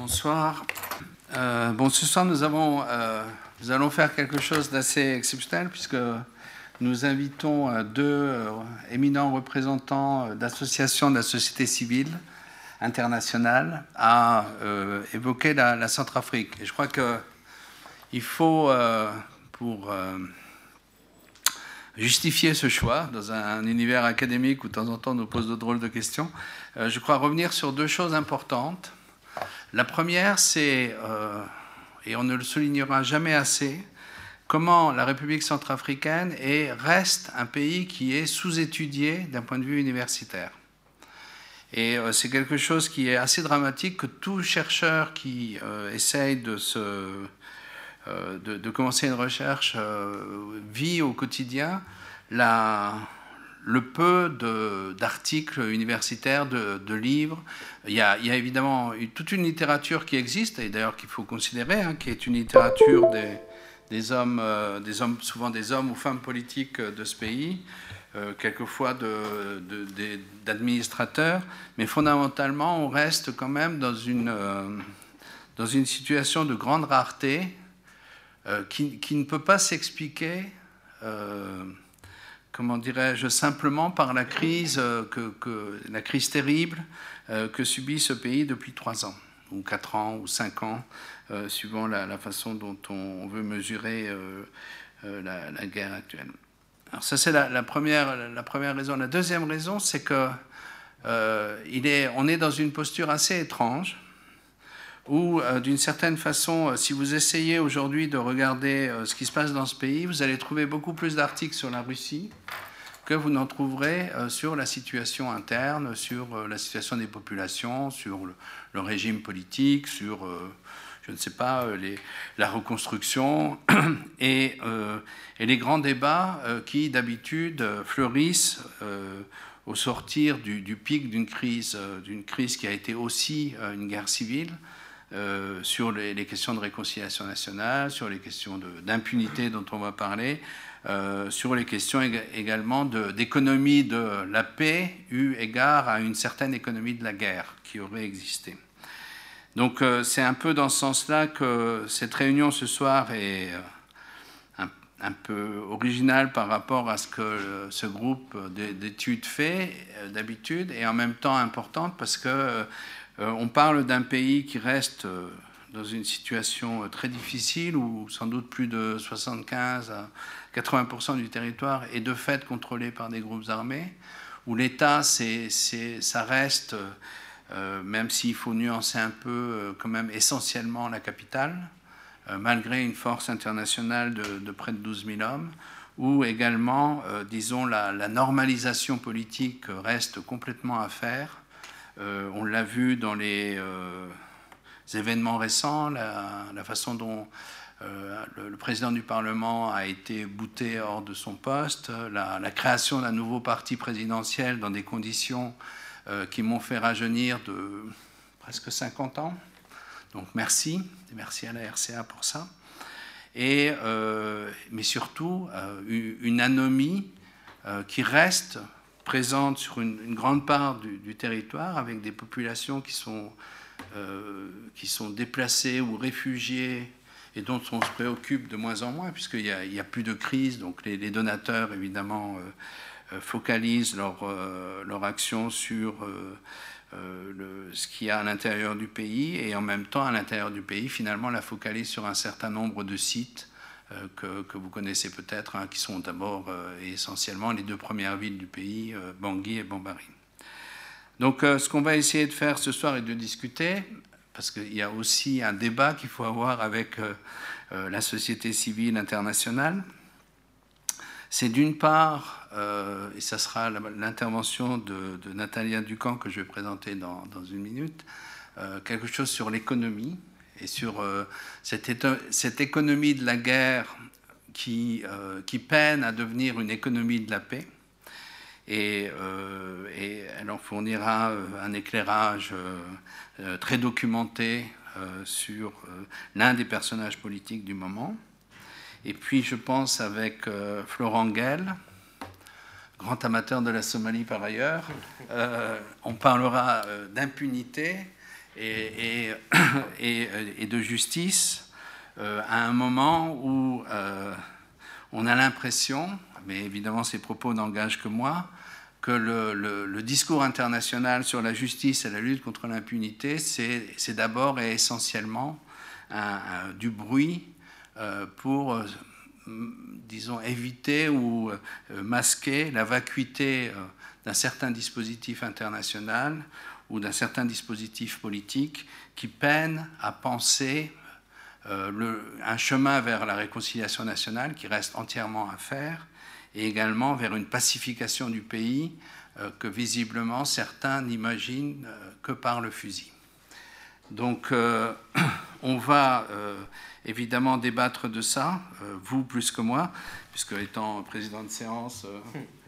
Bonsoir. Euh, bon, ce soir, nous, avons, euh, nous allons faire quelque chose d'assez exceptionnel puisque nous invitons euh, deux éminents représentants d'associations de la société civile internationale à évoquer la, Centrafrique. Et je crois qu'il faut, pour justifier ce choix dans un, univers académique où de temps en temps on nous pose de drôles de questions, je crois revenir sur deux choses importantes. La première, c'est, euh, et on ne le soulignera jamais assez, comment la République centrafricaine est, reste un pays qui est sous-étudié d'un point de vue universitaire. Et euh, c'est quelque chose qui est assez dramatique que tout chercheur qui euh, essaye de, se, de, commencer une recherche vit au quotidien la, le peu d'articles universitaires, de, livres. Il y, a, évidemment toute une littérature qui existe, et d'ailleurs qu'il faut considérer, hein, qui est une littérature des, hommes, euh, des hommes, souvent des hommes ou femmes politiques de ce pays, euh, quelquefois d'administrateurs, mais fondamentalement, on reste quand même dans une, euh, dans une situation de grande rareté qui, qui, ne peut pas s'expliquer comment dirais-je, simplement par la crise, euh, que, la crise terrible euh, que subit ce pays depuis trois ans, ou quatre ans, ou cinq ans, euh, suivant la, façon dont on, veut mesurer la, guerre actuelle. Alors ça, c'est la, première, la première raison. La deuxième raison, c'est il est, est dans une posture assez étrange où, d'une certaine façon, si vous essayez aujourd'hui de regarder ce qui se passe dans ce pays, vous allez trouver beaucoup plus d'articles sur la Russie que vous n'en trouverez euh, sur la situation interne, sur euh, la situation des populations, sur le, régime politique, sur, euh, je ne sais pas, la reconstruction et, et, les grands débats qui d'habitude fleurissent au sortir du, du pic d'une crise, d'une crise qui a été aussi une guerre civile. Sur les, questions de réconciliation nationale, sur les questions d'impunité dont on va parler, euh, sur les questions également d'économie de, la paix eu égard à une certaine économie de la guerre qui aurait existé. Donc euh, c'est un peu dans ce sens-là que cette réunion ce soir est euh, un, peu originale par rapport à ce que ce groupe d'études fait d'habitude et en même temps importante parce que on parle d'un pays qui reste dans une situation très difficile où sans doute plus de 75 à 80% du territoire est de fait contrôlé par des groupes armés, où l'État, ça reste, euh, même s'il faut nuancer un peu, euh, quand même essentiellement la capitale, euh, malgré une force internationale de, près de 12 000 hommes, où également, disons, la, normalisation politique reste complètement à faire. On l'a vu dans les événements récents, la, façon dont euh, le, président du Parlement a été bouté hors de son poste. La, création d'un nouveau parti présidentiel dans des conditions euh, qui m'ont fait rajeunir de presque 50 ans. Donc merci, merci à la RCA pour ça. Et, euh, mais surtout, une anomie qui reste présente sur une, grande part du, territoire avec des populations qui sont, qui sont déplacées ou réfugiées et dont on se préoccupe de moins en moins, puisqu'il n'y a, plus de crise. Donc les, donateurs, évidemment, euh, euh, focalisent leur, euh, action sur ce qu'il y a à l'intérieur du pays, et en même temps, à l'intérieur du pays, finalement, la focalise sur un certain nombre de sites que, que, vous connaissez peut-être, hein, qui sont d'abord et essentiellement les deux premières villes du pays, Bangui et Bambari. Donc ce qu'on va essayer de faire ce soir est de discuter parce qu'il y a aussi un débat qu'il faut avoir avec euh, euh, la société civile internationale. C'est d'une part, euh, et ça sera l'intervention de, de, Natalia Ducamp que je vais présenter dans, une minute, quelque chose sur l'économie et sur cette, cette, économie de la guerre qui, qui peine à devenir une économie de la paix euh, et, elle en fournira euh, un éclairage euh, très documenté sur l'un des personnages politiques du moment. Et puis je pense avec Florent Guel, grand amateur de la Somalie par ailleurs, on parlera d'impunité et, de justice à un moment où on a l'impression, mais évidemment ces propos n'engagent que moi, que le, discours international sur la justice et la lutte contre l'impunité, c'est d'abord et essentiellement du bruit euh, pour, euh, disons, éviter ou euh, masquer la vacuité d'un certain dispositif international ou d'un certain dispositif politique qui peine à penser un chemin vers la réconciliation nationale qui reste entièrement à faire et également vers une pacification du pays euh, que visiblement certains n'imaginent euh, que par le fusil. Donc euh, on va évidemment débattre de ça, vous plus que moi, puisque étant président de séance,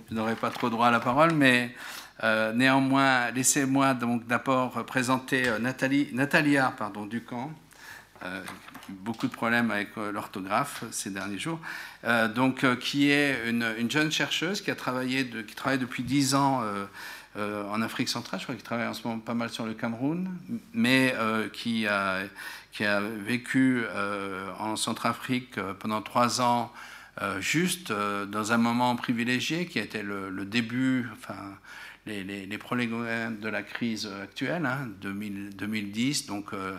je n'aurai pas trop droit à la parole, mais néanmoins, laissez-moi donc d'abord présenter Nathalie, Natalia pardon, Ducamp, beaucoup de problèmes avec euh, l'orthographe ces derniers jours, euh, donc, euh, qui est une, jeune chercheuse qui, a travaillé travaille depuis dix ans en Afrique centrale, je crois qu'il travaille en ce moment pas mal sur le Cameroun, mais qui, a, vécu en Centrafrique pendant trois ans, juste dans un moment privilégié qui a été le, le début, enfin, les, les, de la crise actuelle, 2010, hein, donc euh,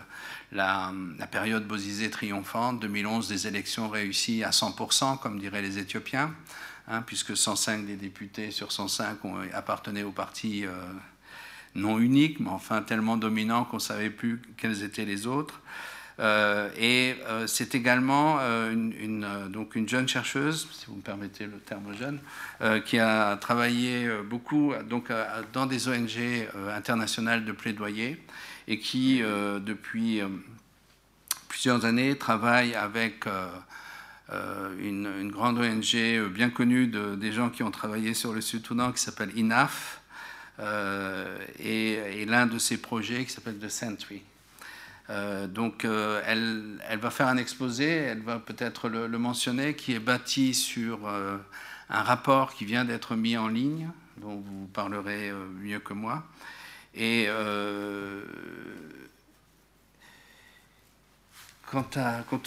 la, période Bozizé triomphante, 2011 des élections réussies à 100%, comme diraient les Éthiopiens, hein, puisque 105 des députés sur 105 ont, appartenaient au parti euh, non unique, mais enfin tellement dominant qu'on ne savait plus quels étaient les autres. Euh, et euh, c'est également euh, une, donc une jeune chercheuse, si vous me permettez le terme jeune, qui a travaillé beaucoup donc, dans des ONG internationales de plaidoyer et qui, depuis plusieurs années, travaille avec une, grande ONG bien connue de, des gens qui ont travaillé sur le Sud-Soudan qui s'appelle INAF. et l'un de ses projets qui s'appelle The Sentry. Euh, donc euh, elle, va faire un exposé, elle va peut-être le, mentionner, qui est bâti sur euh, un rapport qui vient d'être mis en ligne, dont vous parlerez mieux que moi. Et quant,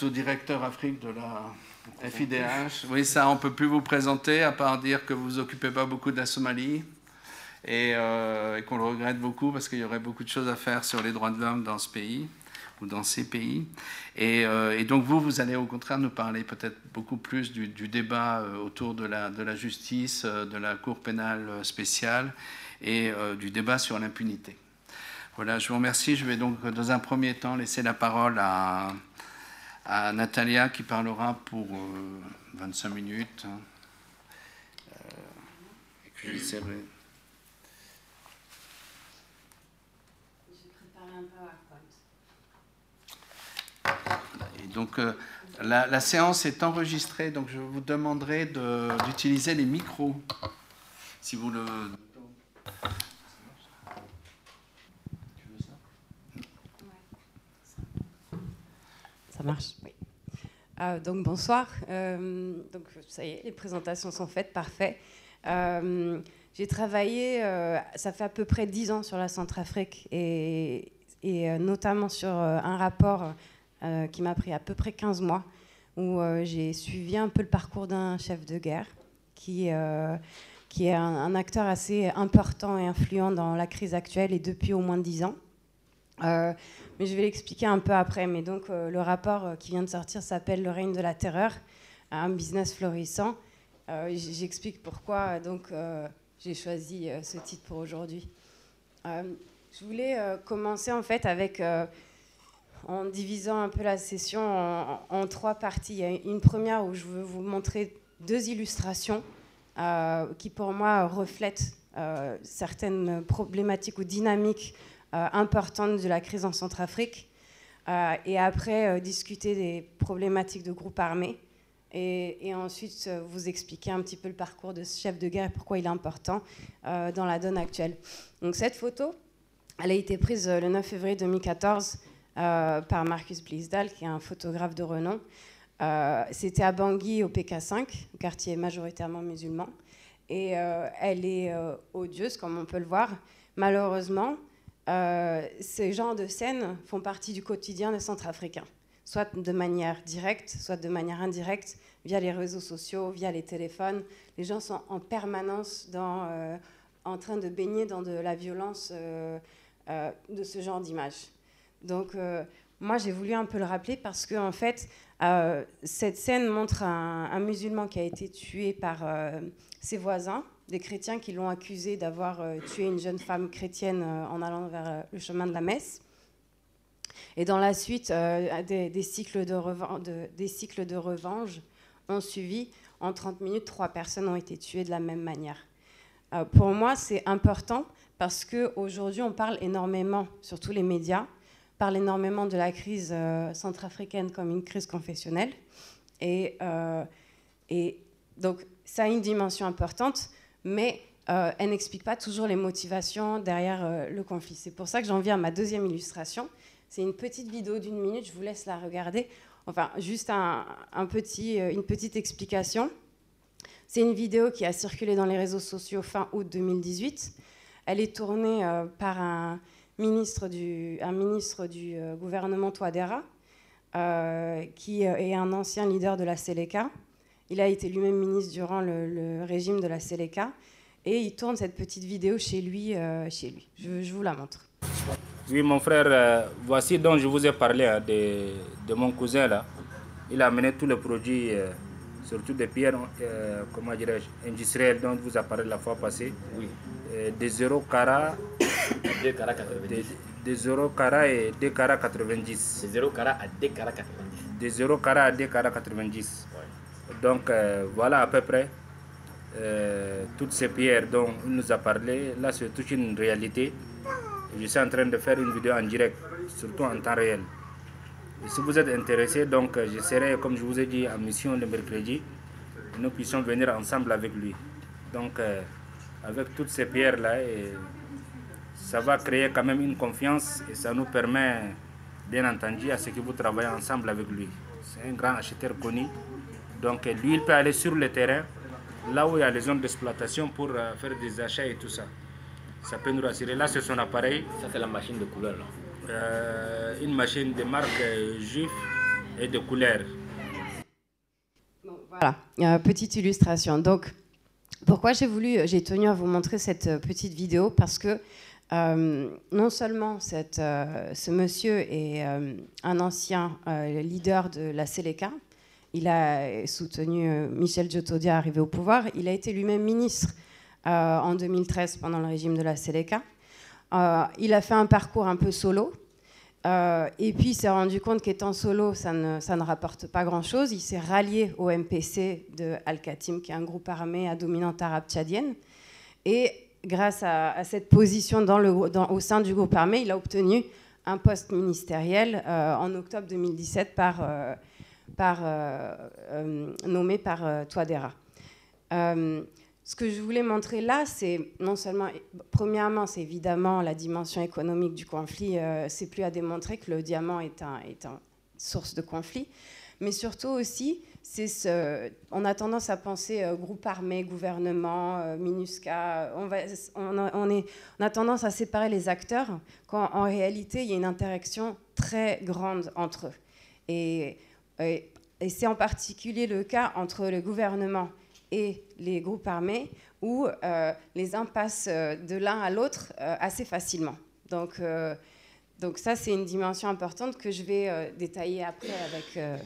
au directeur Afrique de la FIDH, oui, ça, on ne peut plus vous présenter, à part dire que vous vous occupez pas beaucoup de la Somalie. Et qu'on le regrette beaucoup parce qu'il y aurait beaucoup de choses à faire sur les droits de l'homme dans ce pays dans ces pays. Euh, et, donc vous, vous allez au contraire nous parler peut-être beaucoup plus du, débat euh, autour de la, justice, euh, de la Cour pénale spéciale et du débat sur l'impunité. Voilà, je vous remercie. Je vais donc dans un premier temps laisser la parole à, Natalia qui parlera pour 25 minutes. et puis donc euh, la, séance est enregistrée, donc je vous demanderai d'utiliser les micros, si vous le... Ça marche, oui. Euh, donc bonsoir. Euh, donc ça y est, les présentations sont faites, parfait. J'ai travaillé, ça fait à peu près dix ans sur la Centrafrique et, notamment sur un rapport qui m'a pris à peu près 15 mois, où euh, j'ai suivi un peu le parcours d'un chef de guerre qui, euh, qui est un, acteur assez important et influent dans la crise actuelle et depuis au moins 10 ans. mais je vais l'expliquer un peu après. Mais donc, le rapport qui vient de sortir s'appelle Le règne de la terreur, un business florissant. J'explique pourquoi donc j'ai choisi ce titre pour aujourd'hui. je voulais commencer en fait avec en divisant un peu la session en, trois parties. Il y a une première où je veux vous montrer deux illustrations euh, qui pour moi reflètent euh, certaines problématiques ou dynamiques euh, importantes de la crise en Centrafrique. et après, discuter des problématiques de groupes armés. Et, et, ensuite, vous expliquer un petit peu le parcours de ce chef de guerre et pourquoi il est important dans la donne actuelle. Donc cette photo, elle a été prise le 9 février 2014 euh, par Marcus Blisdal, qui est un photographe de renom. Euh, c'était à Bangui, au PK5, quartier majoritairement musulman. Et euh, elle est odieuse, comme on peut le voir. Malheureusement, ces genres de scènes font partie du quotidien des Centrafricains, soit de manière directe, soit de manière indirecte, via les réseaux sociaux, via les téléphones. Les gens sont en permanence en train de baigner dans de la violence de ce genre d'images. Donc, moi, j'ai voulu un peu le rappeler parce que, en fait, euh, cette scène montre un, musulman qui a été tué par euh, ses voisins, des chrétiens qui l'ont accusé d'avoir euh, tué une jeune femme chrétienne en allant vers le chemin de la messe. Et dans la suite, des, cycles de des cycles de revanche ont suivi. En 30 minutes, trois personnes ont été tuées de la même manière. pour moi, c'est important parce qu'aujourd'hui, on parle énormément, sur tous les médias, parle énormément de la crise euh, centrafricaine comme une crise confessionnelle. Et, euh, et, donc, ça a une dimension importante, mais euh, elle n'explique pas toujours les motivations derrière le conflit. C'est pour ça que j'en viens à ma deuxième illustration. C'est une petite vidéo d'une minute, je vous laisse la regarder. Enfin, juste un petit, une petite explication. C'est une vidéo qui a circulé dans les réseaux sociaux fin août 2018. Elle est tournée par un, ministre du, un ministre du euh, gouvernement Touadéra, euh, qui euh, est un ancien leader de la Séléka. Il a été lui-même ministre durant le, régime de la Séléka. Et il tourne cette petite vidéo chez lui. chez lui. Je, vous la montre. Oui, mon frère, voici dont je vous ai parlé hein, de, de, mon cousin là. Il a amené tous les produits, surtout des pierres, comment dirais-je, industrielles dont vous a parlé la fois passée. Oui. des zéro carats des carats 90. De 0 carats et 2 carats 90. De 0 carats à 2 carats 90. De 0 carats à 2 carats 90. Donc euh, voilà à peu près euh, toutes ces pierres dont il nous a parlé. Là, c'est toute une réalité. Je suis en train de faire une vidéo en direct, surtout en temps réel. Et si vous êtes intéressé, donc euh, je serai, comme je vous ai dit, en mission le mercredi. Nous puissions venir ensemble avec lui. Donc, avec toutes ces pierres-là, et ça va créer quand même une confiance et ça nous permet, bien entendu, à ce que vous travaillez ensemble avec lui. C'est un grand acheteur connu. Donc lui, il peut aller sur le terrain, là où il y a les zones d'exploitation pour euh, faire des achats et tout ça. Ça peut nous rassurer. Là, c'est son appareil. Ça, c'est la machine de couleur, là. Euh, une machine de marque euh, juif et de couleur. Voilà, petite illustration. Donc, pourquoi j'ai voulu, j'ai tenu à vous montrer cette petite vidéo? Parce que euh, non seulement euh, ce monsieur est euh, un ancien leader de la Séléka, il a soutenu Michel Djotodia arrivé au pouvoir, il a été lui-même ministre en 2013 pendant le régime de la Séléka. il a fait un parcours un peu solo, et puis il s'est rendu compte qu'étant solo, ça ne, ça ne, rapporte pas grand-chose. Il s'est rallié au MPC de Al-Khatim, qui est un groupe armé à dominante arabe tchadienne. Et grâce à, cette position au sein du groupe armé, il a obtenu un poste ministériel euh, en octobre 2017 par, euh, euh, nommé par Touadéra. ce que je voulais montrer là, c'est non seulement, premièrement, c'est évidemment la dimension économique du conflit. c'est plus à démontrer que le diamant est une source de conflit, mais surtout aussi on a tendance à penser euh, groupe armé, gouvernement, euh, MINUSCA. On, a tendance à séparer les acteurs quand en réalité il y a une interaction très grande entre eux. Et, c'est en particulier le cas entre le gouvernement et les groupes armés où euh, les uns passent de l'un à l'autre assez facilement. Donc, donc ça, c'est une dimension importante que je vais détailler après avec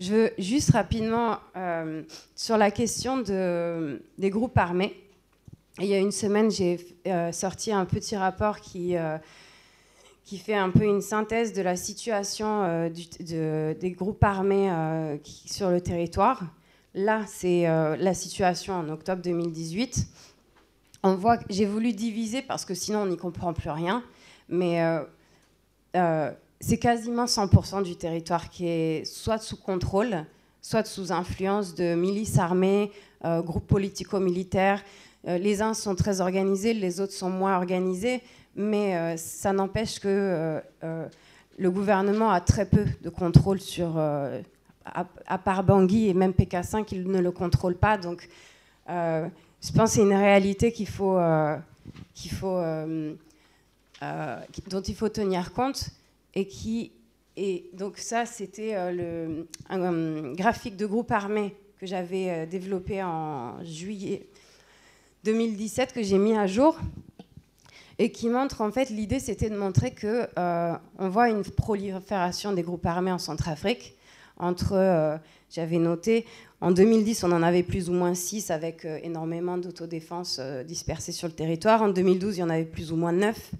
je veux juste rapidement euh, sur la question de, des groupes armés. Il y a une semaine, j'ai euh, sorti un petit rapport qui, euh, qui fait un peu une synthèse de la situation des groupes armés sur le territoire. Là, c'est la situation en octobre 2018. On voit j'ai voulu diviser parce que sinon on n'y comprend plus rien. Mais c'est quasiment 100% du territoire qui est soit sous contrôle, soit sous influence de milices armées, euh, groupes politico-militaires. Euh, les uns sont très organisés, les autres sont moins organisés, mais euh, ça n'empêche que le gouvernement a très peu de contrôle sur, à, part Bangui et même PK5, il ne le contrôle pas. Donc, je pense que c'est une réalité dont il faut tenir compte et qui et donc ça, c'était le un, graphique de groupe armé que j'avais développé en juillet 2017 que j'ai mis à jour et qui montre en fait l'idée c'était de montrer que euh, on voit une prolifération des groupes armés en Centrafrique entre euh, j'avais noté en 2010 on en avait plus ou moins 6 avec euh, énormément d'autodéfense dispersées sur le territoire. En 2012 il y en avait plus ou moins 9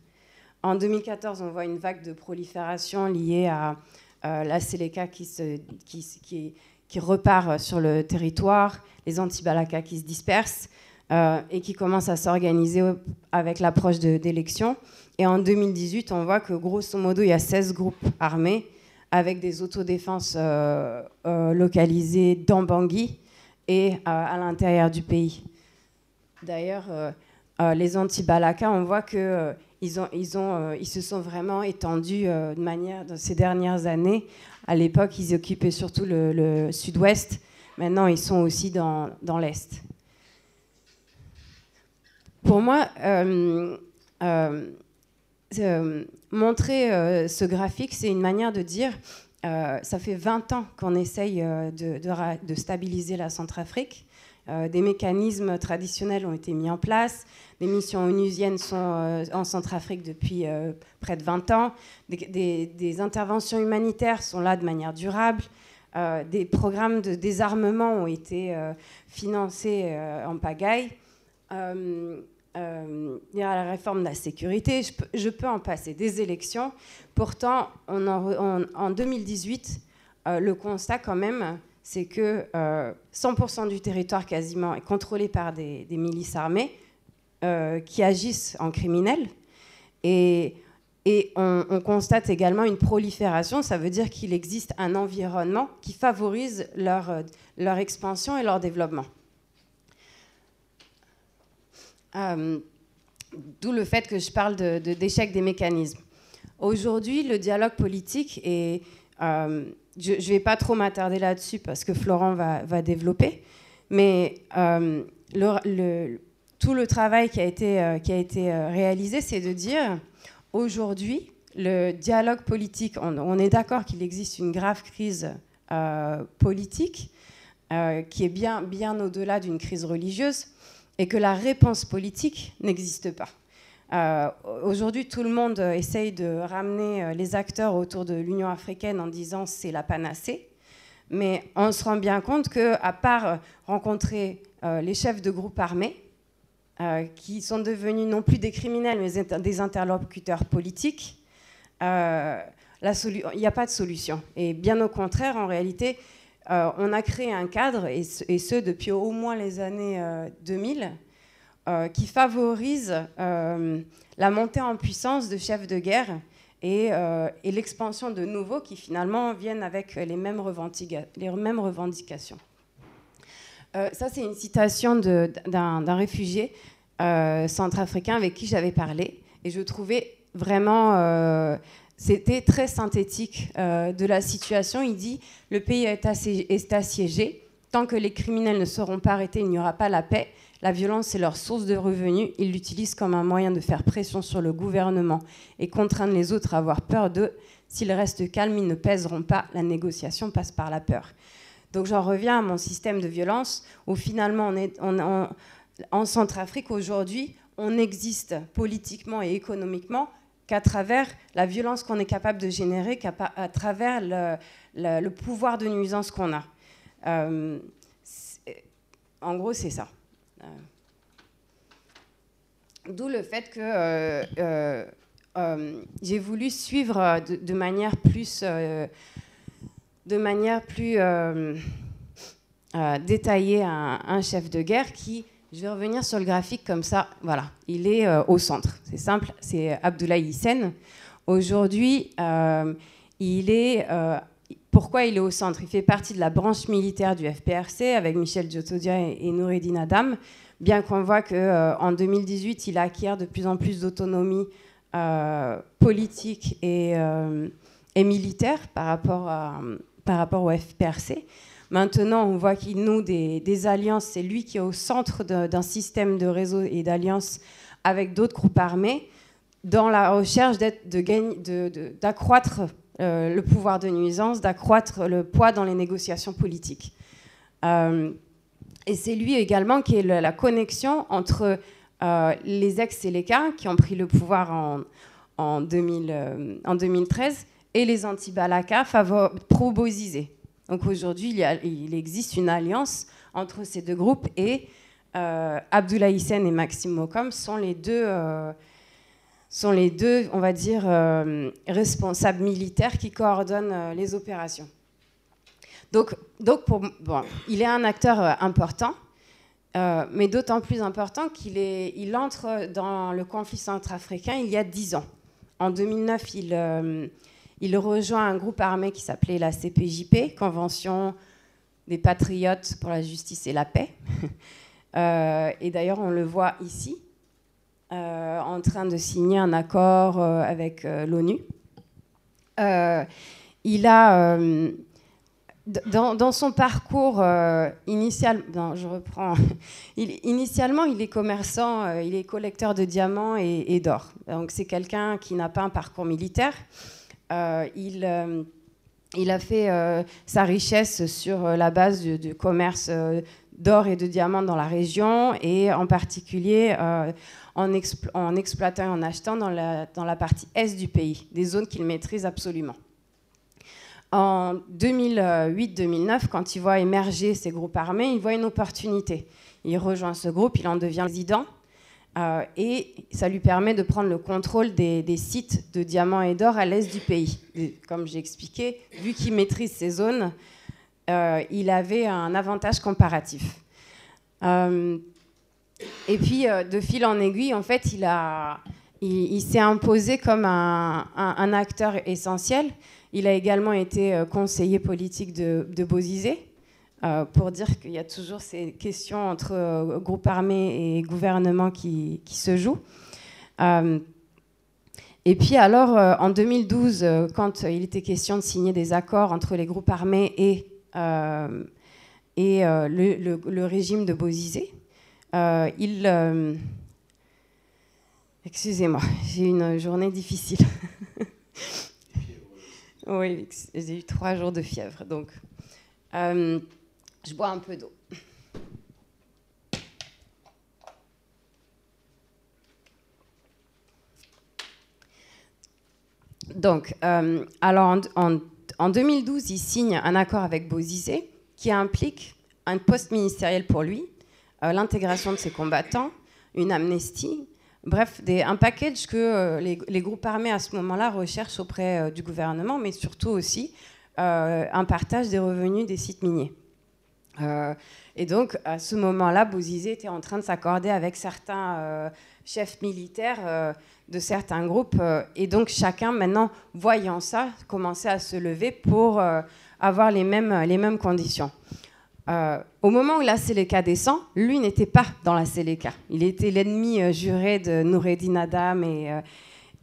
en 2014 on voit une vague de prolifération liée à la Seleka qui, repart sur le territoire les anti-Balaka qui se dispersent euh, et qui commence à s'organiser avec l'approche d'élections. Et en 2018, on voit que grosso modo, il y a 16 groupes armés avec des autodéfenses euh, euh, localisées dans Bangui et à l'intérieur du pays. D'ailleurs, les anti-Balaka, on voit qu'ils ils ont, ils se sont vraiment étendus de manière dans ces dernières années. À l'époque, ils occupaient surtout le, sud-ouest. Maintenant, ils sont aussi dans, l'est pour moi, euh, euh, euh, montrer ce graphique, c'est une manière de dire, ça fait 20 ans qu'on essaye de, stabiliser la Centrafrique. Des mécanismes traditionnels ont été mis en place. Les missions onusiennes sont en Centrafrique depuis près de 20 ans. Des, interventions humanitaires sont là de manière durable. des programmes de désarmement ont été financés en pagaille. Euh, euh, il y a la réforme de la sécurité, je peux, en passer, des élections. Pourtant, en, 2018, euh, le constat quand même, c'est que 100% du territoire quasiment est contrôlé par des, milices armées qui agissent en criminels. Et, on, on, constate également une prolifération, ça veut dire qu'il existe un environnement qui favorise leur, leur expansion et leur développement. Euh, d'où le fait que je parle d'échec des mécanismes. Aujourd'hui, le dialogue politique, euh, je ne vais pas trop m'attarder là-dessus parce que Florent va, développer, mais euh, tout le travail qui a été, a été réalisé, c'est de dire, aujourd'hui, le dialogue politique, on, est d'accord qu'il existe une grave crise politique qui est bien, bien au-delà d'une crise religieuse, et que la réponse politique n'existe pas. Euh, aujourd'hui, tout le monde essaye de ramener euh, les acteurs autour de l'Union africaine en disant c'est la panacée, mais on se rend bien compte que, à part rencontrer euh, les chefs de groupes armés, qui sont devenus non plus des criminels mais des interlocuteurs politiques, il n'y a pas de solution. Et bien au contraire, en réalité, on a créé un cadre, et ce, depuis au moins les années 2000, euh, euh, qui favorise la montée en puissance de chefs de guerre et, l'expansion de nouveaux qui finalement viennent avec les mêmes, revendications. ça, c'est une citation d'un réfugié centrafricain avec qui j'avais parlé, et je trouvais vraiment c'était très synthétique euh, de la situation. Il dit le pays est, assiégé. Tant que les criminels ne seront pas arrêtés, il n'y aura pas la paix. La violence est leur source de revenus. Ils l'utilisent comme un moyen de faire pression sur le gouvernement et contraindre les autres à avoir peur d'eux. S'ils restent calmes, ils ne pèseront pas. La négociation passe par la peur. Donc j'en reviens à mon système de violence où finalement en Centrafrique aujourd'hui, on existe politiquement et économiquement qu'à travers la violence qu'on est capable de générer, qu'à à travers le, pouvoir de nuisance qu'on a. Euh, en gros, c'est ça. Euh, d'où le fait que euh, j'ai voulu suivre de, manière plus, de manière plus détaillée un, chef de guerre qui je vais revenir sur le graphique comme ça. Voilà, il est euh, au centre. C'est simple, c'est Abdoulaye Hissène. Aujourd'hui, euh, il est. Euh, pourquoi il est au centre Il fait partie de la branche militaire du FPRC avec Michel Djotodia et, Noureddin Adam. Bien qu'on voit qu'en 2018, il acquiert de plus en plus d'autonomie politique et, et, militaire par rapport, à, par rapport au FPRC. Maintenant, on voit qu'il noue des, alliances. C'est lui qui est au centre d'un système de réseau et d'alliances avec d'autres groupes armés. dans la recherche d'accroître euh, le pouvoir de nuisance, d'accroître le poids dans les négociations politiques. Euh, et c'est lui également qui est la connexion entre euh, les ex-Séléka, qui ont pris le pouvoir en, en, 2000, en 2013, et les anti-Balaka pro-Bozizé. Donc aujourd'hui, il, existe une alliance entre ces deux groupes et Abdullah Hissène et Maxime Mokom sont les deux sont les deux, on va dire, euh, responsables militaires qui coordonnent euh, les opérations. Donc, donc pour, bon, il est un acteur euh, important, mais d'autant plus important qu'il il entre dans le conflit centrafricain il y a dix ans. En 2009, il, il rejoint un groupe armé qui s'appelait la CPJP, Convention des Patriotes pour la Justice et la Paix. et d'ailleurs, on le voit ici. Euh, en train de signer un accord euh, avec euh, l'ONU. il a dans, son parcours initial, je reprends. initialement, il est commerçant, il est collecteur de diamants et, d'or. Donc, c'est quelqu'un qui n'a pas un parcours militaire. il, il, a fait sa richesse sur la base du commerce d'or et de diamants dans la région et en particulier en, exploitant et en achetant dans la, dans la partie est du pays, des zones qu'il maîtrise absolument. En 2008-2009, quand il voit émerger ces groupes armés, il voit une opportunité. Il rejoint ce groupe, il en devient président, euh, et ça lui permet de prendre le contrôle des, sites de diamants et d'or à l'est du pays. comme j'ai expliqué, vu qu'il maîtrise ces zones, euh, il avait un avantage comparatif. Euh, et puis, euh, de fil en aiguille, en fait, il, il, s'est imposé comme un, acteur essentiel. Il a également été euh, conseiller politique de, de Bozizé, euh, pour dire qu'il y a toujours ces questions entre groupe armé et gouvernement qui se jouent. et puis alors, en 2012, quand il était question de signer des accords entre les groupes armés et, et le, le, le, régime de Bozizé, euh, il. Euh, excusez-moi, j'ai une journée difficile. oui, j'ai eu trois jours de fièvre, donc euh, je bois un peu d'eau. Donc, alors en, en, 2012, il signe un accord avec Bozizé qui implique un poste ministériel pour lui, euh, l'intégration de ces combattants, une amnistie, bref, un package que euh, les, groupes armés à ce moment-là recherchent auprès euh, du gouvernement, mais surtout aussi un partage des revenus des sites miniers. et donc, à ce moment-là, Bouzizé était en train de s'accorder avec certains chefs militaires de certains groupes. et donc, chacun, maintenant, voyant ça, commençait à se lever pour avoir les mêmes, les mêmes conditions. Euh, au moment où la Séléka descend, lui n'était pas dans la Séléka. Il était l'ennemi euh, juré de Noureddin Adam et euh,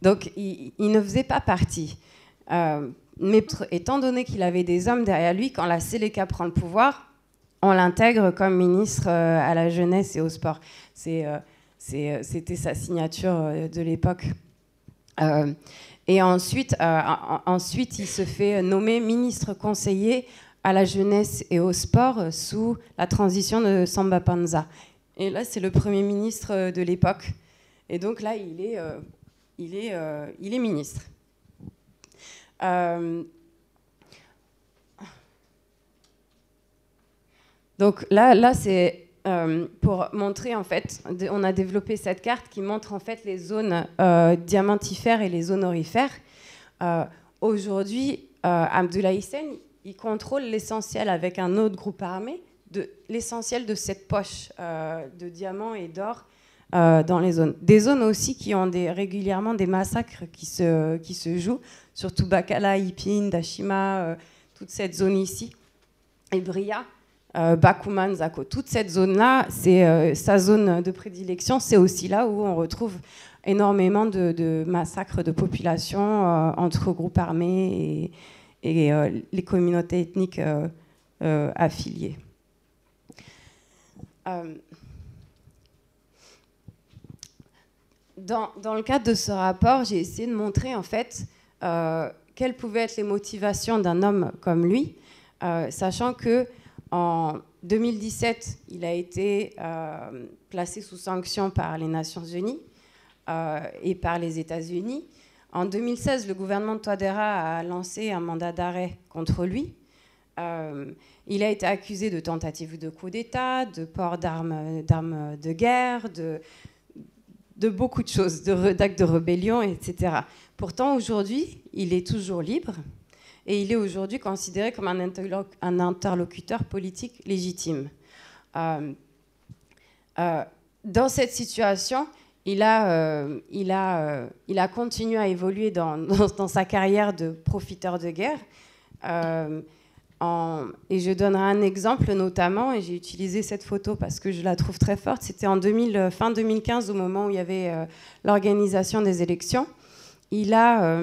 donc il, ne faisait pas partie. mais étant donné qu'il avait des hommes derrière lui, quand la Séléka prend le pouvoir, on l'intègre comme ministre à la jeunesse et au sport. C'était sa signature de l'époque. et ensuite, il se fait nommer ministre conseiller à la jeunesse et au sport sous la transition de Samba Panza. Et là, c'est le Premier ministre de l'époque. Et donc là, il est, euh, euh, ministre. Euh, donc là c'est pour montrer, en fait, on a développé cette carte qui montre en fait les zones diamantifères et les zones orifères. Aujourd'hui, Abdullah Hissène, il contrôle l'essentiel avec un autre groupe armé, de l'essentiel de cette poche euh, de diamants et d'or euh, dans les zones. Des zones aussi qui ont régulièrement des massacres qui se, jouent, surtout Bakala, Ipin, Dashima, euh, toute cette zone ici, et Bria, Bakuman, Zako. Toute cette zone-là, c'est sa zone de prédilection, c'est aussi là où on retrouve énormément de, massacres de population entre groupes armés et et euh, les communautés ethniques euh, euh, affiliées. dans, dans, le cadre de ce rapport, j'ai essayé de montrer en fait euh, quelles pouvaient être les motivations d'un homme comme lui, euh, sachant que en 2017, il a été euh, placé sous sanction par les Nations Unies euh, et par les États-Unis. En 2016, le gouvernement de Touadéra a lancé un mandat d'arrêt contre lui. Euh, il a été accusé de tentative de coup d'État, de port d'armes de guerre, de, beaucoup de choses, d'actes de rébellion, etc. Pourtant, aujourd'hui, il est toujours libre et il est aujourd'hui considéré comme un, interlocuteur politique légitime. Euh, euh, dans cette situation, il a, euh, continué à évoluer dans, sa carrière de profiteur de guerre. Et je donnerai un exemple notamment, et j'ai utilisé cette photo parce que je la trouve très forte, c'était en 2000, fin 2015 au moment où il y avait l'organisation des élections. Il a,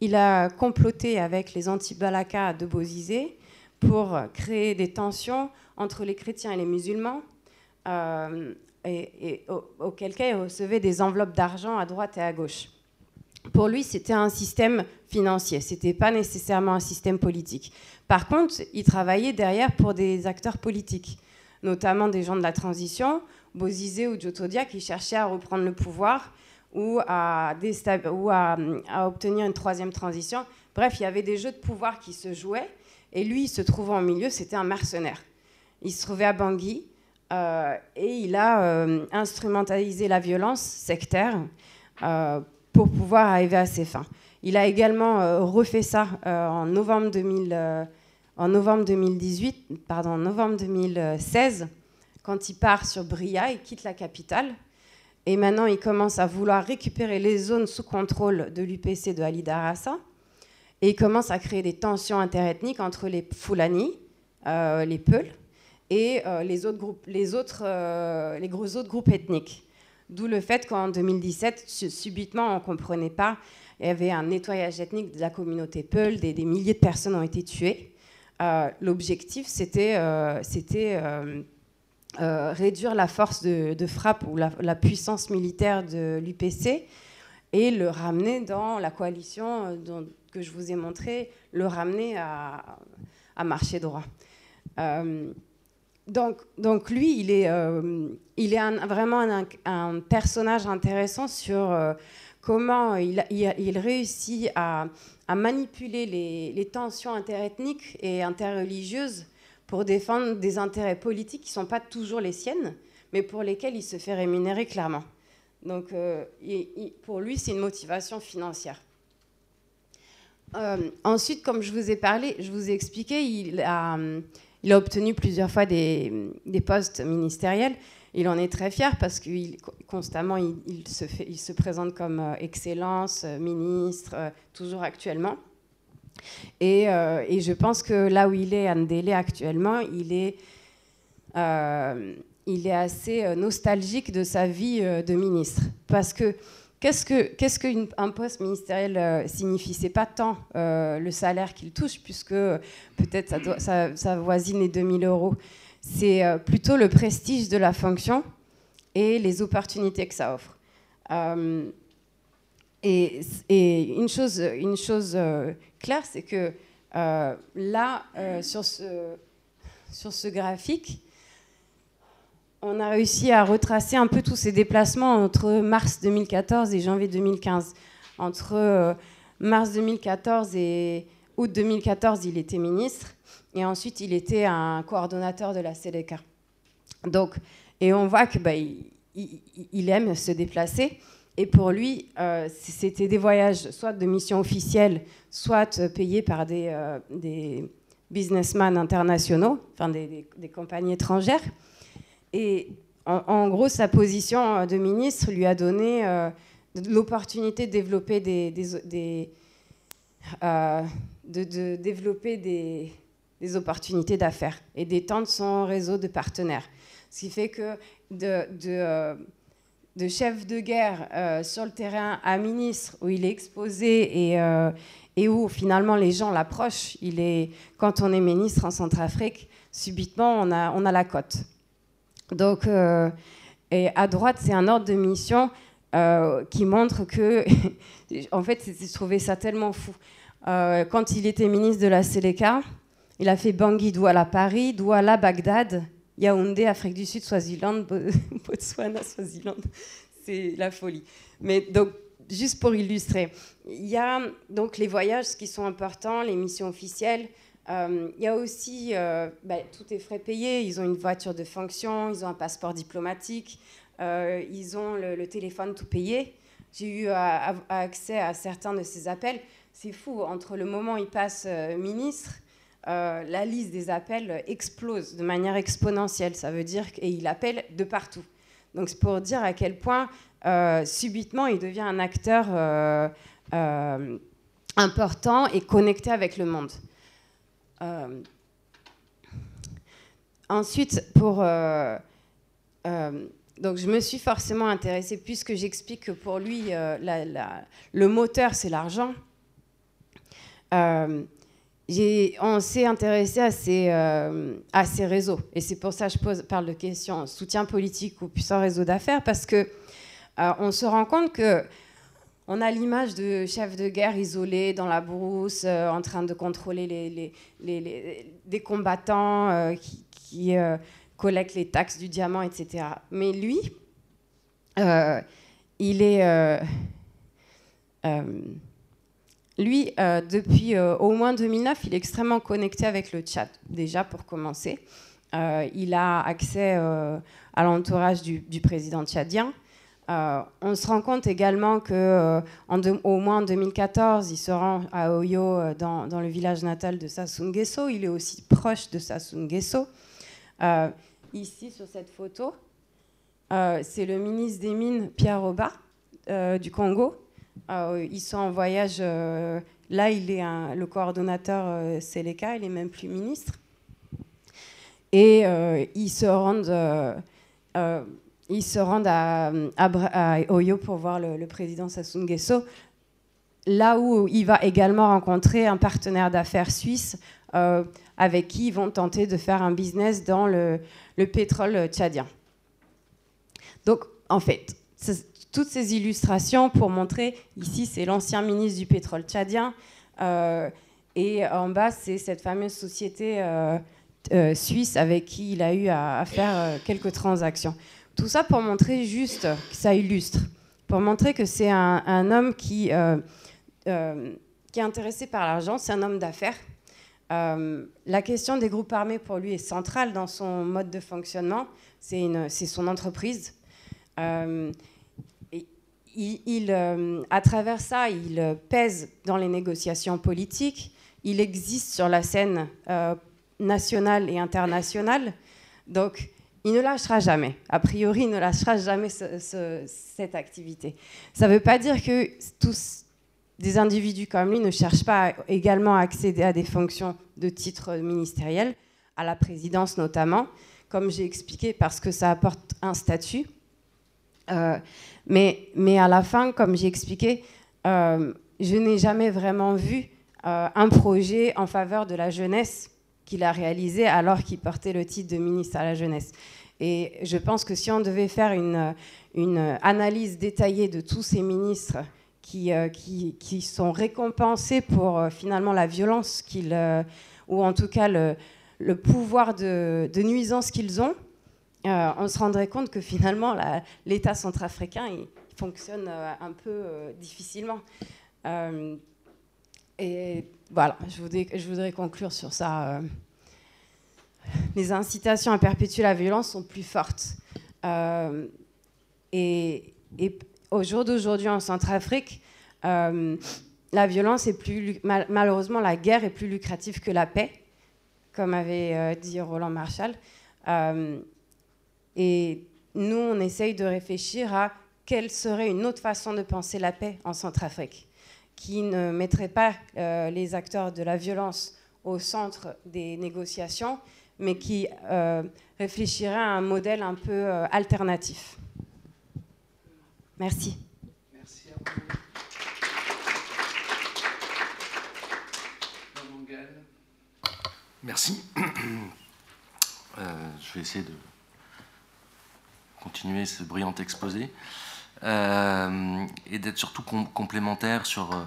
il a comploté avec les anti-Balaka de Bozizé pour créer des tensions entre les chrétiens et les musulmans, euh, et, auquel cas il recevait des enveloppes d'argent à droite et à gauche. Pour lui, c'était un système financier, c'était pas nécessairement un système politique. Par contre, il travaillait derrière pour des acteurs politiques, notamment des gens de la transition, Bozizé ou Djotodia, qui cherchaient à reprendre le pouvoir ou, à, ou à, obtenir une troisième transition. Bref, il y avait des jeux de pouvoir qui se jouaient, et lui, se trouvait en milieu, c'était un mercenaire. Il se trouvait à Bangui, euh, et il a euh, instrumentalisé la violence sectaire euh, pour pouvoir arriver à ses fins. Il a également refait ça en novembre, 2000, en novembre 2018, pardon, novembre 2016, quand il part sur Bria, il quitte la capitale et maintenant, il commence à vouloir récupérer les zones sous contrôle de l'UPC de Ali Darassa. Et il commence à créer des tensions interethniques entre les Fulani, euh, les Peuls, et euh, les autres, groupes, les, autres, euh, les gros autres groupes ethniques. D'où le fait qu'en 2017, subitement, on ne comprenait pas. Il y avait un nettoyage ethnique de la communauté Peul, des, des milliers de personnes ont été tuées. L'objectif, c'était euh, réduire la force de, frappe ou la, puissance militaire de l'UPC et le ramener dans la coalition euh, que je vous ai montré, le ramener à, marcher droit. Euh, donc, donc, lui, il est, il est vraiment un, personnage intéressant sur comment il, réussit à, manipuler les, les, tensions interethniques et interreligieuses pour défendre des intérêts politiques qui ne sont pas toujours les siennes, mais pour lesquels il se fait rémunérer clairement. Donc euh, pour lui, c'est une motivation financière. Euh, ensuite, comme je vous ai parlé, je vous ai expliqué, il a, obtenu plusieurs fois des, postes ministériels. Il en est très fier parce que constamment, il, se il se présente comme euh, excellence, ministre, toujours actuellement. Euh, et, je pense que là où il est, Andélé, actuellement, il est, euh, il est assez euh, nostalgique de sa vie de ministre. Parce que qu'est-ce qu'un qu'un poste ministériel signifie? C'est pas tant le salaire qu'il touche, puisque peut-être ça, ça, voisine les 2000 euros. C'est plutôt le prestige de la fonction et les opportunités que ça offre. Et, une chose, une chose euh, claire, c'est que euh, là, euh, sur, ce, sur ce graphique, on a réussi à retracer un peu tous ces déplacements entre mars 2014 et janvier 2015. Entre mars 2014 et août 2014, il était ministre, et ensuite il était un coordonnateur de la CDK. Donc, et on voit que bah, aime se déplacer. Et pour lui, euh, c'était des voyages soit de mission officielle, soit payés par des, euh, des businessmen internationaux, enfin des, compagnies étrangères. Et en, gros, sa position de ministre lui a donné euh, l'opportunité de développer des, opportunités d'affaires et d'étendre son réseau de partenaires. Ce qui fait que de chef de guerre euh, sur le terrain à ministre où il est exposé et, euh, et où finalement les gens l'approchent. Il est, quand on est ministre en Centrafrique, subitement on a, on a la cote. Donc, euh, et à droite, c'est un ordre de mission qui montre que, en fait, je trouvais ça tellement fou. quand il était ministre de la Séléka, il a fait Bangui, Douala, Paris, Douala, Bagdad, Yaoundé, Afrique du Sud, Swaziland, Botswana, Swaziland. C'est la folie. Mais donc, juste pour illustrer, il y a donc les voyages qui sont importants, les missions officielles. Euh, il y a aussi, euh, bah, tout est frais payé. Ils ont une voiture de fonction, ils ont un passeport diplomatique, euh, ils ont le, téléphone tout payé. J'ai eu accès à certains de ces appels. C'est fou, entre le moment où ils passent ministre, la liste des appels explose de manière exponentielle. Ça veut dire qu'il appelle de partout. Donc c'est pour dire à quel point euh, subitement, il devient un acteur euh, euh, important et connecté avec le monde. ensuite, pour donc je me suis forcément intéressée, puisque j'explique que pour lui, le moteur, c'est l'argent. On s'est intéressé à ces, à ces réseaux. Et c'est pour ça que je parle de questions soutien politique ou puissant réseau d'affaires, parce que on se rend compte que on a l'image de chefs de guerre isolés dans la brousse, euh, en train de contrôler les, des combattants euh, qui, euh, collectent les taxes du diamant, etc. Mais lui, il est... lui, depuis au moins 2009, il est extrêmement connecté avec le Tchad, déjà pour commencer. il a accès à l'entourage du, président tchadien. Euh, on se rend compte également que euh, au moins en 2014, il se rend à Oyo euh, dans, le village natal de Sassou Nguesso. Il est aussi proche de Sassou Nguesso. ici, sur cette photo, c'est le ministre des Mines, Pierre Roba, du Congo. Ils sont en voyage. là, il est le coordonnateur Seleka, il est même plus ministre. Et ils se rendent ils se rendent à, Oyo pour voir le, président Sassou Nguesso, là où il va également rencontrer un partenaire d'affaires suisse euh, avec qui ils vont tenter de faire un business dans le, pétrole tchadien. Donc, en fait, toutes ces illustrations pour montrer, ici, c'est l'ancien ministre du pétrole tchadien, euh, et en bas, c'est cette fameuse société euh, suisse avec qui il a eu à faire quelques transactions. Tout ça pour montrer juste que ça illustre, pour montrer que c'est un, homme qui, euh, euh, qui est intéressé par l'argent, c'est un homme d'affaires. Euh, la question des groupes armés pour lui est centrale dans son mode de fonctionnement, c'est son entreprise. Il, à travers ça, il pèse dans les négociations politiques, il existe sur la scène nationale et internationale. Donc, il ne lâchera jamais. A priori, il ne lâchera jamais cette activité. Ça ne veut pas dire que tous des individus comme lui ne cherchent pas également à accéder à des fonctions de titre ministériel, à la présidence notamment, comme j'ai expliqué, parce que ça apporte un statut. Euh, mais, à la fin, comme j'ai expliqué, euh, je n'ai jamais vraiment vu euh, un projet en faveur de la jeunesse qu'il a réalisé alors qu'il portait le titre de ministre à la jeunesse. Et je pense que si on devait faire une, analyse détaillée de tous ces ministres qui, euh, sont récompensés pour finalement la violence qu'ils, ou en tout cas le, pouvoir de nuisance qu'ils ont, on se rendrait compte que finalement l'État centrafricain fonctionne un peu difficilement. et voilà, je voudrais, conclure sur ça les incitations à perpétuer la violence sont plus fortes. Euh, et, au jour d'aujourd'hui en Centrafrique, euh, la violence est plus malheureusement la guerre est plus lucrative que la paix, comme avait euh, dit Roland Marshall. Et nous, on essaye de réfléchir à quelle serait une autre façon de penser la paix en Centrafrique, qui ne mettrait pas les acteurs de la violence au centre des négociations, mais qui euh, réfléchirait à un modèle un peu euh, alternatif. Merci. Merci à vous. Merci. Euh, je vais essayer de continuer ce brillant exposé. et d'être surtout complémentaire sur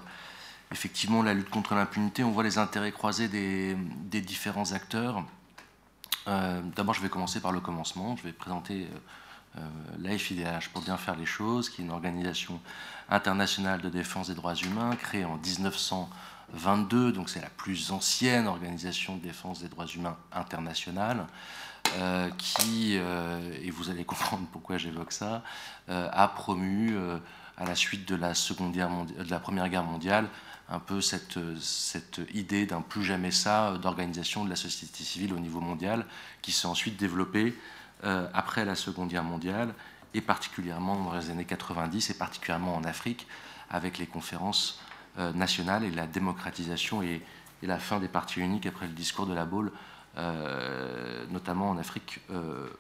effectivement la lutte contre l'impunité. On voit les intérêts croisés des, différents acteurs. D'abord, je vais commencer par le commencement. Je vais présenter euh, la FIDH, pour bien faire les choses, qui est une organisation internationale de défense des droits humains créée en 1922, donc c'est la plus ancienne organisation de défense des droits humains internationale, euh, qui, euh, et vous allez comprendre pourquoi j'évoque ça, a promu à la suite de la, Première Guerre mondiale un peu cette, idée d'un plus jamais ça d'organisation de la société civile au niveau mondial, qui s'est ensuite développée euh, après la Seconde Guerre mondiale, et particulièrement dans les années 90, et particulièrement en Afrique, avec les conférences euh, nationales et la démocratisation et, la fin des partis uniques après le discours de la Baule, euh, notamment en Afrique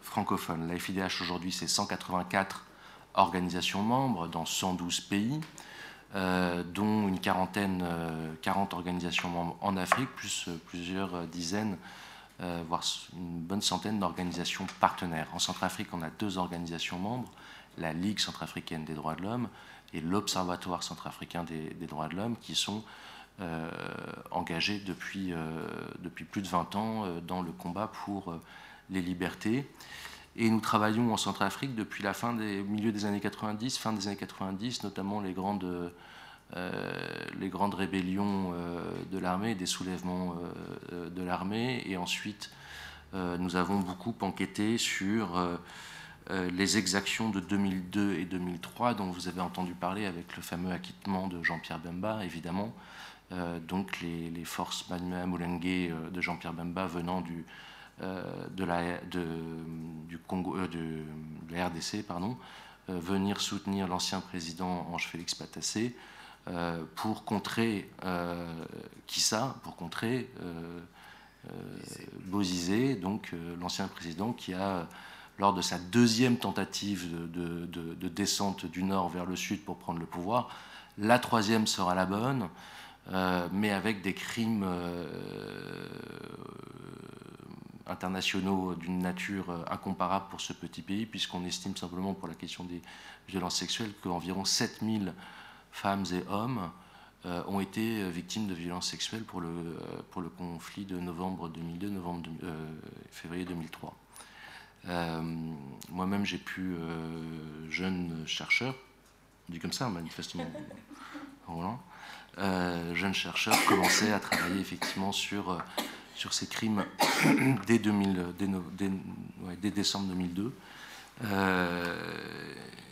francophone. La FIDH aujourd'hui, c'est 184 organisations membres dans 112 pays, dont une quarantaine, 40 organisations membres en Afrique, plus plusieurs dizaines euh, voire une bonne centaine d'organisations partenaires. En Centrafrique, on a deux organisations membres, la Ligue centrafricaine des droits de l'homme et l'Observatoire centrafricain des, droits de l'homme, qui sont euh, depuis, euh, depuis plus de 20 ans dans le combat pour les libertés. Et nous travaillons en Centrafrique depuis la fin des milieu des années 90, fin des années 90, notamment les grandes euh, les grandes rébellions euh, de l'armée, des soulèvements euh, de l'armée, et ensuite nous avons beaucoup enquêté sur les exactions de 2002 et 2003 dont vous avez entendu parler avec le fameux acquittement de Jean-Pierre Bemba, évidemment. Donc les, forces Manuel Moulengue de Jean-Pierre Bemba venant du, de, la, Congo, de, la RDC, pardon, venir soutenir l'ancien président Ange Félix Patassé, euh, pour contrer euh, ça Pour contrer euh, Bozizé, donc l'ancien président qui a, lors de sa deuxième tentative de, descente du nord vers le sud pour prendre le pouvoir, la troisième sera la bonne, mais avec des crimes internationaux d'une nature incomparable pour ce petit pays, puisqu'on estime simplement pour la question des violences sexuelles qu'environ 7000 femmes et hommes euh, ont été victimes de violences sexuelles pour le, euh, pour le conflit de novembre 2002, novembre euh, février 2003. Moi-même, j'ai pu, jeune chercheur, dit comme ça manifestement, Roland, jeune chercheur, commencer à travailler effectivement sur, sur ces crimes dès, 2000, dès, décembre 2002.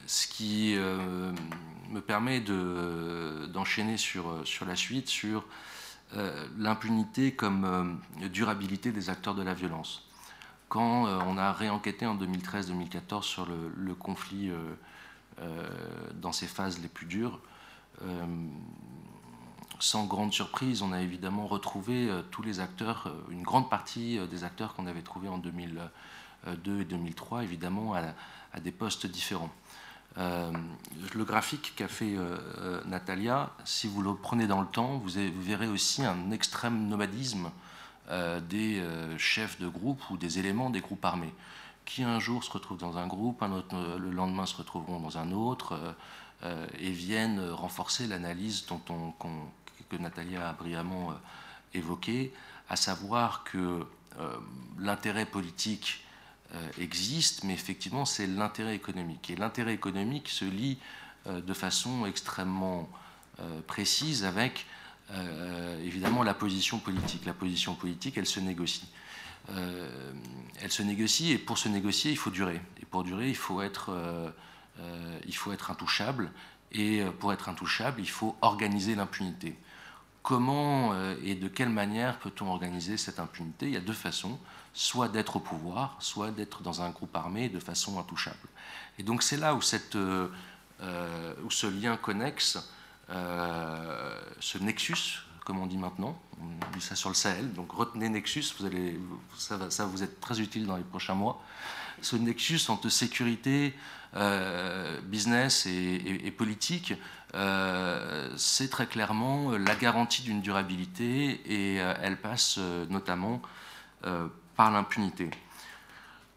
ce qui me permet d'enchaîner sur, sur la suite, sur euh, l'impunité comme euh, durabilité des acteurs de la violence. Quand euh, on a réenquêté en 2013-2014 sur le, conflit dans ses phases les plus dures, sans grande surprise, on a évidemment retrouvé tous les acteurs, une grande partie des acteurs qu'on avait trouvés en 2002 et 2003, évidemment, à des postes différents. Euh, le graphique qu'a fait euh, euh, Natalia, si vous le prenez dans le temps, vous, verrez aussi un extrême nomadisme des chefs de groupe ou des éléments des groupes armés, qui un jour se retrouvent dans un groupe, un autre, le lendemain se retrouveront dans un autre, et viennent renforcer l'analyse dont on, que Natalia a brillamment évoquée, à savoir que l'intérêt politique euh, existe, mais effectivement, c'est l'intérêt économique. Et l'intérêt économique se lie euh, de façon extrêmement euh, précise avec, évidemment, la position politique. La position politique, elle se négocie. elle se négocie, et pour se négocier, il faut durer. Et pour durer, il faut être intouchable. Et pour être intouchable, il faut organiser l'impunité. Comment et de quelle manière peut-on organiser cette impunité? Il y a deux façons soit d'être au pouvoir, soit d'être dans un groupe armé de façon intouchable. Et donc c'est là où, euh, euh, ce lien connexe, euh, ce nexus, comme on dit maintenant, on dit ça sur le Sahel, donc retenez nexus, vous allez, ça, va, vous être très utile dans les prochains mois, ce nexus entre sécurité, business et politique, c'est très clairement la garantie d'une durabilité et elle passe notamment par l'impunité.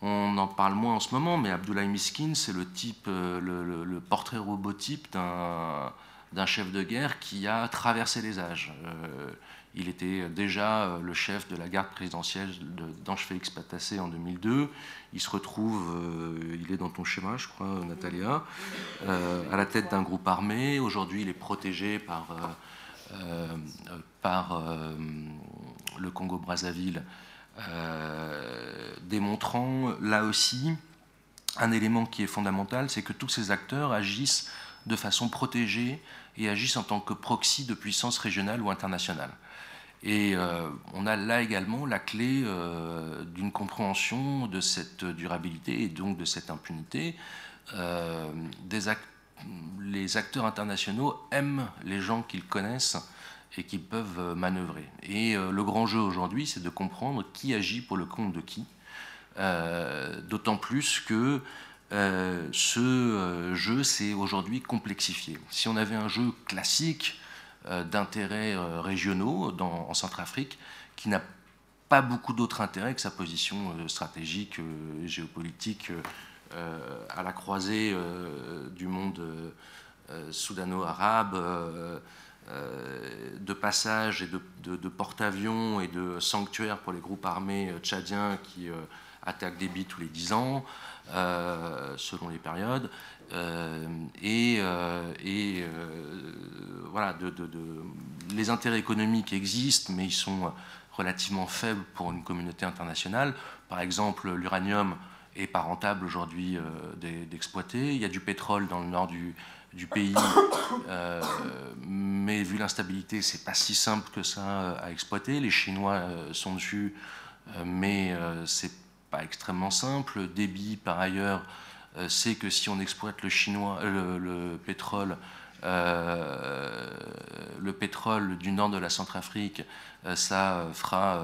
On en parle moins en ce moment, mais Abdoulaye Miskin, c'est le type, le, portrait robotype d'un chef de guerre qui a traversé les âges. Il était déjà euh, le chef de la garde présidentielle d'Ange Félix Patassé en 2002. Il se retrouve, euh, il est dans ton schéma, je crois, Natalia, euh, à la tête d'un groupe armé. Aujourd'hui, il est protégé par, par le Congo-Brazzaville, démontrant là aussi un élément qui est fondamental, c'est que tous ces acteurs agissent de façon protégée et agissent en tant que proxy de puissance régionale ou internationale. Et euh, on a là également la clé euh, d'une compréhension de cette durabilité et donc de cette impunité. Euh, les acteurs internationaux aiment les gens qu'ils connaissent et qu'ils peuvent manœuvrer. Et le grand jeu aujourd'hui, c'est de comprendre qui agit pour le compte de qui. D'autant plus que ce jeu s'est aujourd'hui complexifié. Si on avait un jeu classique, d'intérêts euh, régionaux en Centrafrique, qui n'a pas beaucoup d'autres intérêts que sa position euh, stratégique, géopolitique, à la croisée du monde soudano-arabe, de passage et de, porte-avions et de sanctuaires pour les groupes armés tchadiens qui attaquent des billes tous les 10 ans, selon les périodes. Euh, et, euh, euh, voilà, les intérêts économiques existent, mais ils sont relativement faibles pour une communauté internationale. Par exemple, l'uranium est pas rentable aujourd'hui d'exploiter. Il y a du pétrole dans le nord du, pays, mais vu l'instabilité, c'est pas si simple que ça à exploiter. Les Chinois sont dessus, mais c'est pas extrêmement simple. Débit, par ailleurs, c'est que si on exploite euh, euh, le pétrole du nord de la Centrafrique, ça fera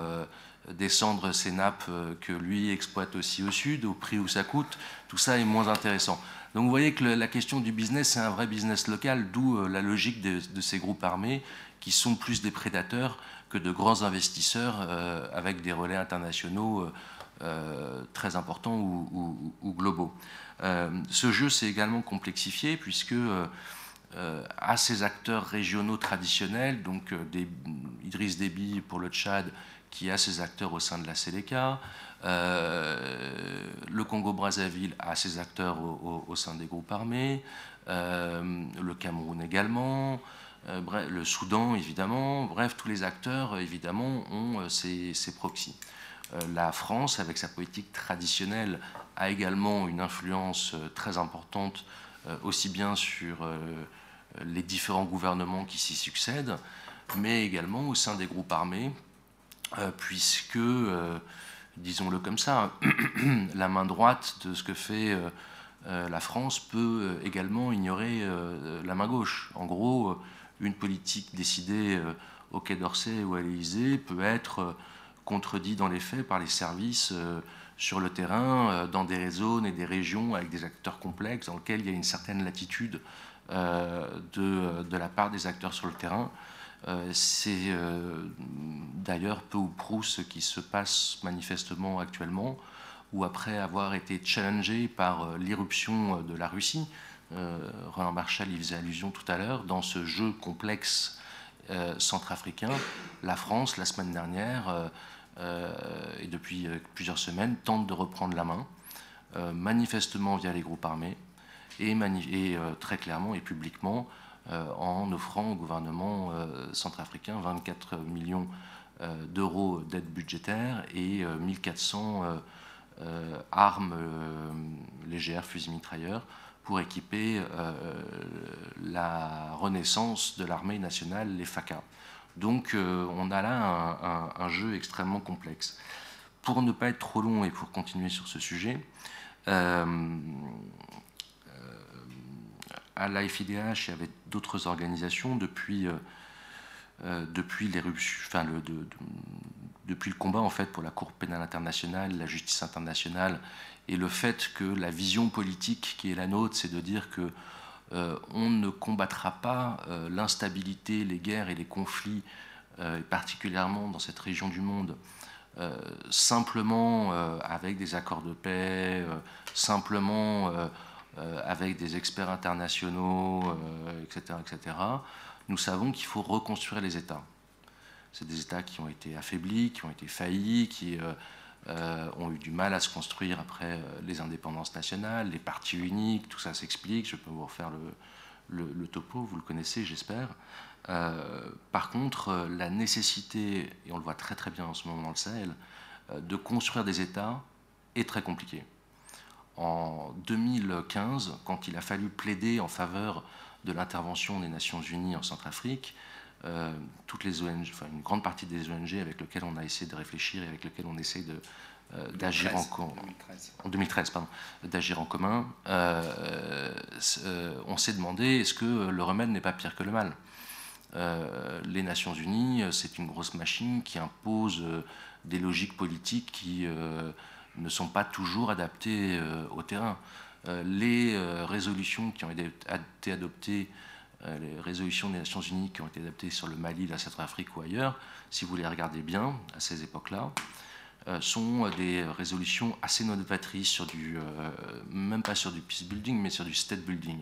descendre ces nappes que lui exploite aussi au sud, au prix où ça coûte. Tout ça est moins intéressant. Donc vous voyez que la question du business, c'est un vrai business local, d'où la logique de, ces groupes armés qui sont plus des prédateurs que de grands investisseurs avec des relais internationaux très importants ou globaux. Euh, ce jeu s'est également complexifié puisque euh, euh, à ces acteurs régionaux traditionnels, donc Idriss Déby pour le Tchad, qui a ses acteurs au sein de la Séléka, le Congo-Brazzaville a ses acteurs au, sein des groupes armés, le Cameroun également, le Soudan évidemment, bref, tous les acteurs évidemment ont ces, ces proxys. la France, avec sa politique traditionnelle a également une influence euh, très importante euh, aussi bien sur euh, les différents gouvernements qui s'y succèdent, mais également au sein des groupes armés, puisque, disons-le comme ça, la main droite de ce que fait la France peut également ignorer la main gauche. En gros, une politique décidée au Quai d'Orsay ou à l'Élysée peut être contredite dans les faits par les services sur le terrain, euh, dans des zones et des régions avec des acteurs complexes, dans lesquels il y a une certaine latitude euh, de, de, la part des acteurs sur le terrain. Euh, c'est d'ailleurs peu ou prou ce qui se passe manifestement actuellement, où après avoir été challengé par l'irruption de la Russie, Roland Marshall y faisait allusion tout à l'heure, dans ce jeu complexe centrafricain, la France, la semaine dernière, euh, et depuis euh, plusieurs semaines, tente de reprendre la main, euh, manifestement via les groupes armés, et, et très clairement et publiquement en offrant au gouvernement centrafricain 24 millions d'euros d'aide budgétaire et 1400 armes légères, fusils mitrailleurs, pour équiper la renaissance de l'armée nationale, les FACA. Donc euh, on a là un, jeu extrêmement complexe. Pour ne pas être trop long et pour continuer sur ce sujet, euh, euh, à la FIDH et avec d'autres organisations, depuis, le, depuis le combat en fait, pour la Cour pénale internationale, la justice internationale, et le fait que la vision politique qui est la nôtre, c'est de dire que on ne combattra pas euh, l'instabilité, les guerres et les conflits, euh, particulièrement dans cette région du monde, simplement avec des accords de paix, simplement avec des experts internationaux, etc., etc., nous savons qu'il faut reconstruire les États. C'est des États qui ont été affaiblis, qui ont été faillis, qui euh, ont eu du mal à se construire après euh, les indépendances nationales, les partis uniques, tout ça s'explique. Je peux vous refaire le, topo, vous le connaissez, j'espère. Euh, par contre, la nécessité, et on le voit très très bien en ce moment dans le Sahel, de construire des États est très compliquée. En 2015, quand il a fallu plaider en faveur de l'intervention des Nations Unies en Centrafrique, euh, toutes les ONG, enfin une grande partie des ONG avec lesquelles on a essayé de réfléchir et avec lesquelles on essaie de, euh, d'agir en, 2013. en 2013 pardon, d'agir en commun, euh, on s'est demandé est-ce que le remède n'est pas pire que le mal? Les Nations Unies, c'est une grosse machine qui impose des logiques politiques qui ne sont pas toujours adaptées au terrain. les résolutions qui ont été adoptées les résolutions des Nations Unies qui ont été adaptées sur le Mali, la Centrafrique ou ailleurs, si vous les regardez bien à ces époques-là, euh, sont des résolutions assez novatrices sur du, euh, même pas sur du peace building, mais sur du state building.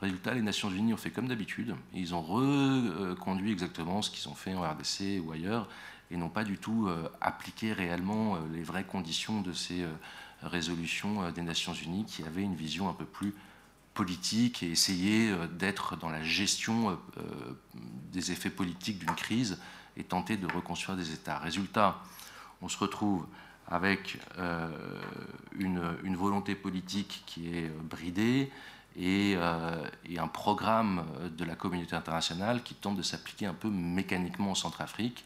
Résultat, les Nations Unies ont fait comme d'habitude, ils ont reconduit exactement ce qu'ils ont fait en RDC ou ailleurs, et n'ont pas du tout appliqué réellement les vraies conditions de ces résolutions des Nations Unies qui avaient une vision un peu plus politique et essayer euh, d'être dans la gestion euh, euh, des effets politiques d'une crise et tenter de reconstruire des États. Résultat, on se retrouve avec une, volonté politique qui est bridée et, un programme de la communauté internationale qui tente de s'appliquer un peu mécaniquement en Centrafrique,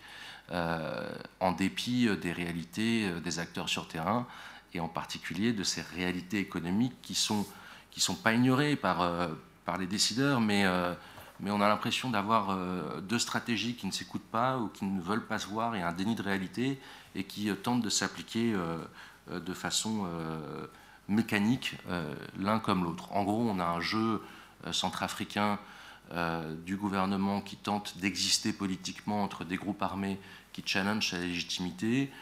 en dépit des réalités des acteurs sur terrain et en particulier de ces réalités économiques qui sont qui sont pas ignorés par, euh, par les décideurs, mais, euh, mais on a l'impression d'avoir euh, deux stratégies qui ne s'écoutent pas ou qui ne veulent pas se voir et un déni de réalité et qui tentent de s'appliquer de façon mécanique l'un comme l'autre. En gros, on a un jeu centrafricain du gouvernement qui tente d'exister politiquement entre des groupes armés qui challenge sa légitimité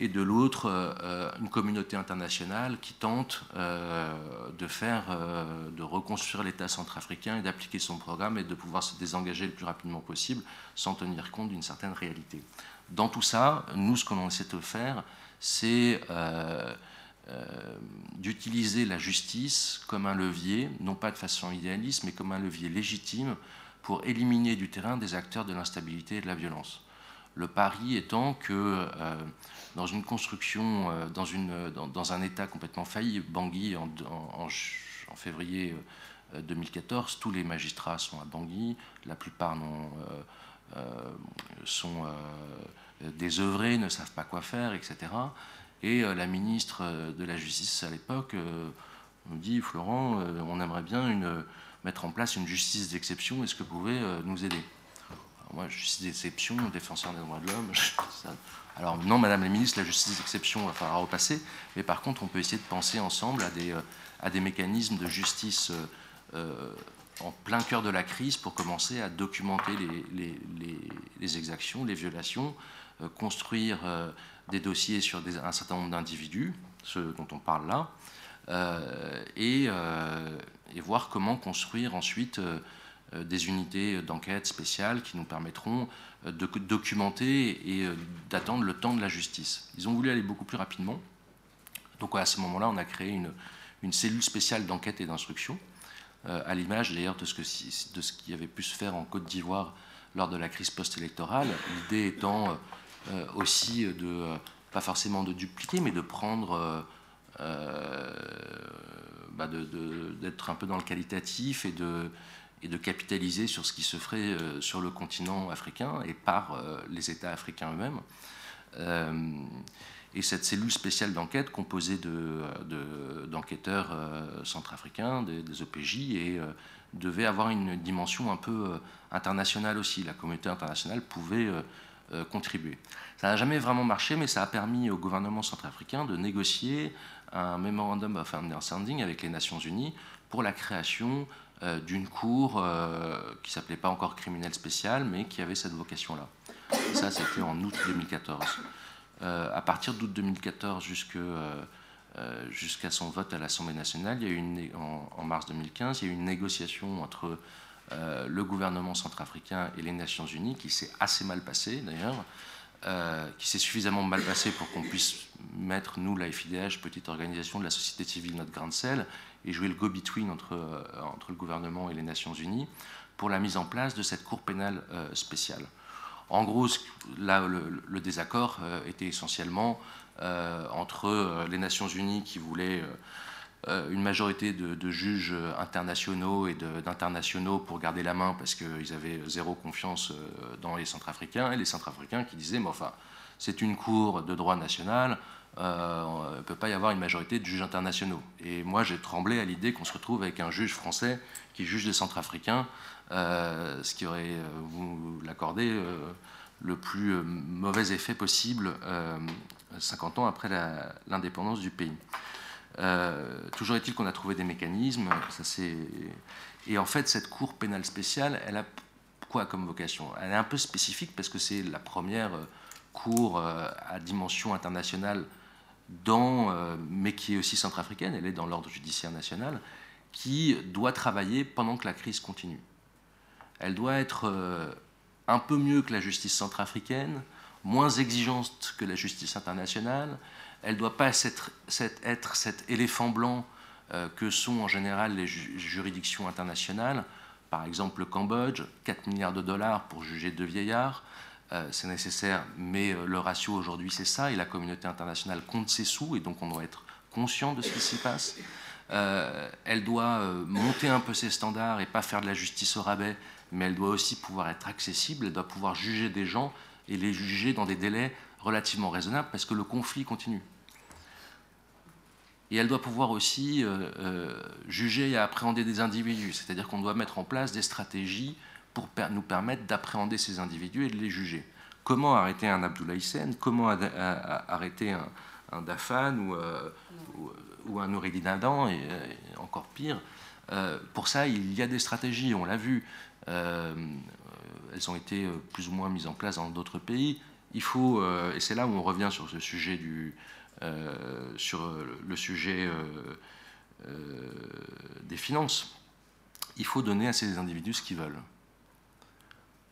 et de l'autre euh, une communauté internationale qui tente euh, de faire, euh, de reconstruire l'État centrafricain et d'appliquer son programme et de pouvoir se désengager le plus rapidement possible sans tenir compte d'une certaine réalité. Dans tout ça, nous, ce qu'on essaie de faire, c'est d'utiliser la justice comme un levier, non pas de façon idéaliste, mais comme un levier légitime pour éliminer du terrain des acteurs de l'instabilité et de la violence. Le pari étant que dans une construction, euh, dans, une, dans, un État complètement failli. Bangui, en, février 2014, euh, tous les magistrats sont à Bangui, la plupart euh, sont désœuvrés, ne savent pas quoi faire, etc. Et la ministre de la Justice à l'époque nous dit Florent, on aimerait bien une, mettre en place une justice d'exception, est-ce que vous pouvez nous aider? Moi, justice d'exception, défenseur des droits de l'homme, alors non, Madame la Ministre, la justice d'exception va falloir repasser, mais par contre, on peut essayer de penser ensemble à des, euh, mécanismes de justice euh, euh, en plein cœur de la crise pour commencer à documenter les, exactions, les violations, construire des dossiers sur un certain nombre d'individus, ceux dont on parle là, et, voir comment construire ensuite des unités d'enquête spéciales qui nous permettront euh, de documenter et euh, d'attendre le temps de la justice. Ils ont voulu aller beaucoup plus rapidement. Donc à ce moment-là, on a créé une, une cellule spéciale d'enquête et d'instruction, euh, à l'image d'ailleurs de, ce de ce qui avait pu se faire en Côte d'Ivoire lors de la crise post-électorale. L'idée étant aussi de, pas forcément de dupliquer, mais de prendre, bah d'être un peu dans le qualitatif et de, et de capitaliser sur ce qui se ferait euh, sur le continent africain et par euh, les États africains eux-mêmes. Euh, et cette cellule spéciale d'enquête, composée d'enquêteurs de, centrafricains, des, des, OPJ, et, devait avoir une dimension un peu internationale aussi. La communauté internationale pouvait contribuer. Ça n'a jamais vraiment marché, mais ça a permis au gouvernement centrafricain de négocier un memorandum of understanding avec les Nations Unies pour la création d'une cour euh, qui s'appelait pas encore criminel spécial, mais qui avait cette vocation-là. Ça, c'était en août 2014. à partir d'août 2014 jusqu'à son vote à l'Assemblée nationale, il y a une, en, mars 2015, il y a eu une négociation entre le gouvernement centrafricain et les Nations Unies qui s'est assez mal passée d'ailleurs. Euh, qui s'est suffisamment mal passé pour qu'on puisse mettre, nous, la FIDH, petite organisation de la société civile, notre grain de sel, et jouer le go-between entre, euh, entre le gouvernement et les Nations Unies pour la mise en place de cette Cour pénale euh, spéciale. En gros, là, le, désaccord était essentiellement entre les Nations Unies qui voulaient euh, une majorité de, juges internationaux et d'internationaux pour garder la main parce qu'ils avaient zéro confiance euh, dans les Centrafricains, et les Centrafricains qui disaient, mais enfin, c'est une cour de droit national, euh, il ne peut pas y avoir une majorité de juges internationaux. Et moi, j'ai tremblé à l'idée qu'on se retrouve avec un juge français qui juge les Centrafricains, ce qui aurait, vous l'accordez, le plus mauvais effet possible 50 ans après l'indépendance du pays. Euh, toujours est-il qu'on a trouvé des mécanismes. Ça, et en fait, cette Cour pénale spéciale, elle a quoi comme vocation? Elle est un peu spécifique parce que c'est la première euh, Cour euh, à dimension internationale, dans, mais qui est aussi centrafricaine, elle est dans l'ordre judiciaire national, qui doit travailler pendant que la crise continue. Elle doit être un peu mieux que la justice centrafricaine, moins exigeante que la justice internationale, elle ne doit pas être, cet éléphant blanc euh, que sont en général les juridictions internationales. Par exemple, le Cambodge, 4 milliards de dollars pour juger deux vieillards. Euh, c'est nécessaire, mais euh, le ratio aujourd'hui, c'est ça, et la communauté internationale compte ses sous, et donc on doit être conscient de ce qui s'y passe. elle doit monter un peu ses standards et pas faire de la justice au rabais, mais elle doit aussi pouvoir être accessible, elle doit pouvoir juger des gens et les juger dans des délais relativement raisonnable parce que le conflit continue. Et elle doit pouvoir aussi euh, euh, juger et appréhender des individus, c'est-à-dire qu'on doit mettre en place des stratégies pour nous permettre d'appréhender ces individus et de les juger. Comment arrêter un Abdoulaye Sen Comment arrêter un, Dafan ou, euh, un Noureddin Adam et, encore pire Pour ça, il y a des stratégies, on l'a vu. elles ont été plus ou moins mises en place dans d'autres pays il faut, euh, et c'est là où on revient sur sujet du, euh, sur le sujet euh, des finances, il faut donner à ces individus ce qu'ils veulent.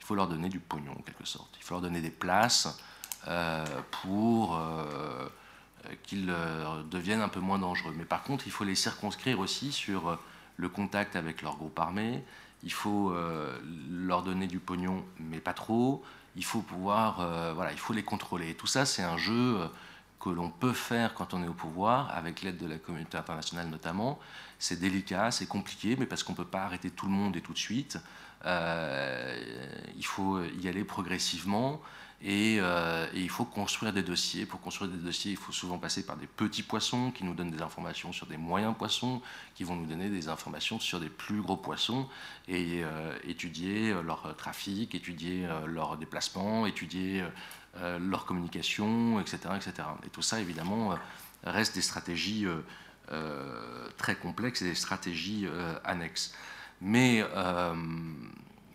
Il faut leur donner du pognon en quelque sorte. Il faut leur donner des places pour qu'ils deviennent un peu moins dangereux. Mais par contre, il faut les circonscrire aussi sur le contact avec leur groupe armé. Il faut leur donner du pognon, mais pas trop il faut pouvoir, euh, voilà, il faut les contrôler. tout ça, c'est un jeu euh, que l'on peut faire quand on est au pouvoir, avec l'aide de la communauté internationale notamment. C'est délicat, c'est compliqué, mais parce qu'on ne peut pas arrêter tout le monde et tout de suite. Euh, il faut y aller progressivement. Euh, et, il faut construire des dossiers. Pour construire des dossiers, il faut souvent passer par des petits poissons qui nous donnent des informations sur des moyens poissons, qui vont nous donner des informations sur des plus gros poissons, et euh, étudier leur trafic, étudier leur déplacement, étudier leur communication, etc., etc. Et tout ça, évidemment, reste des stratégies très complexes et des stratégies annexes. Mais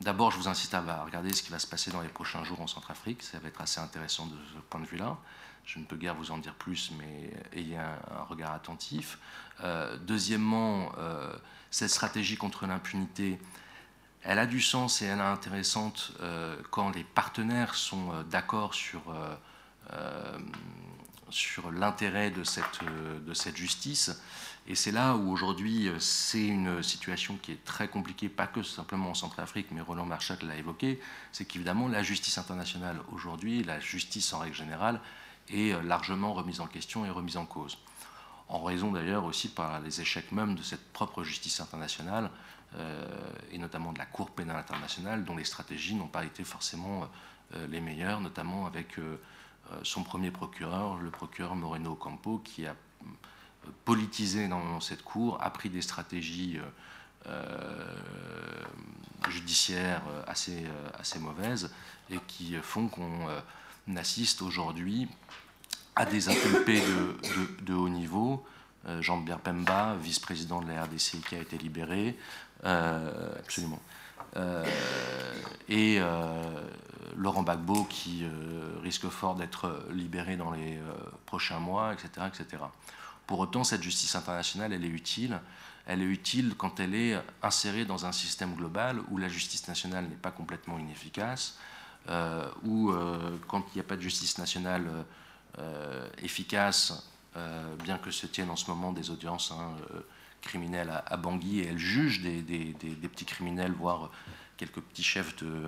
D'abord, je vous incite à regarder ce qui va se passer dans les prochains jours en Centrafrique. Ça va être assez intéressant de ce point de vue-là. Je ne peux guère vous en dire plus, mais ayez un, regard attentif. Euh, deuxièmement, euh, cette stratégie contre l'impunité, elle a du sens et elle est intéressante euh, quand les partenaires sont d'accord sur, sur l'intérêt de cette, de cette justice. Et c'est là où aujourd'hui euh, c'est une situation qui est très compliquée, pas que simplement en Centrafrique, mais Roland Marchal l'a évoqué, c'est qu'évidemment la justice internationale aujourd'hui, la justice en règle générale, est euh, largement remise en question et remise en cause. En raison d'ailleurs aussi par les échecs même de cette propre justice internationale, euh, et notamment de la Cour pénale internationale, dont les stratégies n'ont pas été forcément les meilleures, notamment avec son premier procureur, le procureur Moreno Ocampo, qui a politisé dans cette cour, a pris des stratégies euh, euh, judiciaires assez, euh, assez mauvaises et qui font qu'on assiste aujourd'hui à des inculpés de, de, haut niveau. Jean-Pierre Pemba, vice-président de la RDC, qui a été libéré. absolument. et Laurent Gbagbo qui risque fort d'être libéré dans les prochains mois, etc., etc. Pour autant, cette justice internationale, elle est utile. Elle est utile quand elle est insérée dans un système global où la justice nationale n'est pas complètement inefficace, euh, où euh, quand il n'y a pas de justice nationale euh, efficace, bien que se tiennent en ce moment des audiences hein, criminelles à, Bangui, et elle juge des, petits criminels, voire quelques petits chefs de,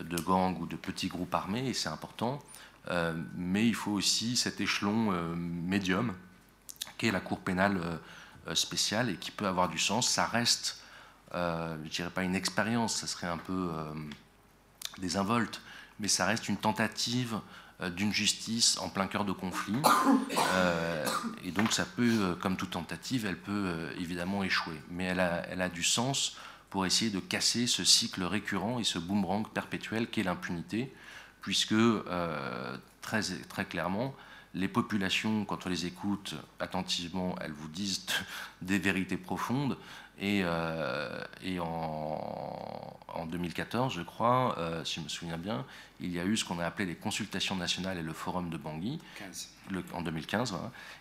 de gang ou de petits groupes armés, et c'est important. mais il faut aussi cet échelon médium, qui est la Cour pénale spéciale, et qui peut avoir du sens. Ça reste, je ne dirais pas une expérience, ça serait un peu désinvolte, mais ça reste une tentative euh, d'une justice en plein cœur de conflit. Euh, et donc ça peut, euh, comme toute tentative, elle peut évidemment échouer. Mais elle a, du sens pour essayer de casser ce cycle récurrent et ce boomerang perpétuel qu'est l'impunité, puisque très clairement, les populations, quand on les écoute attentivement, elles vous disent des vérités profondes, et, euh, et en, en, 2014, je crois, euh, si je me souviens bien, il y a eu ce qu'on a appelé les consultations nationales et le forum de Bangui, en 2015,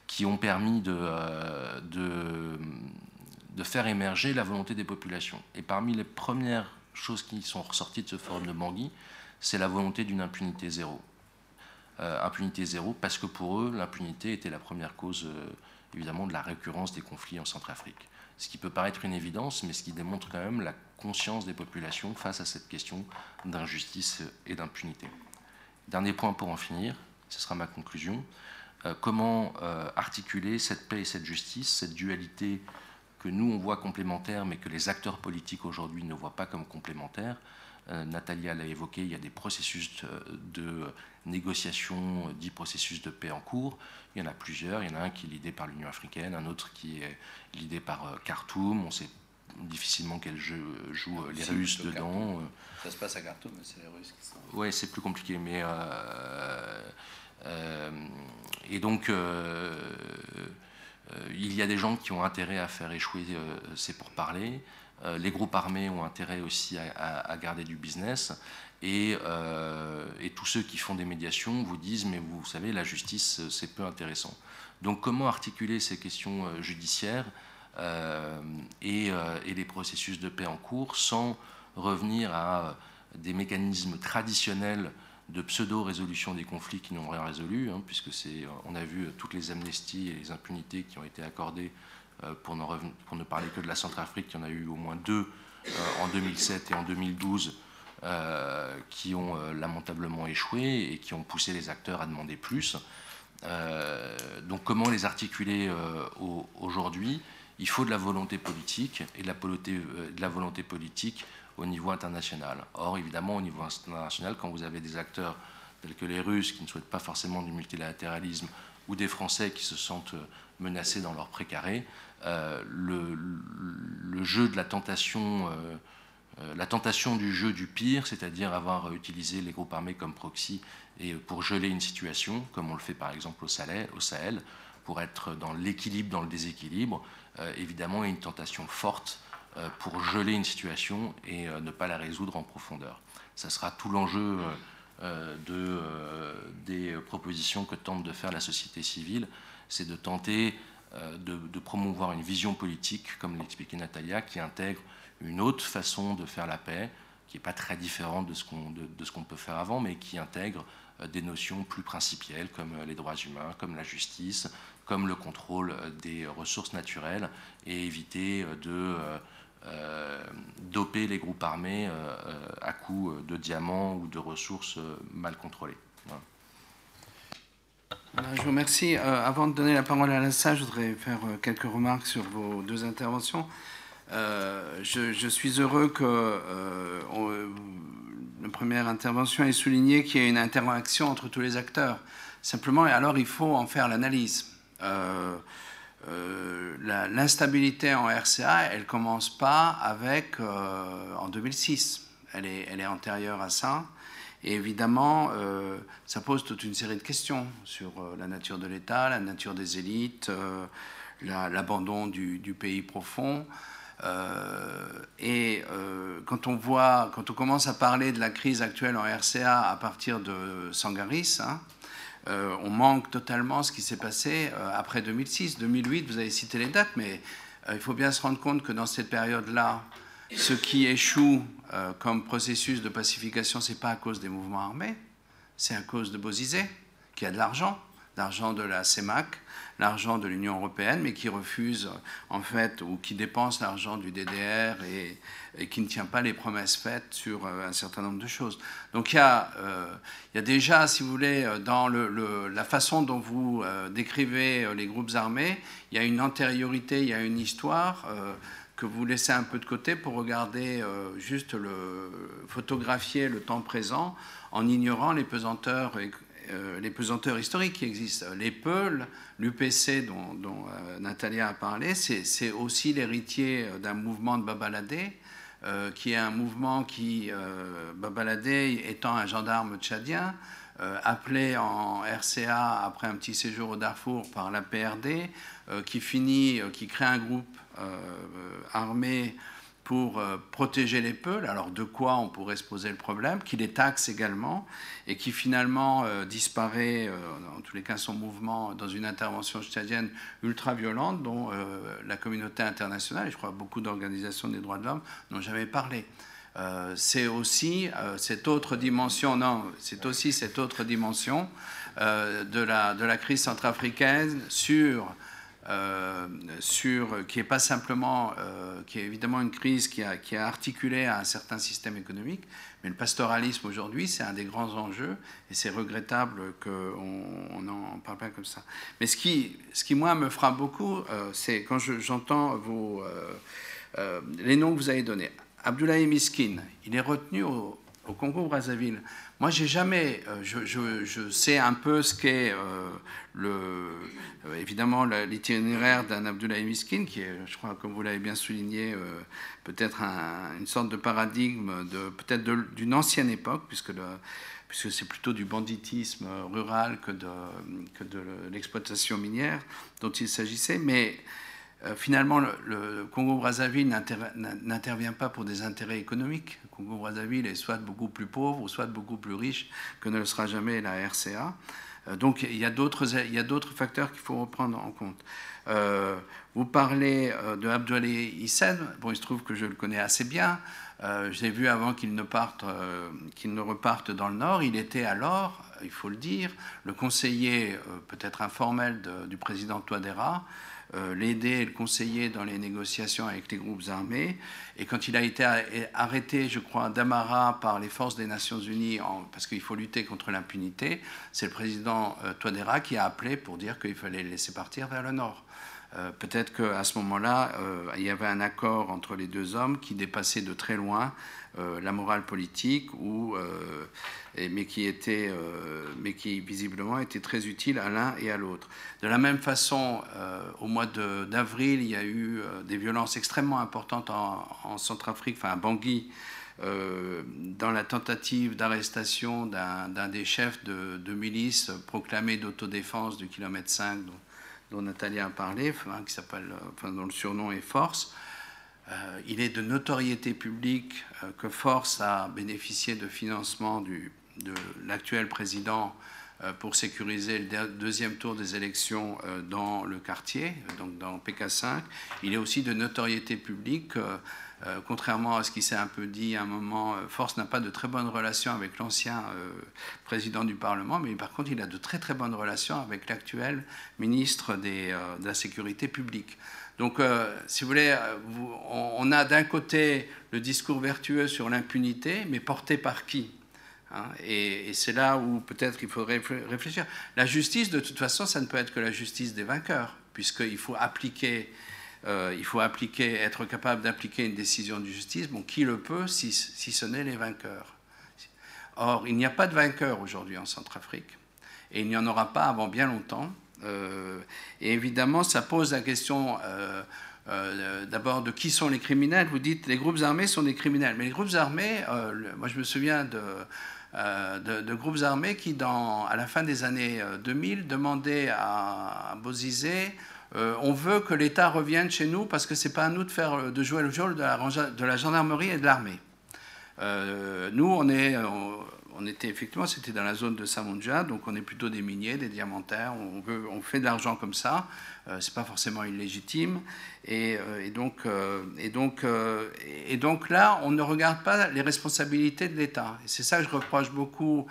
qui ont permis de, euh, de, de, faire émerger la volonté des populations. Et parmi les premières choses qui sont ressorties de ce forum de Bangui, c'est la volonté d'une impunité zéro. Impunité zéro, parce que pour eux, l'impunité était la première cause, évidemment, de la récurrence des conflits en Centrafrique ce qui peut paraître une évidence, mais ce qui démontre quand même la conscience des populations face à cette question d'injustice et d'impunité. Dernier point pour en finir, ce sera ma conclusion. Euh, comment euh, articuler cette paix et cette justice, cette dualité que nous on voit complémentaire, mais que les acteurs politiques aujourd'hui ne voient pas comme complémentaire euh, Natalia l'a évoqué, il y a des processus de, négociation, dix processus de paix en cours. Il y en a plusieurs. Il y en a un qui est l'idée par l'Union africaine, un autre qui est l'idée par euh, Khartoum. On sait difficilement quel jeu joue euh, les Russes dedans. Ça se passe à Khartoum, mais c'est les Russes qui sont. Oui, c'est plus compliqué. Mais, et donc, il y a des gens qui ont intérêt à faire échouer ces pourparlers. Euh, les groupes armés ont intérêt aussi à, garder du business. Euh, et, tous ceux qui font des médiations vous disent, mais vous savez, la justice, c'est peu intéressant. Donc comment articuler ces questions euh, judiciaires et, les processus de paix en cours sans revenir à des mécanismes traditionnels de pseudo-résolution des conflits qui n'ont rien résolu, hein, puisque on a vu toutes les amnesties et les impunités qui ont été accordées euh, pour, ne pour, ne parler que de la Centrafrique, il y en a eu au moins deux euh, en 2007 et en 2012 euh, qui ont lamentablement échoué et qui ont poussé les acteurs à demander plus. donc comment les articuler aujourd'hui? Il faut de la volonté politique et de la volonté politique au niveau international. Or, évidemment, au niveau international, quand vous avez des acteurs tels que les Russes qui ne souhaitent pas forcément du multilatéralisme ou des Français qui se sentent menacés dans leur précaré, euh, le, jeu de la tentation, euh, euh, la tentation du jeu du pire, c'est-à-dire avoir utilisé les groupes armés comme proxy et pour geler une situation, comme on le fait par exemple au Sahel, pour être dans l'équilibre, dans le déséquilibre, évidemment, il y a une tentation forte pour geler une situation et ne pas la résoudre en profondeur. Ça sera tout l'enjeu de, des propositions que tente de faire la société civile, c'est de tenter euh, de, promouvoir une vision politique, comme l'expliquait Natalia, qui intègre une autre façon de faire la paix, qui n'est pas très différente de ce qu'on peut faire avant, mais qui intègre euh, des notions plus principielles comme euh, les droits humains, comme la justice, comme le contrôle des ressources naturelles, et éviter de doper les groupes armés à coups de diamants ou de ressources mal contrôlées. Je vous remercie. Euh, avant de donner la parole à Lassa, je voudrais faire euh, quelques remarques sur vos deux interventions. Euh, je, suis heureux que la première intervention ait souligné qu'il y a une interaction entre tous les acteurs. Simplement, alors il faut en faire l'analyse. L'instabilité en RCA, elle commence pas avec en 2006. Elle est, elle est antérieure à ça. Et évidemment, euh, ça pose toute une série de questions sur euh, la nature de l'État, la nature des élites, euh, l'abandon du, pays profond. et quand on voit, quand on commence à parler de la crise actuelle en RCA à partir de Sangaris, hein, on manque totalement ce qui s'est passé après 2006. 2008, vous avez cité les dates, mais il faut bien se rendre compte que dans cette période-là, ce qui échoue comme processus de pacification, ce n'est pas à cause des mouvements armés, c'est à cause de Bozizé, qui a de l'argent, l'argent de la CEMAC, l'argent de l'Union européenne, mais qui refuse en fait ou qui dépense l'argent du DDR et, qui ne tient pas les promesses faites sur euh, un certain nombre de choses. Donc il y a, euh, déjà, si vous voulez, euh, dans la façon dont vous décrivez les groupes armés, il y a une antériorité, il y a une histoire. Que vous laissez un peu de côté pour regarder juste le photographier le temps présent en ignorant les pesanteurs euh, les pesanteurs historiques qui existent. Les Peuls, l'UPC dont, dont euh, Natalia a parlé, c'est aussi l'héritier d'un mouvement de Babaladé, euh, qui est un mouvement qui, Babaladé étant un gendarme tchadien, appelé en RCA après un petit séjour au Darfour par la PRD, qui finit, qui crée un groupe armé pour euh, protéger les Peuls, alors de quoi on pourrait se poser le problème, qui les taxe également, et qui finalement euh, disparaît, euh, en tous les cas son mouvement, dans une intervention tchadienne ultra-violente, dont la communauté internationale, et je crois beaucoup d'organisations des droits de l'homme, n'ont jamais parlé. c'est aussi cette autre dimension, non, c'est aussi cette autre dimension de, la, de la crise centrafricaine sur euh, sur, qui n'est pas simplement, euh, qui est évidemment une crise qui a, qui a articulé à un certain système économique, mais le pastoralisme aujourd'hui, c'est un des grands enjeux, et c'est regrettable qu'on n'en parle pas comme ça. Mais ce qui, ce qui moi, me frappe beaucoup, euh, c'est quand j'entends vos, les noms que vous avez donnés. Abdoulaye Miskin, il est retenu au, au Congo-Brazzaville. Moi, j'ai jamais. Euh, je, sais un peu ce qu'est euh, le, euh, évidemment l'itinéraire d'un Abdoulaye Miskin, qui est, je crois, comme vous l'avez bien souligné, peut-être une sorte de paradigme de peut-être d'une ancienne époque, puisque puisque c'est plutôt du banditisme rural que de, que de l'exploitation minière dont il s'agissait. Mais finalement, le, Congo-Brazzaville n'intervient pas pour des intérêts économiques. Le Congo-Brazzaville est soit beaucoup plus pauvre soit beaucoup plus riche que ne le sera jamais la RCA. Euh, donc il y a d'autres facteurs qu'il faut reprendre en compte. Euh, vous parlez de Abdoulaye Hissène. Bon, il se trouve que je le connais assez bien. Euh, J'ai vu avant qu'il ne, parte, qu'il ne reparte dans le Nord. Il était alors, il faut le dire, le conseiller peut-être informel du président Touadéra. Euh, l'aider et le conseiller dans les négociations avec les groupes armés. Et quand il a été arrêté, je crois, d'Amara par les forces des Nations Unies, parce qu'il faut lutter contre l'impunité, c'est le président euh, Touadéra qui a appelé pour dire qu'il fallait le laisser partir vers le nord. Euh, peut-être qu'à ce moment-là, il y avait un accord entre les deux hommes qui dépassait de très loin la morale politique ou mais, qui était, euh, mais qui visiblement était très utile à l'un et à l'autre. De la même façon, euh, au mois d'avril, il y a eu euh, des violences extrêmement importantes en, Centrafrique, enfin à Bangui, dans la tentative d'arrestation d'un des chefs de, milice proclamé d'autodéfense du kilomètre 5 dont, Nathalie a parlé, qui enfin, dont le surnom est Force. Il est de notoriété publique que Force a bénéficié de financement de l'actuel président euh, pour sécuriser le deuxième tour des élections euh, dans le quartier, donc dans PK5. Il est aussi de notoriété publique. Euh, contrairement à ce qui s'est un peu dit à un moment, Force n'a pas de très bonnes relations avec l'ancien président du Parlement, mais par contre, il a de très très bonnes relations avec l'actuel ministre de la Sécurité publique. Donc, si vous voulez, on a d'un côté le discours vertueux sur l'impunité, mais porté par qui Hein, et, c'est là où peut-être il faudrait réfléchir. La justice, de toute façon, ça ne peut être que la justice des vainqueurs, puisqu'il faut appliquer, euh, il faut appliquer, être capable d'appliquer une décision de justice. Bon, qui le peut si, ce n'est les vainqueurs? Or, il n'y a pas de vainqueur aujourd'hui en Centrafrique, et il n'y en aura pas avant bien longtemps. Euh, et évidemment, ça pose la question. Euh, d'abord de qui sont les criminels. Vous dites les groupes armés sont des criminels, mais les groupes armés, moi je me souviens de, groupes armés qui, à la fin des années 2000, demandaient à, Bozizé on veut que l'État revienne chez nous parce que c'est pas à nous de, jouer le jeu de la, gendarmerie et de l'armée. nous, on est, était effectivement, c'était dans la zone de Samonja, donc on est plutôt des miniers, des diamantaires, on, veut, on fait de l'argent comme ça, euh, c'est pas forcément illégitime, et, euh, donc, euh, et, donc, et donc là, on ne regarde pas les responsabilités de l'État. C'est ça que je reproche beaucoup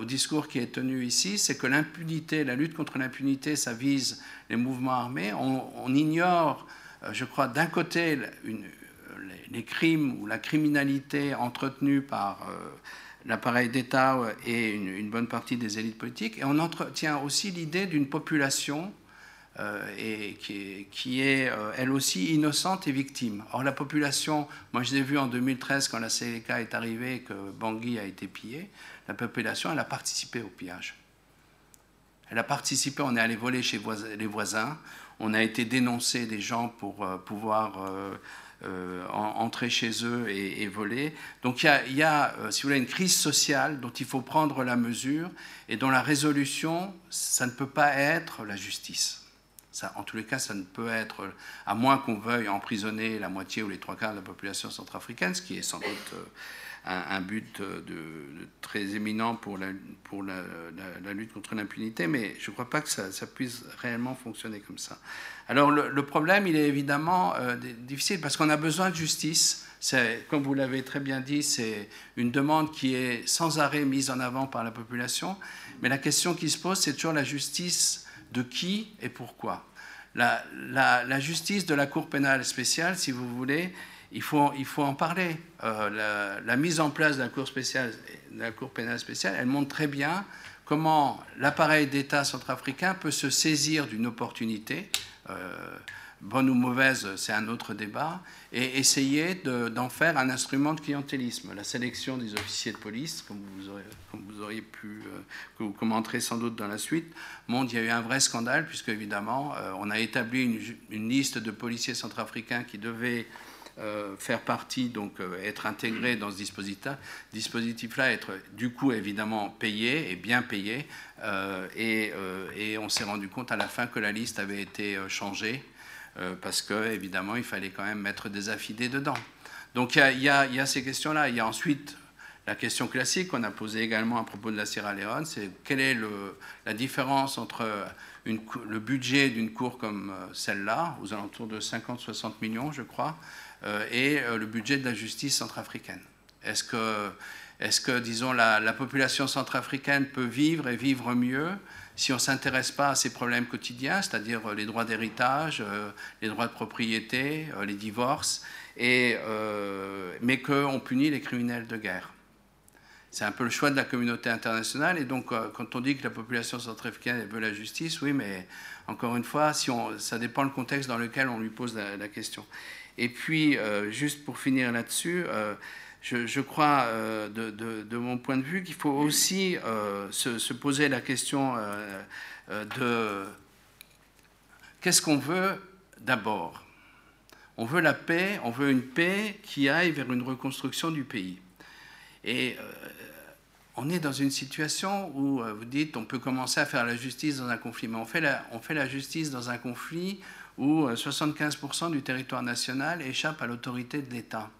au discours qui est tenu ici, c'est que l'impunité, la lutte contre l'impunité, ça vise les mouvements armés. On, ignore, je crois, d'un côté une, les, crimes ou la criminalité entretenue par l'appareil d'État et une, bonne partie des élites politiques. Et on entretient aussi l'idée d'une population euh, qui est, euh, elle aussi innocente et victime. Or, la population, moi je l'ai vu en 2013 quand la CLK est arrivée et que Bangui a été pillé, la population, elle a participé au pillage. Elle a participé, on est allé voler chez les voisins, on a été dénoncé des gens pour euh, pouvoir euh, entrer chez eux et, voler. Donc il y a, euh, si vous voulez, une crise sociale dont il faut prendre la mesure et dont la résolution, ça ne peut pas être la justice. En tous les cas, ça ne peut être, à moins qu'on veuille emprisonner la moitié ou les trois quarts de la population centrafricaine, ce qui est sans doute un, but très éminent pour, la, lutte contre l'impunité, mais je ne crois pas que ça, puisse réellement fonctionner comme ça. Alors le, problème, il est évidemment euh, difficile parce qu'on a besoin de justice. Comme vous l'avez très bien dit, c'est une demande qui est sans arrêt mise en avant par la population. Mais la question qui se pose, c'est toujours la justice de qui et pourquoi. La, justice de la Cour pénale spéciale, si vous voulez, il faut, il faut en parler. Euh, la, mise en place de la Cour, spéciale, de la Cour pénale spéciale, elle montre très bien comment l'appareil d'État centrafricain peut se saisir d'une opportunité, euh, bonne ou mauvaise, c'est un autre débat, et essayer d'en faire un instrument de clientélisme. La sélection des officiers de police, comme vous auriez pu, euh, que vous commenterez sans doute dans la suite, montre qu'il y a eu un vrai scandale, puisque évidemment, on a établi une, liste de policiers centrafricains qui devaient euh, faire partie, donc euh, être intégré dans ce dispositif-là, être du coup évidemment payé et bien payé. Euh, et, on s'est rendu compte à la fin que la liste avait été changée parce que évidemment il fallait quand même mettre des affidés dedans. Donc il y, a, ces questions-là. Il y a ensuite la question classique qu'on a posée également à propos de la Sierra Leone, c'est quelle est la différence entre le budget d'une cour comme celle-là, aux alentours de 50-60 millions, je crois, et euh, le budget de la justice centrafricaine. Est-ce que, est que, disons, la, population centrafricaine peut vivre et vivre mieux si on ne s'intéresse pas à ses problèmes quotidiens, c'est-à-dire euh, les droits d'héritage, les droits de propriété, les divorces, et, mais qu'on punit les criminels de guerre? C'est un peu le choix de la communauté internationale. Et donc, quand on dit que la population centrafricaine veut la justice, oui, mais encore une fois, ça dépend du contexte dans lequel on lui pose la question. Et puis, euh, juste pour finir là-dessus, euh, je, crois, euh, de, mon point de vue, qu'il faut aussi se, poser la question de qu'est-ce qu'on veut d'abord? On veut la paix, on veut une paix qui aille vers une reconstruction du pays. Et on est dans une situation où vous dites on peut commencer à faire la justice dans un conflit, mais on fait la, on fait la justice dans un conflit où 75% euh, du territoire national échappe à l'autorité de l'État.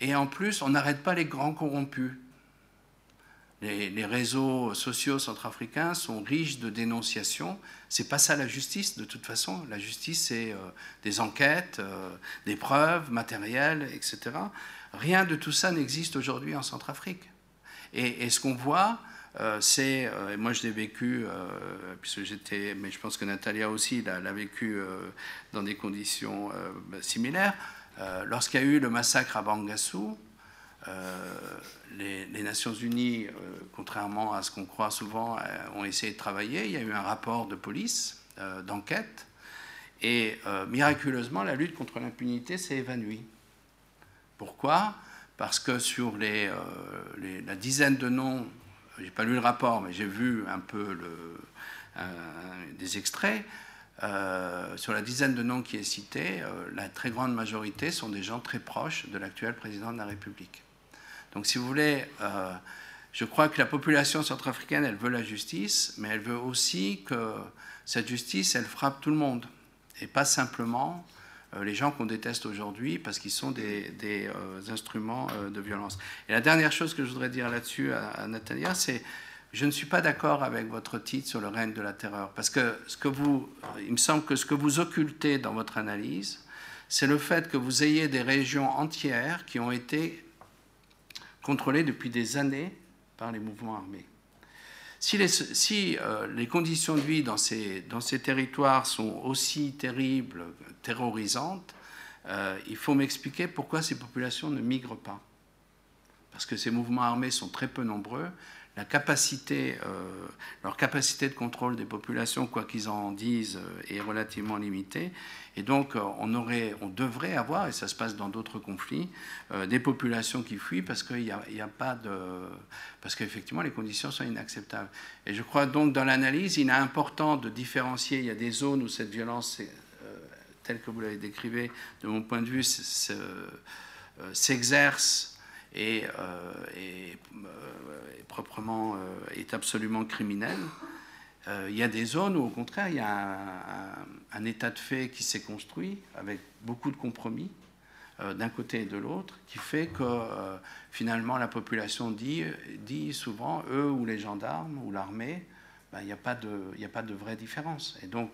Et en plus, on n'arrête pas les grands corrompus. Les, réseaux sociaux centrafricains sont riches de dénonciations. C'est pas ça la justice, de toute façon. La justice, c'est euh, des enquêtes, euh, des preuves matérielles, etc. Rien de tout ça n'existe aujourd'hui en Centrafrique. et ce qu'on voit, euh, c'est, euh, moi je l'ai vécu, euh, puisque j'étais, mais je pense que Natalia aussi l'a vécu dans des conditions bah, similaires. Lorsqu'il y a eu le massacre à Bangassou, les, les, Nations Unies, contrairement à ce qu'on croit souvent, ont essayé de travailler. Il y a eu un rapport de police, d'enquête, et miraculeusement, la lutte contre l'impunité s'est évanouie. Pourquoi? Parce que sur les, la dizaine de noms j'ai pas lu le rapport, mais j'ai vu un peu le, des extraits. Euh, sur la dizaine de noms qui est cité, euh, la très grande majorité sont des gens très proches de l'actuel président de la République. Donc, si vous voulez, euh, je crois que la population centrafricaine, elle veut la justice, mais elle veut aussi que cette justice, elle frappe tout le monde, et pas simplement euh, les gens qu'on déteste aujourd'hui parce qu'ils sont des, euh, instruments euh, de violence. Et la dernière chose que je voudrais dire là-dessus à, à Natalia, c'est je ne suis pas d'accord avec votre titre sur le règne de la terreur, parce que ce que vous, il me semble que ce que vous occultez dans votre analyse, c'est le fait que vous ayez des régions entières qui ont été contrôlées depuis des années par les mouvements armés. Si euh, les conditions de vie dans ces, dans ces, territoires sont aussi terribles, terrorisantes, euh, il faut m'expliquer pourquoi ces populations ne migrent pas. Parce que ces mouvements armés sont très peu nombreux, la capacité, euh, leur capacité de contrôle des populations, quoi qu'ils en disent, euh, est relativement limitée. Et donc, euh, on, aurait, on devrait avoir, et ça se passe dans d'autres conflits, des populations qui fuient parce qu'il n'y a, pas de. parce qu'effectivement, les conditions sont inacceptables. Et je crois donc, dans l'analyse, il est important de différencier. Il y a des zones où cette violence, telle que vous l'avez décrivée, de mon point de vue, s'exerce et, euh, euh, proprement euh, est absolument criminel. il y a des zones où, au contraire, il y a un, état de fait qui s'est construit avec beaucoup de compromis d'un côté et de l'autre, qui fait que finalement la population dit, dit souvent, eux ou les gendarmes ou l'armée, ben, il n'y a, pas de, a pas de vraie différence. Et donc,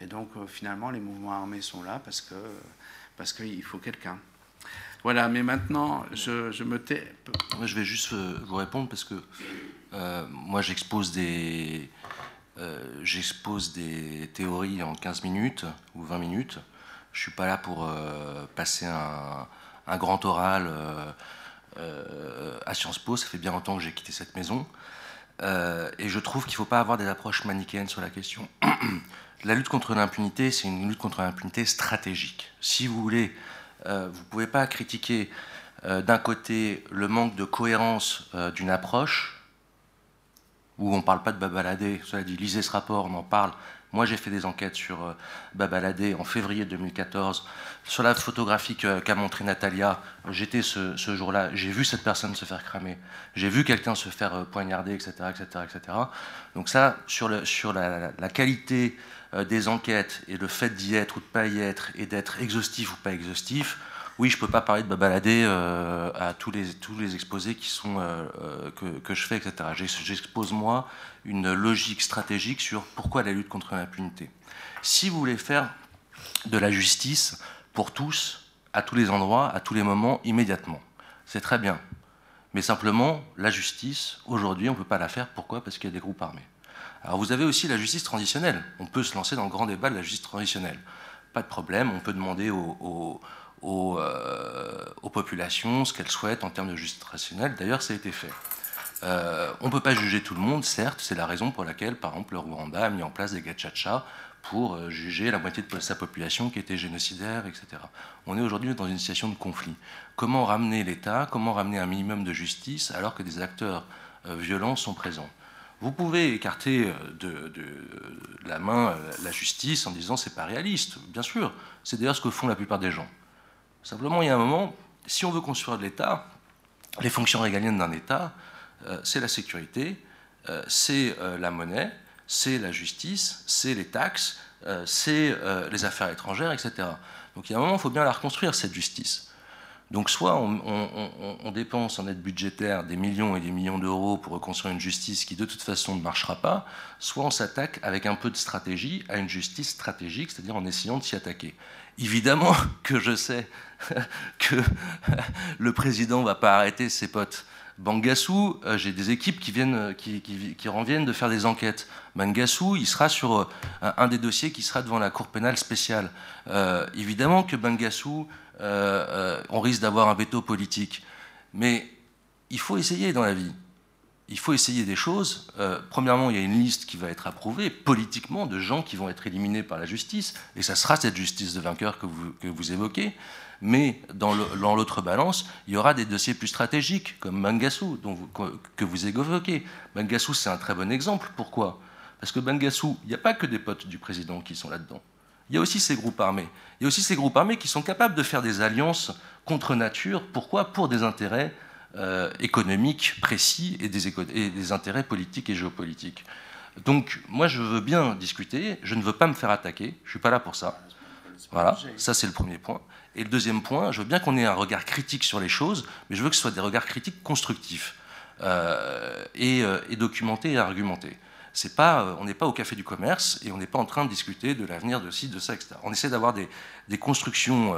et donc finalement, les mouvements armés sont là parce qu'il parce qu'il faut quelqu'un. Voilà, mais maintenant, je, me tais. Je vais juste euh, vous répondre parce que euh, moi, j'expose des, euh, des théories en 15 minutes ou 20 minutes. Je ne suis pas là pour passer un, un, grand oral à Sciences Po. Ça fait bien longtemps que j'ai quitté cette maison. et je trouve qu'il ne faut pas avoir des approches manichéennes sur la question. la lutte contre l'impunité, c'est une lutte contre l'impunité stratégique. Si vous voulez euh, vous ne pouvez pas critiquer euh, d'un côté le manque de cohérence euh, d'une approche, où on ne parle pas de Babaladé, cela dit, lisez ce rapport, on en parle. Moi, j'ai fait des enquêtes sur Babaladé en février 2014. Sur la photographie qu'a montré Natalia, j'étais ce, jour-là, j'ai vu cette personne se faire cramer, j'ai vu quelqu'un se faire poignarder, etc., etc., etc. Donc ça, sur, la, qualité euh, des enquêtes et le fait d'y être ou de pas y être et d'être exhaustif ou pas exhaustif, oui, je ne peux pas parler de me balader euh, à tous les, tous les exposés qui sont, euh, que, que, je fais, etc. J'expose, moi, une logique stratégique sur pourquoi la lutte contre l'impunité. Si vous voulez faire de la justice pour tous, à tous les endroits, à tous les moments, immédiatement, c'est très bien. Mais simplement, la justice, aujourd'hui, on ne peut pas la faire. Pourquoi? Parce qu'il y a des groupes armés. Alors vous avez aussi la justice transitionnelle. On peut se lancer dans le grand débat de la justice transitionnelle. Pas de problème, on peut demander aux, euh, populations ce qu'elles souhaitent en termes de justice transitionnelle. D'ailleurs, ça a été fait. Euh, on ne peut pas juger tout le monde, certes, c'est la raison pour laquelle, par exemple, le Rwanda a mis en place des gachacha pour euh, juger la moitié de sa population qui était génocidaire, etc. On est aujourd'hui dans une situation de conflit. Comment ramener l'État, comment ramener un minimum de justice alors que des acteurs violents sont présents? Vous pouvez écarter euh, de, la main euh, la justice en disant c'est pas réaliste. Bien sûr, c'est d'ailleurs ce que font la plupart des gens. Simplement, il y a un moment, si on veut construire de l'État, les fonctions régaliennes d'un État, euh, c'est la sécurité, c'est la monnaie, c'est la justice, c'est les taxes, c'est les affaires étrangères, etc. Donc il y a un moment, il faut bien la reconstruire, cette justice. Donc soit on, dépense en aide budgétaire des millions et des millions d'euros pour reconstruire une justice qui de toute façon ne marchera pas, soit on s'attaque avec un peu de stratégie à une justice stratégique, c'est-à-dire en essayant de s'y attaquer. Évidemment que je sais que le président ne va pas arrêter ses potes. Bangassou, euh, j'ai des équipes qui, viennent, reviennent de faire des enquêtes. Bangassou, il sera sur euh, un des dossiers qui sera devant la Cour pénale spéciale. Euh, évidemment que Bangassou euh, euh, on risque d'avoir un veto politique. Mais il faut essayer dans la vie. Il faut essayer des choses. Euh, premièrement, il y a une liste qui va être approuvée politiquement de gens qui vont être éliminés par la justice, et ça sera cette justice de vainqueur que vous, évoquez. Mais dans l'autre balance, il y aura des dossiers plus stratégiques, comme Bangassou, dont que vous évoquez. Bangassou, c'est un très bon exemple. Pourquoi? Parce que Bangassou, il n'y a pas que des potes du président qui sont là-dedans. Il y a aussi ces groupes armés. Il y a aussi ces groupes armés qui sont capables de faire des alliances contre nature. Pourquoi? Pour des intérêts économiques précis et des, et des intérêts politiques et géopolitiques. Donc, moi, je veux bien discuter, je ne veux pas me faire attaquer, je ne suis pas là pour ça. Voilà, ça c'est le premier point. Et le deuxième point, je veux bien qu'on ait un regard critique sur les choses, mais je veux que ce soit des regards critiques constructifs euh, et, euh, et, documentés et argumentés. Euh, on n'est pas au café du commerce et on n'est pas en train de discuter de l'avenir de ci, de ça, etc. On essaie d'avoir des, constructions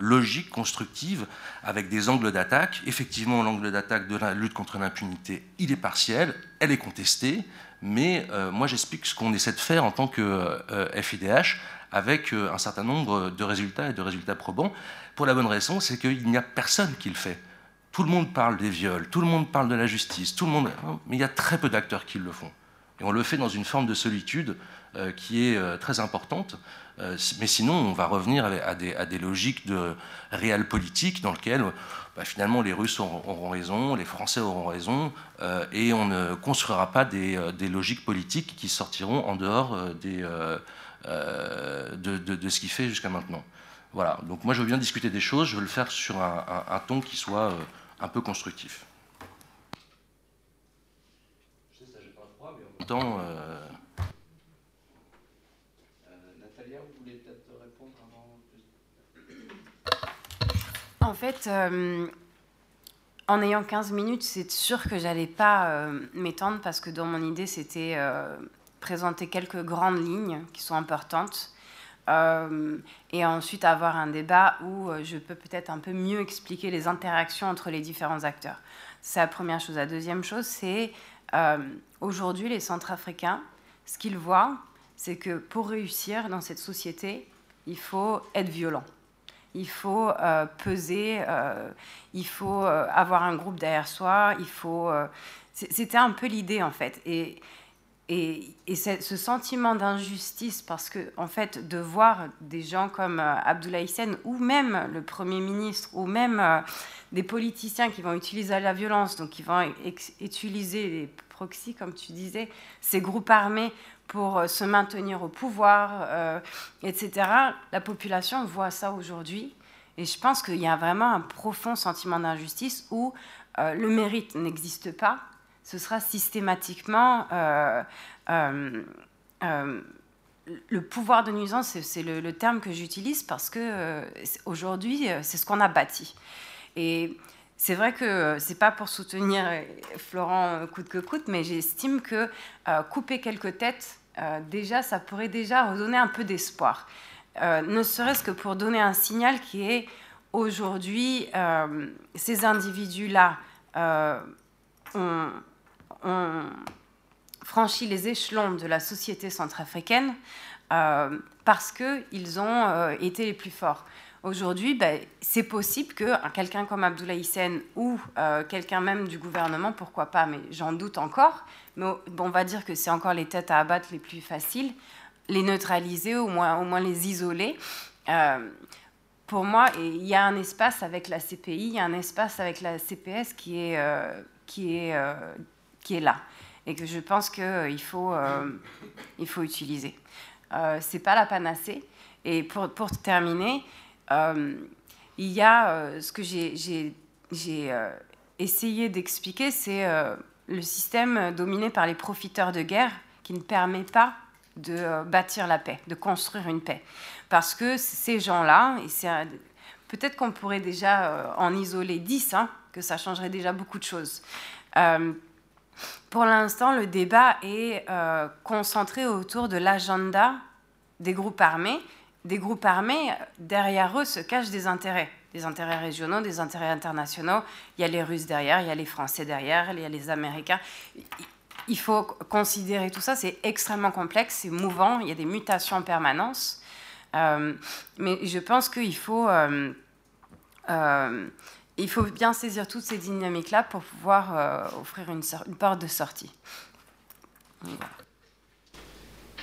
logiques, constructives, avec des angles d'attaque. Effectivement, l'angle d'attaque de la lutte contre l'impunité, il est partiel, elle est contestée, mais moi j'explique ce qu'on essaie de faire en tant que FIDH avec euh, un certain nombre de résultats et de résultats probants, pour la bonne raison, c'est qu'il n'y a personne qui le fait. Tout le monde parle des viols, tout le monde parle de la justice, tout le monde, hein, mais il y a très peu d'acteurs qui le font. Et on le fait dans une forme de solitude euh, qui est euh, très importante. mais sinon, on va revenir à des, logiques de réel politique dans lesquelles bah, finalement les Russes auront, raison, les Français auront raison, et on ne construira pas des, logiques politiques qui sortiront en dehors euh, de, ce qu'il fait jusqu'à maintenant. Voilà, donc moi je veux bien discuter des choses, je veux le faire sur un, ton qui soit euh, un peu constructif. Je sais, ça j'ai Euh... Natalia, vous voulez peut-être répondre avant En fait, euh, en ayant 15 minutes, c'est sûr que j'allais pas m'étendre parce que dans mon idée, c'était présenter quelques grandes lignes qui sont importantes. Euh, et ensuite avoir un débat où euh, je peux peut-être un peu mieux expliquer les interactions entre les différents acteurs. C'est la première chose. La deuxième chose, c'est euh, aujourd'hui les Centrafricains, ce qu'ils voient, c'est que pour réussir dans cette société, il faut être violent. Il faut peser, il faut avoir un groupe derrière soi, il faut... C'était un peu l'idée en fait. Et et, ce sentiment d'injustice, parce que en fait, de voir des gens comme euh, Abdoulaye Hissène, ou même le Premier ministre, ou même euh, des politiciens qui vont utiliser la violence, donc qui vont utiliser les proxys, comme tu disais, ces groupes armés pour euh, se maintenir au pouvoir, etc. La population voit ça aujourd'hui. Et je pense qu'il y a vraiment un profond sentiment d'injustice où le mérite n'existe pas, ce sera systématiquement euh, euh, euh, le pouvoir de nuisance, c'est le, terme que j'utilise parce que aujourd'hui, c'est ce qu'on a bâti. Et c'est vrai que c'est pas pour soutenir Florent coûte que coûte, mais j'estime que couper quelques têtes, déjà, ça pourrait déjà redonner un peu d'espoir. ne serait-ce que pour donner un signal qui est aujourd'hui, ces individus-là ont ont franchi les échelons de la société centrafricaine euh, parce qu'ils ont euh, été les plus forts. Aujourd'hui, ben, c'est possible que quelqu'un comme Abdoulaye Hissène ou euh, quelqu'un même du gouvernement, pourquoi pas, mais j'en doute encore, mais bon, on va dire que c'est encore les têtes à abattre les plus faciles, les neutraliser, au moins, au moins les isoler. pour moi, il y a un espace avec la CPI, il y a un espace avec la CPS qui est, qui est qui est là et que je pense qu'il euh, faut, euh, il faut utiliser. Euh, Ce n'est pas la panacée. Et pour, pour terminer, il y a ce que j'ai essayé d'expliquer, c'est le système dominé par les profiteurs de guerre qui ne permet pas de bâtir la paix, de construire une paix. Parce que ces gens-là, peut-être qu'on pourrait déjà en isoler 10, hein, que ça changerait déjà beaucoup de choses. Pour l'instant, le débat est euh, concentré autour de l'agenda des groupes armés. Des groupes armés, derrière eux se cachent des intérêts, des intérêts régionaux, des intérêts internationaux. Il y a les Russes derrière, il y a les Français derrière, il y a les Américains. Il faut considérer tout ça, c'est extrêmement complexe, c'est mouvant, il y a des mutations en permanence. Euh, mais je pense qu'il faut... Euh, il faut bien saisir toutes ces dynamiques-là pour pouvoir euh, offrir une, une, porte de sortie. Voilà.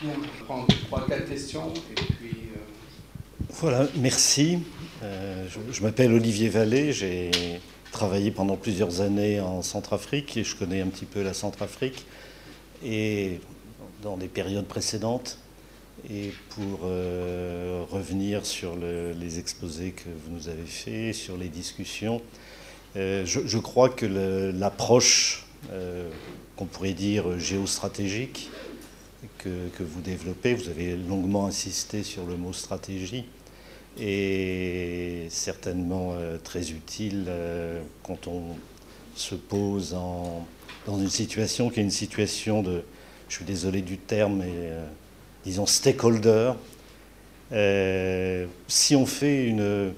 on va prendre trois, quatre questions et puis. Euh... Voilà, merci. Euh, je, je m'appelle Olivier Vallée, j'ai travaillé pendant plusieurs années en Centrafrique et je connais un petit peu la Centrafrique. Et dans des périodes précédentes, et pour euh, revenir sur le, les exposés que vous nous avez faits, sur les discussions, je, crois que l'approche qu'on pourrait dire géostratégique que, vous développez, vous avez longuement insisté sur le mot stratégie, est certainement très utile quand on se pose dans une situation qui est une situation de, je suis désolé du terme, mais euh, disons stakeholder. Euh, si on fait une,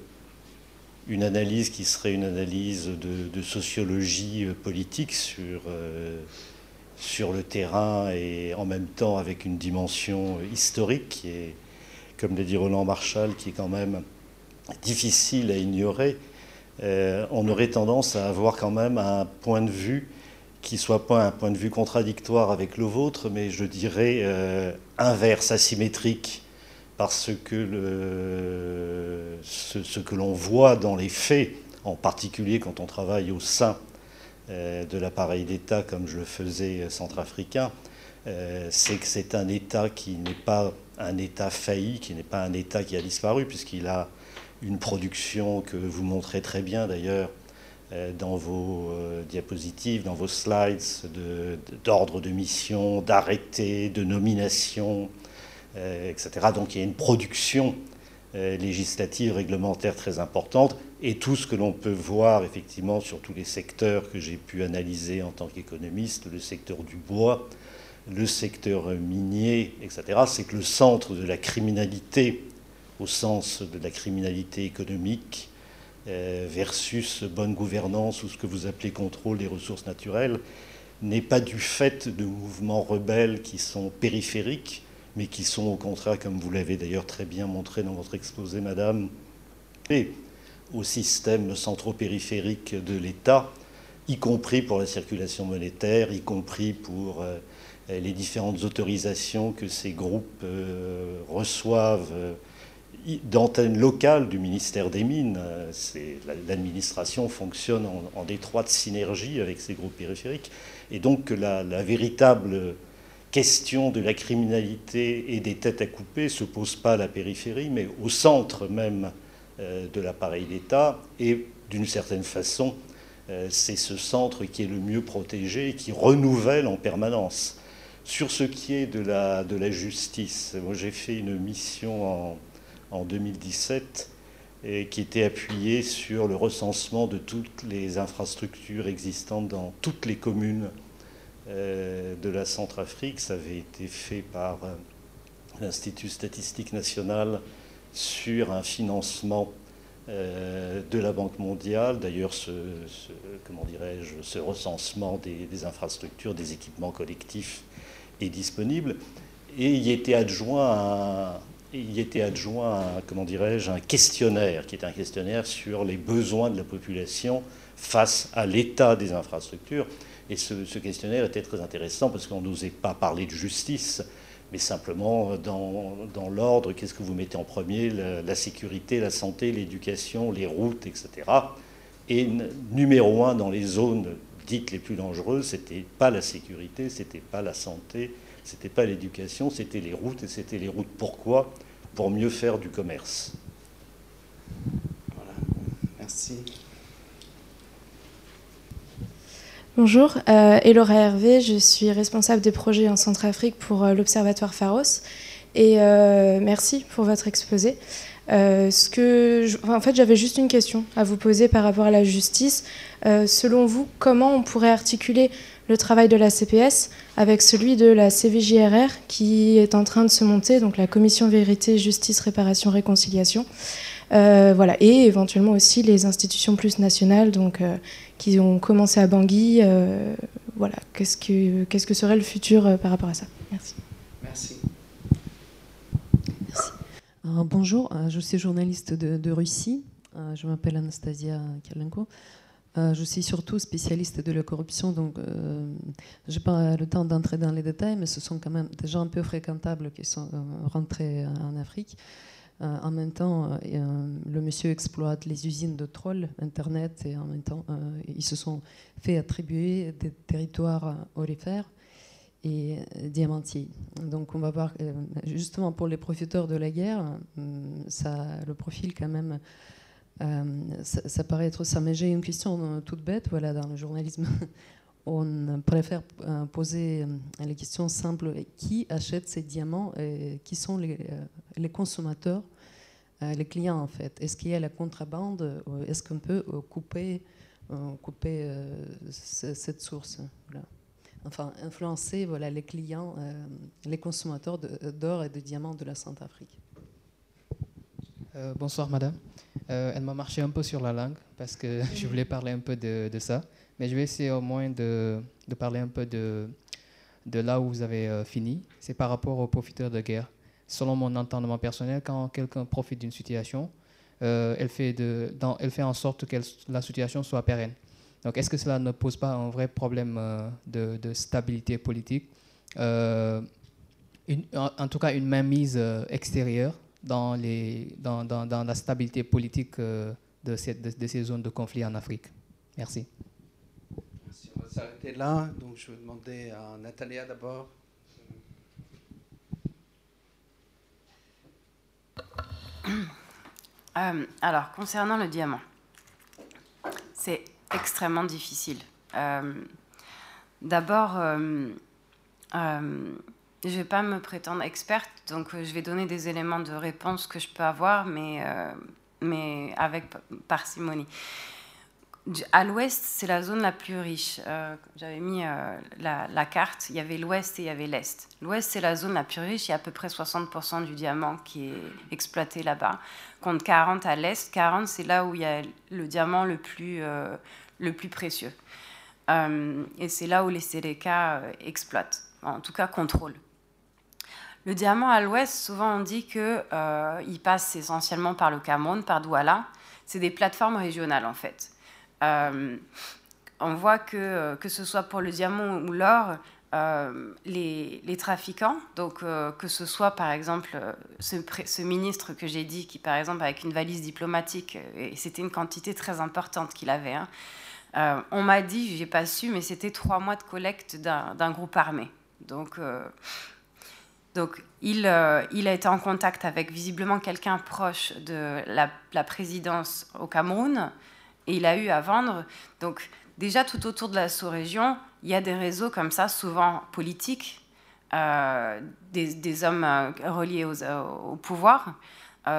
une analyse qui serait une analyse de, sociologie euh, politique sur, sur le terrain et en même temps avec une dimension historique qui est, comme l'a dit Roland Marshall, qui est quand même difficile à ignorer, on aurait tendance à avoir quand même un point de vue qui soit pas un point de vue contradictoire avec le vôtre, mais je dirais euh, inverse, asymétrique, parce que ce, que l'on voit dans les faits, en particulier quand on travaille au sein euh, de l'appareil d'État comme je le faisais centrafricain, euh, c'est que c'est un État qui n'est pas un État failli, qui n'est pas un État qui a disparu, puisqu'il a une production que vous montrez très bien d'ailleurs, dans vos euh, diapositives, dans vos slides d'ordre de, mission, d'arrêté, de nomination, euh, etc. Donc il y a une production législative, réglementaire très importante, et tout ce que l'on peut voir effectivement sur tous les secteurs que j'ai pu analyser en tant qu'économiste, le secteur du bois, le secteur minier, etc., c'est que le centre de la criminalité, au sens de la criminalité économique, euh, versus bonne gouvernance ou ce que vous appelez contrôle des ressources naturelles n'est pas du fait de mouvements rebelles qui sont périphériques, mais qui sont au contraire, comme vous l'avez d'ailleurs très bien montré dans votre exposé, Madame, au système centro-périphérique de l'État, y compris pour la circulation monétaire, y compris pour euh, les différentes autorisations que ces groupes euh, reçoivent d'antenne locale du ministère des Mines. L'administration fonctionne en, étroite synergie avec ces groupes périphériques. Et donc la, véritable question de la criminalité et des têtes à couper se pose pas à la périphérie, mais au centre même euh, de l'appareil d'État. Et d'une certaine façon, euh, c'est ce centre qui est le mieux protégé et qui renouvelle en permanence. Sur ce qui est de la, de la justice, moi j'ai fait une mission en en 2017 et qui était appuyé sur le recensement de toutes les infrastructures existantes dans toutes les communes euh, de la Centrafrique. Ça avait été fait par euh, l'Institut statistique national sur un financement euh, de la Banque mondiale. D'ailleurs, ce, comment dirais-je, ce recensement des, infrastructures, des équipements collectifs est disponible. Et il y était adjoint un, il était adjoint, comment dirais-je, un questionnaire, qui est un questionnaire sur les besoins de la population face à l'état des infrastructures. Et ce, questionnaire était très intéressant parce qu'on n'osait pas parler de justice, mais simplement dans, dans l'ordre, qu'est-ce que vous mettez en premier la, sécurité, la santé, l'éducation, les routes, etc. Et numéro un dans les zones dites les plus dangereuses, c'était pas la sécurité, c'était pas la santé, c'était pas l'éducation, c'était les routes. Et c'était les routes pourquoi Pour mieux faire du commerce. Voilà. Merci. Bonjour, euh, Elora Hervé, je suis responsable des projets en Centrafrique pour euh, l'Observatoire Pharos. Et euh, merci pour votre exposé. En fait, j'avais juste une question à vous poser par rapport à la justice. selon vous, comment on pourrait articuler le travail de la CPS avec celui de la CVJRR qui est en train de se monter, donc la Commission Vérité, Justice, Réparation, Réconciliation. Euh, voilà, et éventuellement aussi les institutions plus nationales, donc euh, qui ont commencé à Bangui. Euh, voilà, qu'est-ce que qu'est-ce que serait le futur par rapport à ça? Merci. Merci. Merci. bonjour, je suis journaliste de, de Russie. je m'appelle Anastasia Kalenko. Euh, je suis surtout spécialiste de la corruption, donc euh, je n'ai pas le temps d'entrer dans les détails, mais ce sont quand même des gens un peu fréquentables qui sont euh, rentrés en Afrique. en même temps, le monsieur exploite les usines de trolls, Internet, et en même temps, ils se sont fait attribuer des territoires orifères et diamantiers. Donc on va voir, justement pour les profiteurs de la guerre, ça, le profil quand même ça, paraît être ça, mais j'ai une question toute bête. Voilà, dans le journalisme, on préfère poser les questions simples. Qui achète ces diamants et Qui sont les, consommateurs les clients en fait? Est-ce qu'il y a la contrebande Est-ce qu'on peut couper, cette source enfin influencer voilà, les clients, euh, les consommateurs d'or et de diamants de la Centrafrique. Euh, bonsoir madame. Euh, elle m'a marché un peu sur la langue parce que je voulais parler un peu de, ça, mais je vais essayer au moins de, parler un peu de, là où vous avez fini. C'est par rapport aux profiteurs de guerre. Selon mon entendement personnel, quand quelqu'un profite d'une situation, elle, fait de, dans, elle fait en sorte que la situation soit pérenne. Donc, est-ce que cela ne pose pas un vrai problème euh, de, stabilité politique? Euh, en, tout cas, une mainmise euh, extérieure dans, les, dans, dans, la stabilité politique de, cette, de, ces zones de conflit en Afrique Merci. Merci. On va s'arrêter là. Donc, je vais demander à Natalia d'abord. alors, concernant le diamant, c'est extrêmement difficile. Euh, d'abord, euh, euh, je ne vais pas me prétendre experte, donc je vais donner des éléments de réponse que je peux avoir, mais, mais avec parcimonie. À l'ouest, c'est la zone la plus riche. J'avais mis la, carte, il y avait l'ouest et il y avait l'est. L'ouest, c'est la zone la plus riche, il y a à peu près 60% du diamant qui est exploité là-bas, contre 40 à l'est. 40, c'est là où il y a le diamant le plus, le plus précieux. Euh, et c'est là où les Séléka euh, exploitent, en tout cas contrôlent. Le diamant à l'ouest, souvent on dit qu'il euh, passe essentiellement par le Cameroun, par Douala. C'est des plateformes régionales en fait. on voit que, que ce soit pour le diamant ou l'or, les, les, trafiquants, donc que ce soit par exemple ce, ministre que j'ai dit, qui par exemple avec une valise diplomatique, et c'était une quantité très importante qu'il avait, hein, euh, on m'a dit, j'ai pas su, mais c'était trois mois de collecte d'un groupe armé. Donc, euh, donc il, euh, il, a été en contact avec visiblement quelqu'un proche de la, présidence au Cameroun et il a eu à vendre. Donc déjà tout autour de la sous-région, il y a des réseaux comme ça, souvent politiques, des, hommes reliés au pouvoir,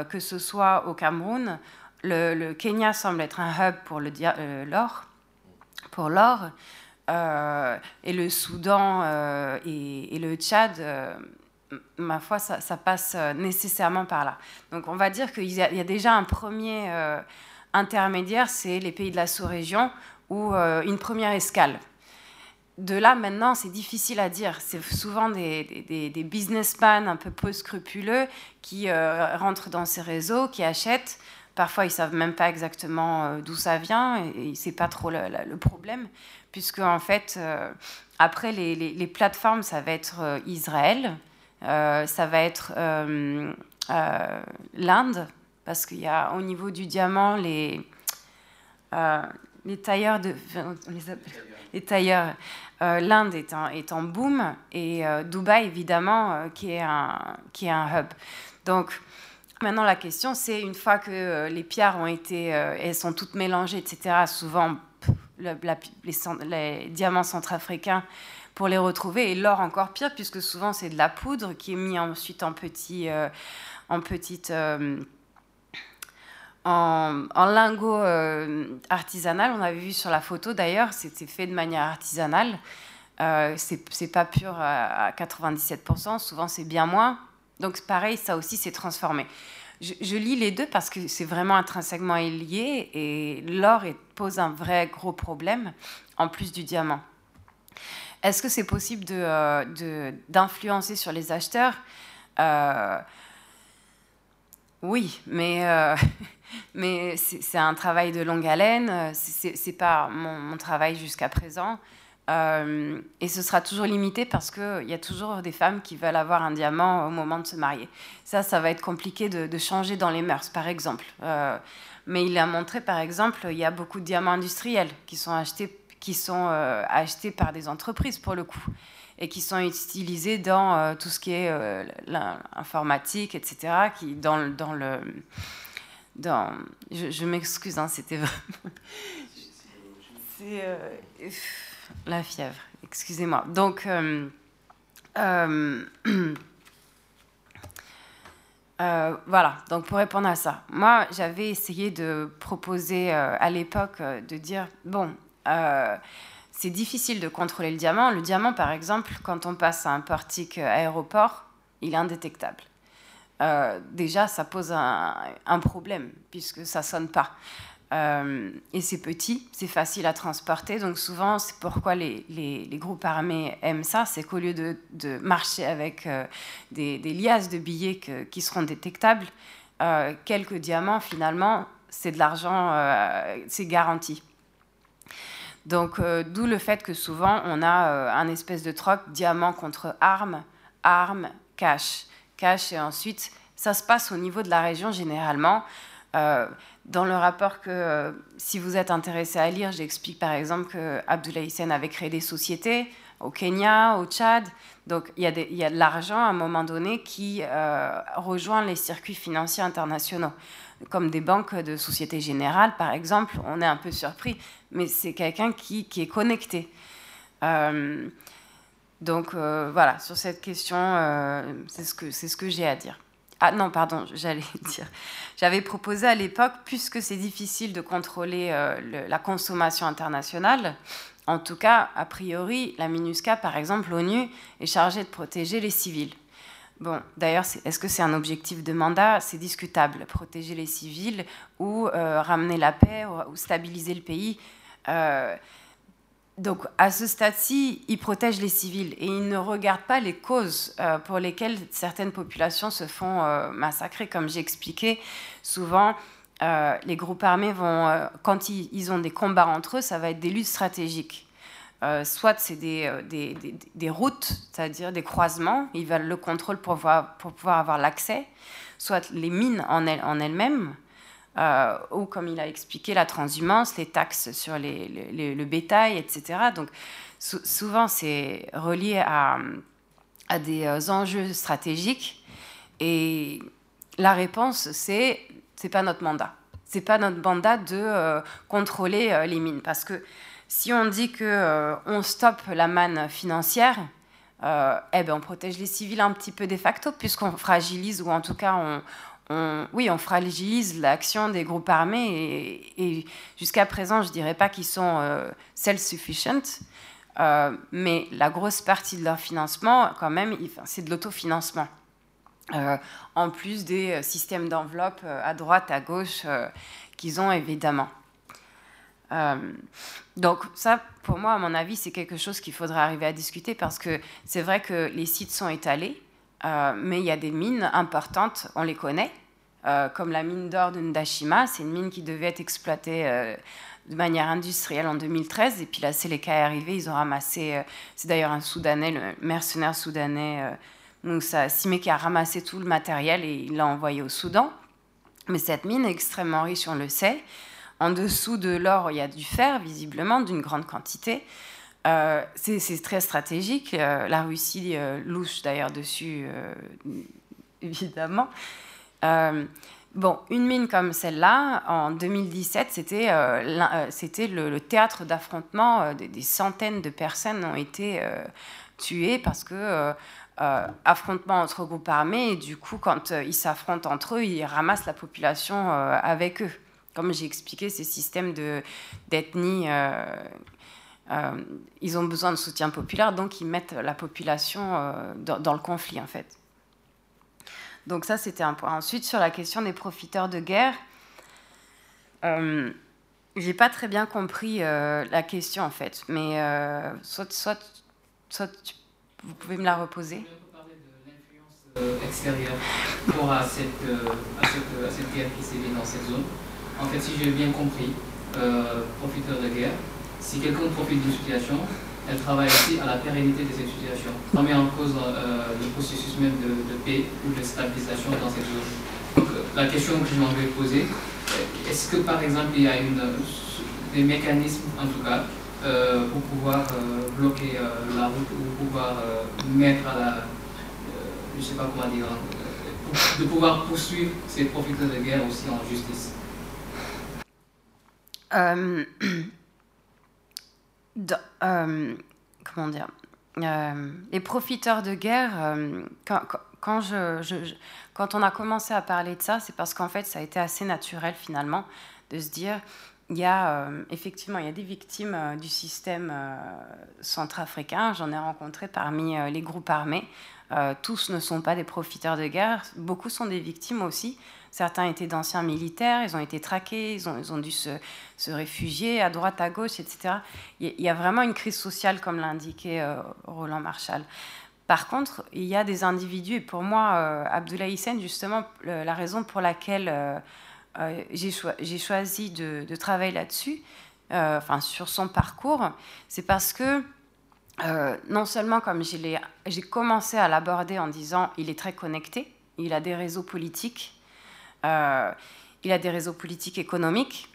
que ce soit au Cameroun. Le, Kenya semble être un hub pour l'or pour l'or. Euh, et le Soudan euh, et, le Tchad, euh, ma foi, ça, passe nécessairement par là. Donc on va dire qu'il y, a déjà un premier intermédiaire, c'est les pays de la sous-région, ou une première escale. De là, maintenant, c'est difficile à dire. C'est souvent des, businessmen un peu peu scrupuleux qui rentrent dans ces réseaux, qui achètent Parfois, ils savent même pas exactement euh, d'où ça vient et, c'est pas trop le, problème, puisque en fait, euh, après les, plateformes, ça va être euh, Israël, ça va être l'Inde, parce qu'il y a au niveau du diamant les les tailleurs de les, tailleurs. L'Inde est en, boom et Dubaï évidemment qui est un qui est un hub. Donc Maintenant, la question, c'est une fois que euh, les pierres ont été, euh, elles sont toutes mélangées, etc. Souvent, les, diamants centrafricains pour les retrouver et l'or encore pire puisque souvent c'est de la poudre qui est mise ensuite en petit, euh, en petite, en, en, lingot artisanal. On avait vu sur la photo d'ailleurs, c'était fait de manière artisanale. c'est pas pur à 97%, souvent c'est bien moins. Donc pareil, ça aussi s'est transformé. Je, lis les deux parce que c'est vraiment intrinsèquement lié et l'or pose un vrai gros problème en plus du diamant. Est-ce que c'est possible d'influencer de, sur les acheteurs? Euh, Oui, mais, euh, mais c'est un travail de longue haleine. C'est pas mon, travail jusqu'à présent. Euh, et ce sera toujours limité parce qu'il y a toujours des femmes qui veulent avoir un diamant au moment de se marier. Ça, ça va être compliqué de, changer dans les mœurs, par exemple. Euh, mais il a montré, par exemple, il y a beaucoup de diamants industriels qui sont achetés, qui sont, euh, achetés par des entreprises, pour le coup, et qui sont utilisés dans tout ce qui est l'informatique, etc., qui, dans, dans le dans. Je, m'excuse, hein, c'était vraiment. C'est euh, la fièvre, excusez-moi. Donc, euh, voilà, donc pour répondre à ça, moi j'avais essayé de proposer à l'époque de dire, bon, c'est difficile de contrôler le diamant. Le diamant, par exemple, quand on passe à un portique aéroport, il est indétectable. Euh, déjà, ça pose un, problème, puisque ça sonne pas. Euh, et c'est petit, c'est facile à transporter. Donc souvent, c'est pourquoi les, groupes armés aiment ça, c'est qu'au lieu de, marcher avec euh, des, liasses de billets qui seront détectables, quelques diamants, finalement, c'est de l'argent, c'est garanti. Donc d'où le fait que souvent, on a un espèce de troc diamant contre arme, arme, cash et ensuite ça se passe au niveau de la région généralement. Euh, dans le rapport que, euh, si vous êtes intéressé à lire, j'explique par exemple que Abdoulaye Hissène avait créé des sociétés au Kenya, au Tchad. Donc il y, a y a de l'argent à un moment donné qui euh, rejoint les circuits financiers internationaux, comme des banques de Société Générale par exemple. On est un peu surpris, mais c'est quelqu'un qui, qui, est connecté. Donc euh, voilà, sur cette question, euh, c'est ce que, ce que j'ai à dire. Ah non, pardon, j'allais dire. J'avais proposé à l'époque, puisque c'est difficile de contrôler euh, la consommation internationale, en tout cas, a priori, la MINUSCA, par exemple, l'ONU, est chargée de protéger les civils. Bon, d'ailleurs, est-ce que c'est un objectif de mandat? C'est discutable, protéger les civils ou ramener la paix ou, stabiliser le pays donc à ce stade-ci, il protège les civils et il ne regarde pas les causes euh, pour lesquelles certaines populations se font euh, massacrer. Comme j'ai expliqué, souvent, euh, les groupes armés vont, quand ils, ont des combats entre eux, ça va être des luttes stratégiques. soit c'est des, des, routes, c'est-à-dire des croisements, ils veulent le contrôle pour, pour pouvoir avoir l'accès, soit les mines en elles-mêmes, euh, ou comme il a expliqué, la transhumance, les taxes sur le bétail, etc. Donc souvent c'est relié à, des euh, enjeux stratégiques et la réponse c'est c'est pas notre mandat. C'est pas notre mandat de euh, contrôler les mines parce que si on dit que on stoppe la manne financière, eh ben on protège les civils un petit peu de facto puisqu'on fragilise ou en tout cas on, oui, on fragilise l'action des groupes armés et, jusqu'à présent, je ne dirais pas qu'ils sont euh, self-sufficient, euh, mais la grosse partie de leur financement, quand même, c'est de l'autofinancement. Euh, en plus des systèmes d'enveloppe à droite, à gauche qu'ils ont évidemment. donc ça, pour moi, à mon avis, c'est quelque chose qu'il faudra arriver à discuter parce que c'est vrai que les sites sont étalés, mais il y a des mines importantes, on les connaît, euh, comme la mine d'or de Ndashima. C'est une mine qui devait être exploitée euh, de manière industrielle en 2013. Et puis la Seleka est arrivée, ils ont ramassé. c'est d'ailleurs un Soudanais, le mercenaire soudanais Moussa Sime, qui a ramassé tout le matériel et il l'a envoyé au Soudan. Mais cette mine est extrêmement riche, on le sait. En dessous de l'or, il y a du fer, visiblement, d'une grande quantité. Euh, c'est très stratégique. Euh, la Russie euh, louche d'ailleurs dessus, évidemment. Bon, une mine comme celle-là, en 2017, c'était le, théâtre d'affrontement. Des, centaines de personnes ont été tuées parce que affrontement entre groupes armés, et du coup, quand ils s'affrontent entre eux, ils ramassent la population avec eux. Comme j'ai expliqué, ces systèmes d'ethnie euh, ils ont besoin de soutien populaire, donc ils mettent la population euh, dans, le conflit, en fait. Donc ça, c'était un point. Ensuite, sur la question des profiteurs de guerre, euh, j'ai pas très bien compris euh, la question, en fait. Mais soit, soit, soit vous pouvez me la reposer. extérieure pour à cette, à cette, à cette guerre qui s'est dans cette zone. En fait, si j'ai bien compris, profiteurs de guerre, si quelqu'un profite d'une situation, elle travaille aussi à la pérennité de cette situation. Ça met en cause euh, le processus même de, paix ou de stabilisation dans cette zone. Donc euh, la question que je m'en poser, euh, est-ce que par exemple il y a une, des mécanismes en tout cas pour pouvoir bloquer la route ou pouvoir mettre à la, je sais pas comment dire, de pouvoir poursuivre ces profiteurs de guerre aussi en justice? euh, euh, Comment dire Les profiteurs de guerre, quand, quand, quand, on a commencé à parler de ça, c'est parce qu'en fait, ça a été assez naturel finalement de se dire il y a effectivement il y a des victimes du système centrafricain. J'en ai rencontré parmi les groupes armés. Euh, tous ne sont pas des profiteurs de guerre, beaucoup sont des victimes aussi. Certains étaient d'anciens militaires, ils ont été traqués, ils ont, dû se, se, réfugier à droite, à gauche, etc. Il y a vraiment une crise sociale, comme l'indiquait euh, Roland Marshall. Par contre, il y a des individus, et pour moi, euh, Abdoulaye Hissène, justement, la raison pour laquelle j'ai choisi de, de travailler là-dessus, enfin sur son parcours, c'est parce que euh, non seulement comme j'ai commencé à l'aborder en disant il est très connecté, il a des réseaux politiques, euh, il a des réseaux politiques économiques,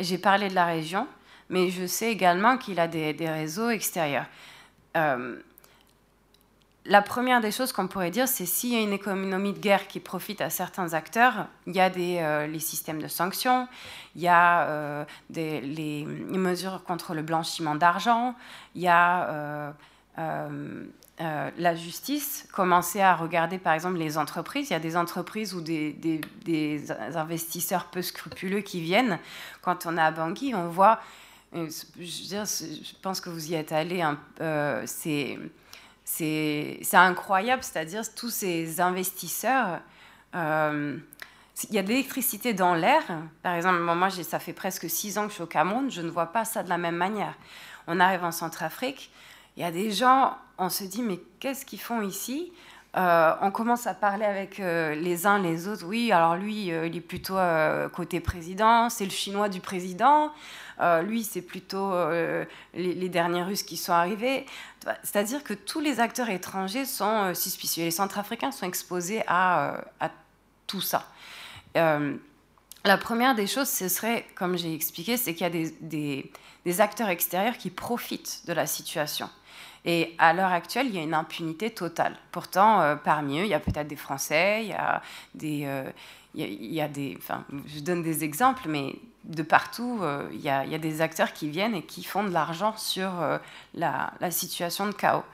j'ai parlé de la région, mais je sais également qu'il a des, réseaux extérieurs. Euh, la première des choses qu'on pourrait dire, c'est s'il y a une économie de guerre qui profite à certains acteurs, il y a euh, les systèmes de sanctions, il y a les, mesures contre le blanchiment d'argent, il y a euh, la justice. Commencer à regarder par exemple les entreprises. Il y a des entreprises ou des, investisseurs peu scrupuleux qui viennent. Quand on est à Bangui, on voit, je, je pense que vous y êtes allé, c'est c'est incroyable, c'est-à-dire tous ces investisseurs. Euh, il y a de l'électricité dans l'air. Par exemple, moi, ça fait presque six ans que je suis au Cameroun, je ne vois pas ça de la même manière. On arrive en Centrafrique, il y a des gens, on se dit, mais qu'est-ce qu'ils font ici? Euh, on commence à parler avec euh, les uns les autres. Oui, alors lui, il est plutôt côté président, c'est le chinois du président. Euh, lui, c'est plutôt euh, les, derniers Russes qui sont arrivés. C'est-à-dire que tous les acteurs étrangers sont euh, suspicieux. Les Centrafricains sont exposés à, tout ça. la première des choses, ce serait, comme j'ai expliqué, c'est qu'il y a des, acteurs extérieurs qui profitent de la situation. Et à l'heure actuelle, il y a une impunité totale. Pourtant, parmi eux, il y a peut-être des Français, il y a des, il y a, des, enfin, je donne des exemples, mais de partout, euh, il, y a, des acteurs qui viennent et qui font de l'argent sur euh, la, situation de chaos.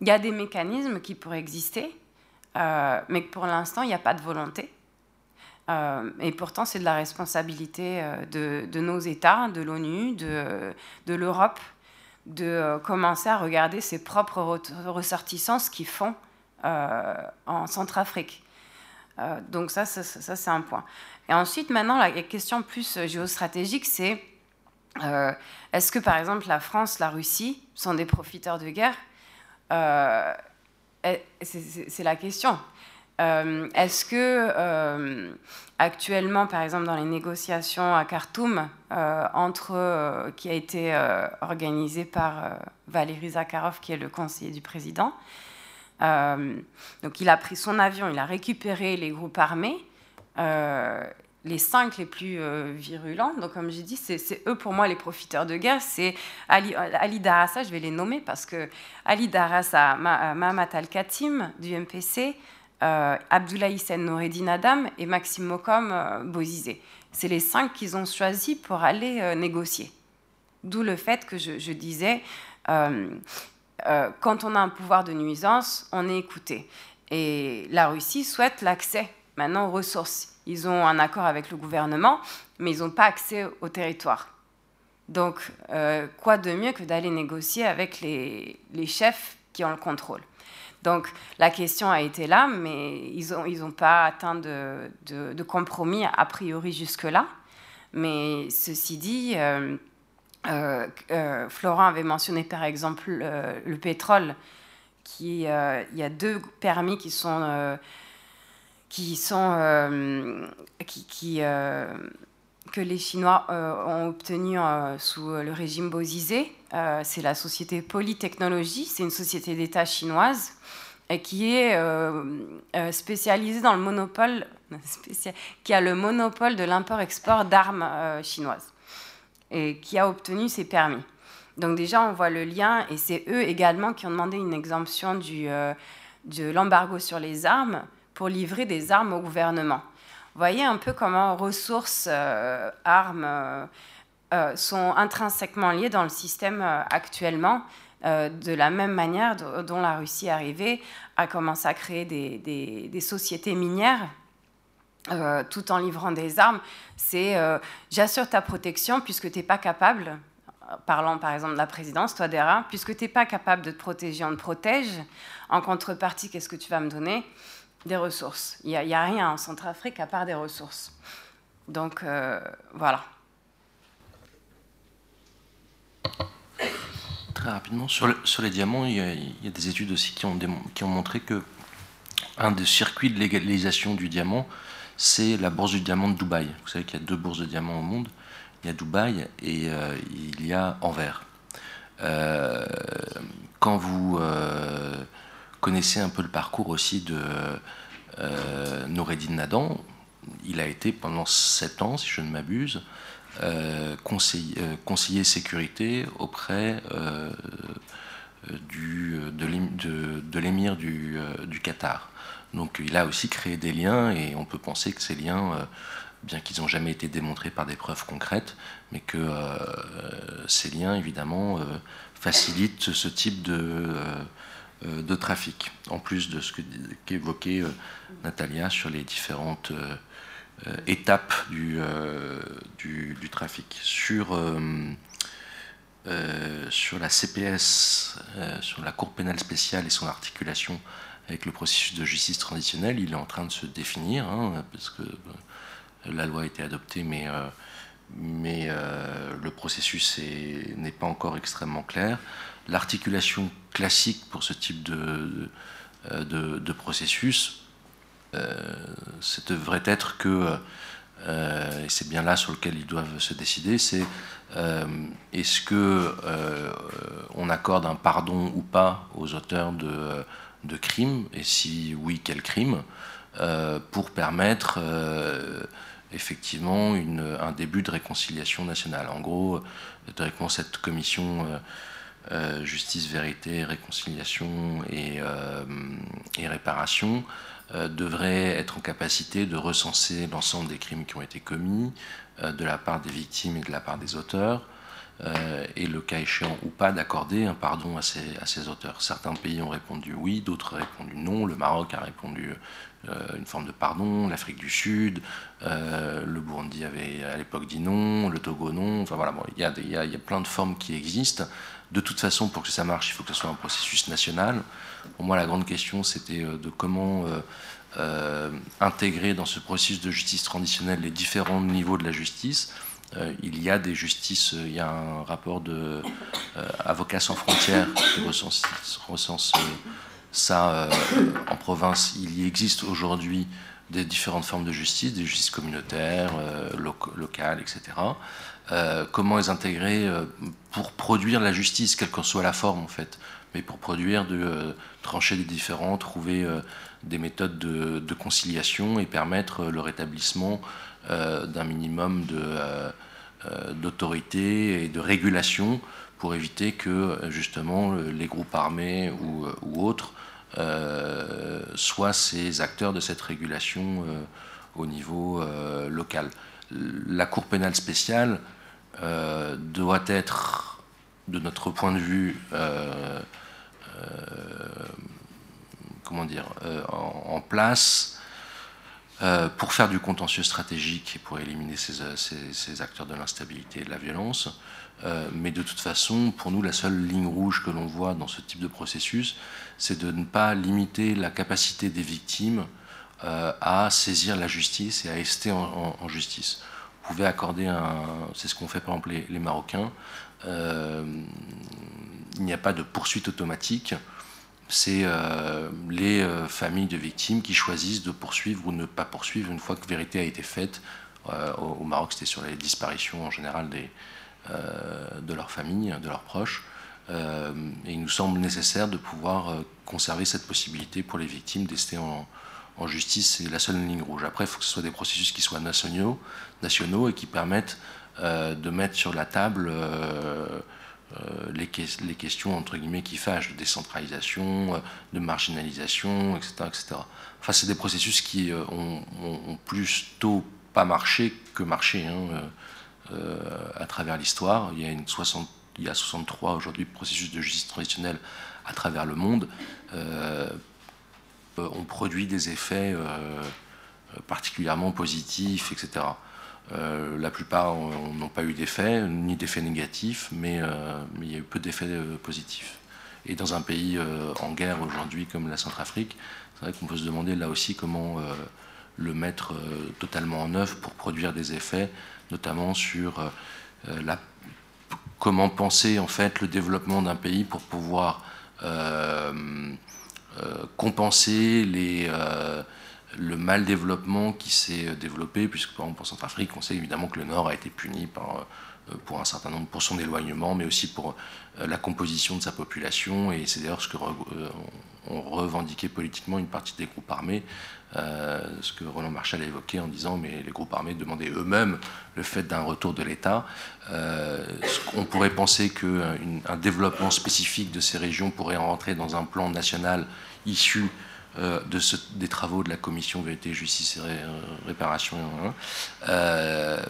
Il y a des mécanismes qui pourraient exister, euh, mais pour l'instant, il n'y a pas de volonté. et pourtant, c'est de la responsabilité de, nos États, de l'ONU, de l'Europe, de commencer à regarder ses propres ressortissants, ce qu'ils font en Centrafrique. donc ça, ça c'est un point. Et ensuite, maintenant, la question plus euh, géostratégique, c'est euh, est-ce que, par exemple, la France, la Russie sont des profiteurs de guerre? Euh, C'est la question. Est-ce que actuellement, par exemple, dans les négociations à Khartoum, entre, qui a été organisée par Valéry Zakharov, qui est le conseiller du président, donc il a pris son avion, il a récupéré les groupes armés, euh, les cinq les plus euh, virulents, donc comme j'ai dit, c'est eux pour moi les profiteurs de guerre. C'est Ali, Ali, Darassa, je vais les nommer parce que Ali Darassa, Mahamat Al-Khatim du MPC, euh, Abdoulaye Hissène Noureddin Adam et Maxime Mokom euh, Bozizé. C'est les cinq qu'ils ont choisis pour aller négocier. D'où le fait que je, disais, quand on a un pouvoir de nuisance, on est écouté. Et la Russie souhaite l'accès maintenant aux ressources. Ils ont un accord avec le gouvernement, mais ils n'ont pas accès au territoire. Donc, euh, quoi de mieux que d'aller négocier avec les, chefs qui ont le contrôle? Donc, la question a été là, mais ils n'ont ils pas atteint de, de, compromis a priori jusque-là. Mais ceci dit, euh, euh, Florent avait mentionné par exemple le, pétrole, qui, il y a deux permis qui sont qui sont euh, qui, euh, que les Chinois euh, ont obtenu sous le régime Bozizé. c'est la société Polytechnologie, c'est une société d'État chinoise qui est spécialisée dans le monopole, qui a le monopole de l'import-export d'armes chinoises et qui a obtenu ses permis. Donc déjà, on voit le lien, et c'est eux également qui ont demandé une exemption du, de l'embargo sur les armes pour livrer des armes au gouvernement. Voyez un peu comment ressources, armes sont intrinsèquement liées dans le système actuellement. de la même manière dont la Russie est arrivée à commencer à créer des sociétés minières euh, tout en livrant des armes, c'est euh, j'assure ta protection puisque tu n'es pas capable, euh, parlant par exemple de la présidence, toi Dera, puisque tu n'es pas capable de te protéger, on te protège. En contrepartie, qu'est-ce que tu vas me donner? Des ressources. Il n'y a, rien en Centrafrique à part des ressources. Donc voilà. Très rapidement, sur, les diamants, il y, a, des études aussi qui ont, montré que un des circuits de légalisation du diamant, c'est la bourse du diamant de Dubaï. Vous savez qu'il y a deux bourses de diamants au monde. Il y a Dubaï et euh, il y a Anvers. Euh, quand vous euh, connaissez un peu le parcours aussi de euh, Noureddin Nadan, il a été pendant sept ans, si je ne m'abuse, conseiller, sécurité auprès du, de l'émir du, du Qatar. Donc il a aussi créé des liens et on peut penser que ces liens, euh, bien qu'ils n'ont jamais été démontrés par des preuves concrètes, mais que euh, ces liens, évidemment, euh, facilitent ce type de, de trafic, en plus de ce qu'évoquait Natalia sur les différentes étapes du, trafic. Sur, sur la CPS, sur la Cour pénale spéciale et son articulation avec le processus de justice traditionnel, il est en train de se définir, hein, parce que euh, la loi a été adoptée, mais, euh, mais euh, le processus n'est pas encore extrêmement clair. L'articulation classique pour ce type de, de, processus, ce devrait être que, et c'est bien là sur lequel ils doivent se décider, c'est est-ce que on accorde un pardon ou pas aux auteurs de de crimes, et si oui, quel crime, euh, pour permettre euh, effectivement une, un début de réconciliation nationale. En gros, directement cette commission euh, justice, vérité, réconciliation et, et réparation devrait être en capacité de recenser l'ensemble des crimes qui ont été commis de la part des victimes et de la part des auteurs, euh, et le cas échéant ou pas d'accorder un pardon à ces, auteurs. Certains pays ont répondu oui, d'autres ont répondu non. Le Maroc a répondu euh, une forme de pardon, l'Afrique du Sud, euh, le Burundi avait à l'époque dit non, le Togo non. Enfin voilà, il y, a plein de formes qui existent. De toute façon, pour que ça marche, il faut que ce soit un processus national. Pour moi, la grande question, c'était de comment intégrer dans ce processus de justice traditionnelle les différents niveaux de la justice euh, il y a des justices, euh, il y a un rapport de euh, Avocats sans frontières qui recense, ça en province. Il y existe aujourd'hui des différentes formes de justice, des justices communautaires, locales, etc. comment les intégrer pour produire la justice, quelle que soit la forme en fait, mais pour produire, de trancher des différends, trouver des méthodes de, conciliation et permettre le rétablissement euh, d'un minimum euh, euh, d'autorité et de régulation pour éviter que justement les groupes armés ou, autres soient ces acteurs de cette régulation au niveau local. La Cour pénale spéciale doit être, de notre point de vue, comment dire, en, place euh, pour faire du contentieux stratégique et pour éliminer ces, acteurs de l'instabilité et de la violence. Euh, mais de toute façon, pour nous, la seule ligne rouge que l'on voit dans ce type de processus, c'est de ne pas limiter la capacité des victimes euh, à saisir la justice et à rester en, justice. Vous pouvez accorder un... C'est ce qu'ont fait par exemple les, Marocains. il n'y a pas de poursuite automatique c'est euh, les euh, familles de victimes qui choisissent de poursuivre ou ne pas poursuivre une fois que vérité a été faite. Euh, au, Maroc, c'était sur les disparitions en général de leurs familles, de leurs proches. et il nous semble nécessaire de pouvoir conserver cette possibilité pour les victimes d'ester en, en, justice. C'est la seule ligne rouge. Après, il faut que ce soit des processus qui soient nationaux, nationaux et qui permettent de mettre sur la table les, les, questions entre guillemets qui fâchent de décentralisation, de marginalisation, etc. etc. Enfin, c'est des processus qui ont, ont, plus tôt pas marché que marché hein, à travers l'histoire. Il y a une 60 il y a 63 aujourd'hui processus de justice traditionnelle à travers le monde, euh, ont produit des effets euh, particulièrement positifs, etc. Euh, la plupart n'ont pas eu d'effet, ni d'effets négatifs, mais, il y a eu peu d'effets positifs. Et dans un pays en guerre aujourd'hui comme la Centrafrique, c'est vrai qu'on peut se demander là aussi comment le mettre totalement en œuvre pour produire des effets, notamment sur la comment penser en fait le développement d'un pays pour pouvoir euh, euh, compenser les, euh, le mal développement qui s'est développé, puisque par exemple en Centrafrique, on sait évidemment que le Nord a été puni par, pour un certain nombre, pour son éloignement, mais aussi pour la composition de sa population, et c'est d'ailleurs ce que ont revendiqué politiquement une partie des groupes armés, euh, ce que Roland Marshall a évoqué en disant mais les groupes armés demandaient eux-mêmes le fait d'un retour de l'État. Euh, on pourrait penser qu'un développement spécifique de ces régions pourrait rentrer dans un plan national issu euh, de des travaux de la commission vérité, justice et réparation. Hein.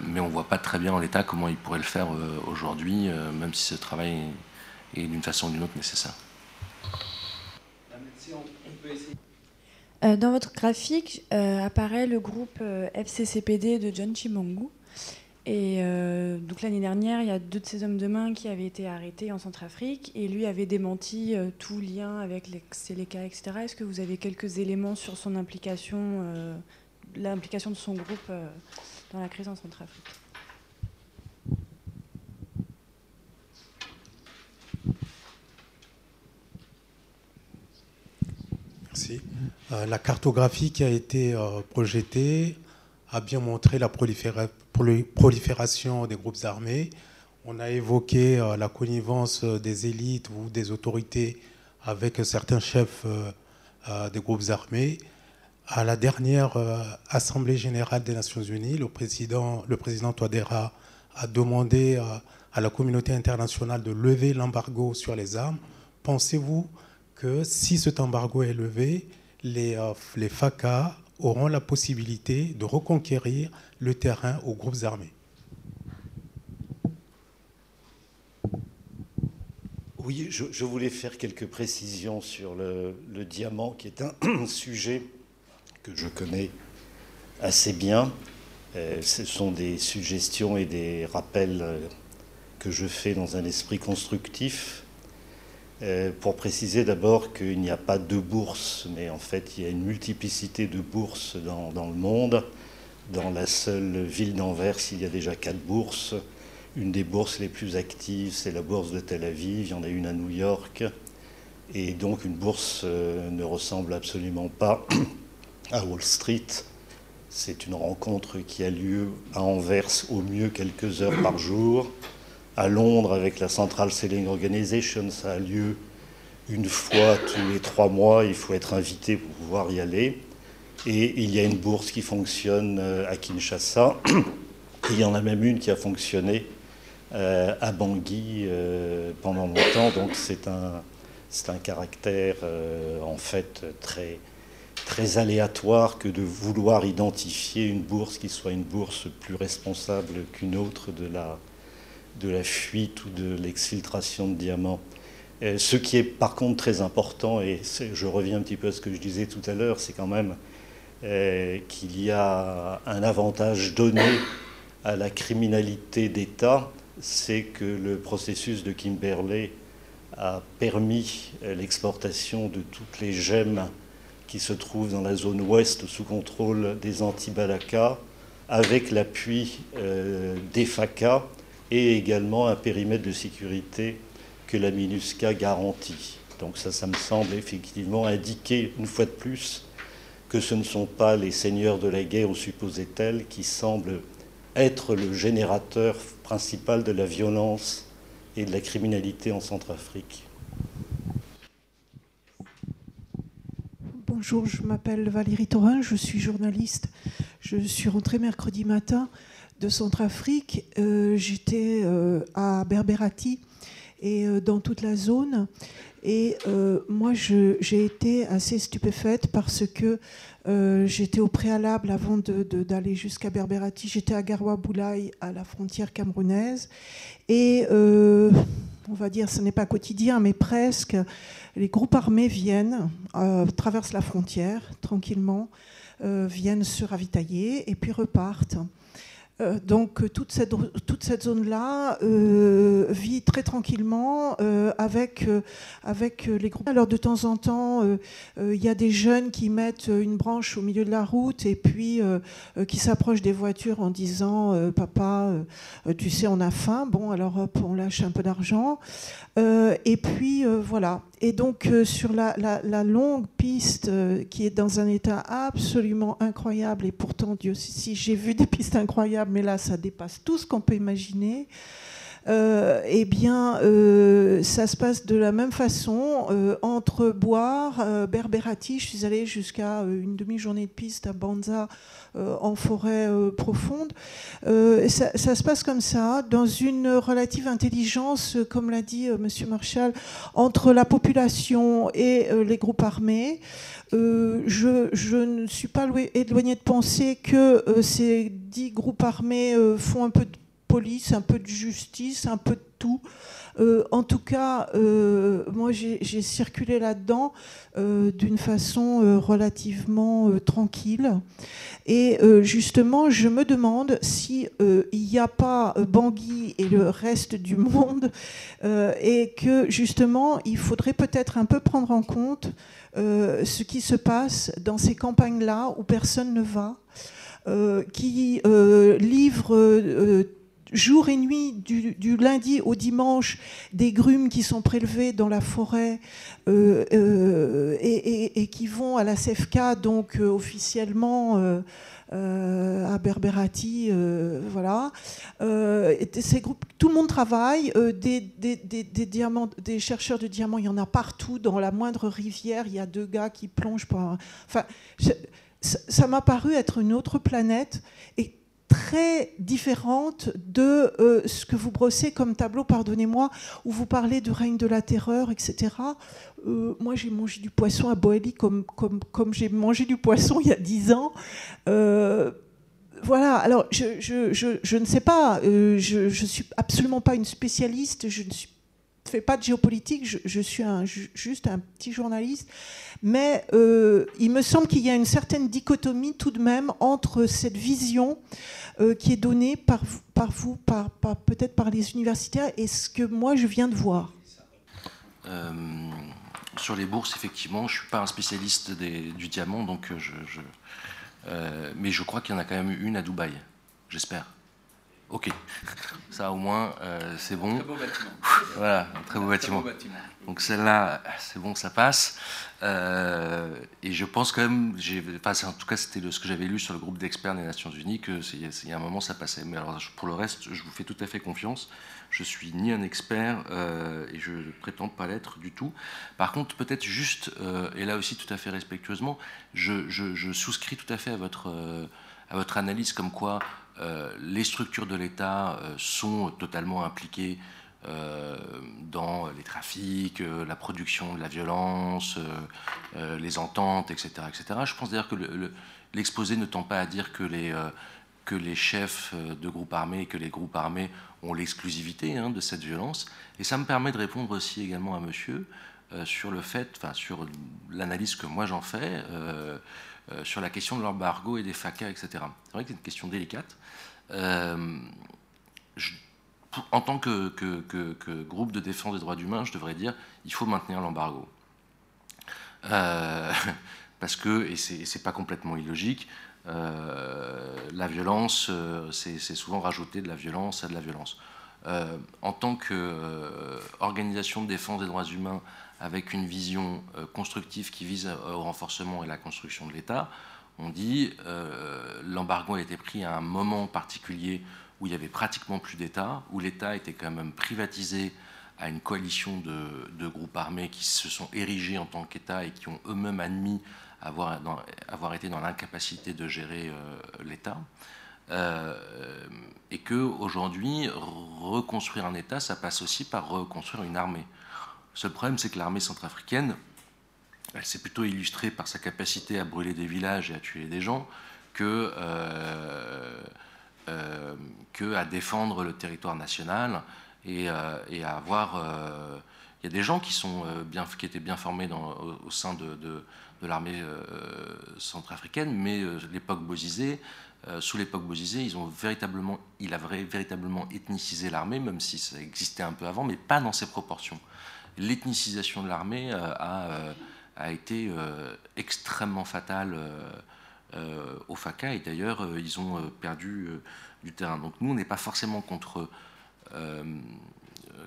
mais on ne voit pas très bien en l'État comment il pourrait le faire aujourd'hui, même si ce travail est d'une façon ou d'une autre nécessaire. Euh, dans votre graphique euh, apparaît le groupe euh, FCCPD de John Chimongu. Et donc l'année dernière, il y a deux de ces hommes de main qui avaient été arrêtés en Centrafrique et lui avait démenti tout lien avec les Seleka, etc. Est-ce que vous avez quelques éléments sur son implication, l'implication de son groupe dans la crise en Centrafrique? Euh, la cartographie qui a été euh, projetée a bien montré la prolifération des groupes armés. On a évoqué euh, la connivence des élites ou des autorités avec certains chefs des groupes armés. À la dernière Assemblée générale des Nations Unies, le président, le président Touadéra a demandé à la communauté internationale de lever l'embargo sur les armes. Pensez-vous que si cet embargo est levé, les, euh, les FACA auront la possibilité de reconquérir le terrain aux groupes armés. Oui, je, voulais faire quelques précisions sur le, diamant, qui est un sujet que je connais assez bien. Euh, ce sont des suggestions et des rappels euh, que je fais dans un esprit constructif. Euh, pour préciser d'abord qu'il n'y a pas deux bourses, mais en fait il y a une multiplicité de bourses dans, le monde. Dans la seule ville d'Anvers, il y a déjà quatre bourses. Une des bourses les plus actives, c'est la bourse de Tel Aviv. Il y en a une à New York. Et donc une bourse euh, ne ressemble absolument pas à Wall Street. C'est une rencontre qui a lieu à Anvers au mieux quelques heures par jour à Londres avec la Central Selling Organization. Ça a lieu une fois tous les trois mois. Il faut être invité pour pouvoir y aller. Et il y a une bourse qui fonctionne euh, à Kinshasa. il y en a même une qui a fonctionné euh, à Bangui euh, pendant longtemps. Donc c'est un, un caractère en fait très, très aléatoire que de vouloir identifier une bourse qui soit une bourse plus responsable qu'une autre de la, de la fuite ou de l'exfiltration de diamants. ce qui est par contre très important, et je reviens un petit peu à ce que je disais tout à l'heure, c'est quand même euh, qu'il y a un avantage donné à la criminalité d'État, c'est que le processus de Kimberley a permis euh, l'exportation de toutes les gemmes qui se trouvent dans la zone ouest sous contrôle des anti-Balaka, avec l'appui euh, des FACA, et également un périmètre de sécurité que la MINUSCA garantit. Donc ça, ça me semble effectivement indiquer une fois de plus que ce ne sont pas les seigneurs de la guerre, ou supposait-elle, qui semblent être le générateur principal de la violence et de la criminalité en Centrafrique. Bonjour, je m'appelle Valérie Thorin, je suis journaliste. Je suis rentrée mercredi matin de Centrafrique, euh, j'étais euh, à Berberati et dans toute la zone. Et moi, j'ai été assez stupéfaite parce que j'étais au préalable avant d'aller jusqu'à Berberati. J'étais à Garoua Boulaye, à la frontière camerounaise. Et on va dire, ce n'est pas quotidien, mais presque, les groupes armés viennent, traversent la frontière tranquillement, viennent se ravitailler et puis repartent. Euh, donc toute cette, toute cette zone-là euh, vit très tranquillement euh, avec, avec les groupes. Alors de temps en temps, il y a des jeunes qui mettent une branche au milieu de la route et puis qui s'approchent des voitures en disant Papa, tu sais, on a faim. Bon, alors hop, on lâche un peu d'argent. et puis voilà. Et donc sur la, la, longue piste qui est dans un état absolument incroyable, et pourtant, Dieu, si j'ai vu des pistes incroyables, mais là, ça dépasse tout ce qu'on peut imaginer. Euh, eh bien, euh, ça se passe de la même façon. Euh, entre Boire, Berberati, je suis allée jusqu'à une demi-journée de piste à Banza, en forêt profonde. Ça, se passe comme ça, dans une relative intelligence, comme l'a dit M. Marshall, entre la population et les groupes armés. Euh, je, ne suis pas éloignée de penser que euh, ces dix groupes armés euh, font un peu de police, un peu de justice, un peu de tout. en tout cas, moi j'ai circulé là-dedans d'une façon relativement tranquille. Et justement, je me demande si il n'y a pas Bangui et le reste du monde, et que justement, il faudrait peut-être un peu prendre en compte euh, ce qui se passe dans ces campagnes-là où personne ne va, euh, qui euh, livrent jour et nuit, du, lundi au dimanche, des grumes qui sont prélevées dans la forêt et, qui vont à la CFK, donc officiellement euh, à Berberati, euh, voilà. Euh, ces groupes, tout le monde travaille. Des, chercheurs de diamants, il y en a partout. Dans la moindre rivière, il y a deux gars qui plongent. Enfin, ça m'a paru être une autre planète. Très différente de euh, ce que vous brossez comme tableau, pardonnez-moi, où vous parlez du règne de la terreur, etc. Euh, moi, j'ai mangé du poisson à Boélie comme, comme, comme j'ai mangé du poisson il y a dix ans. Euh, voilà, alors je, je, je, je, ne sais pas, je ne suis absolument pas une spécialiste, je ne fais pas de géopolitique, je, suis un, juste un petit journaliste, mais euh, il me semble qu'il y a une certaine dichotomie tout de même entre cette vision euh, qui est donnée par, par vous, par, peut-être par les universitaires, et ce que moi je viens de voir. Euh, sur les bourses, effectivement, je ne suis pas un spécialiste du diamant, donc je, mais je crois qu'il y en a quand même une à Dubaï, j'espère. Ok, ça au moins c'est bon. Très beau bâtiment. Voilà, un très beau, bâtiment. Donc celle-là, c'est bon, ça passe. Euh, et je pense quand même, enfin, en tout cas c'était ce que j'avais lu sur le groupe d'experts des Nations Unies, que il y a un moment ça passait. Mais alors pour le reste, je vous fais tout à fait confiance. Je suis ni un expert euh, et je prétends pas l'être du tout. Par contre, peut-être juste, euh, et là aussi tout à fait respectueusement, je, je souscris tout à fait à votre, à votre analyse comme quoi euh, les structures de l'État euh, sont totalement impliquées euh, dans les trafics, la production de la violence, les ententes, etc., etc. Je pense d'ailleurs que l'exposé ne tend pas à dire que les, que les chefs de groupes armés et que les groupes armés ont l'exclusivité hein, de cette violence. Et ça me permet de répondre aussi également à monsieur sur le fait, enfin sur l'analyse que moi j'en fais. Euh, sur la question de l'embargo et des FACA, etc. C'est vrai que c'est une question délicate. Euh, en tant que, groupe de défense des droits humains, je devrais dire il faut maintenir l'embargo. Euh, parce que, et c'est pas complètement illogique, la violence, c'est souvent rajouter de la violence à de la violence. en tant qu'organisation de défense des droits humains avec une vision euh, constructive qui vise au renforcement et la construction de l'État. On dit euh, l'embargo a été pris à un moment particulier où il y avait pratiquement plus d'État, où l'État était quand même privatisé à une coalition de, groupes armés qui se sont érigés en tant qu'État et qui ont eux-mêmes admis avoir, été dans l'incapacité de gérer euh, l'État. et que aujourd'hui, reconstruire un État, ça passe aussi par reconstruire une armée. Le seul problème, c'est que l'armée centrafricaine, elle s'est plutôt illustrée par sa capacité à brûler des villages et à tuer des gens que, que à défendre le territoire national et, et à avoir il y a des gens qui, sont, euh, bien, qui étaient bien formés au, sein de, l'armée euh, centrafricaine, mais euh, l'époque Bozizé, sous l'époque Bozizé, ils ont véritablement, il a véritablement ethnicisé l'armée, même si ça existait un peu avant, mais pas dans ces proportions. L'ethnicisation de l'armée a, a, été extrêmement fatale au FACA, et d'ailleurs, ils ont perdu du terrain. Donc nous, on n'est pas forcément contre,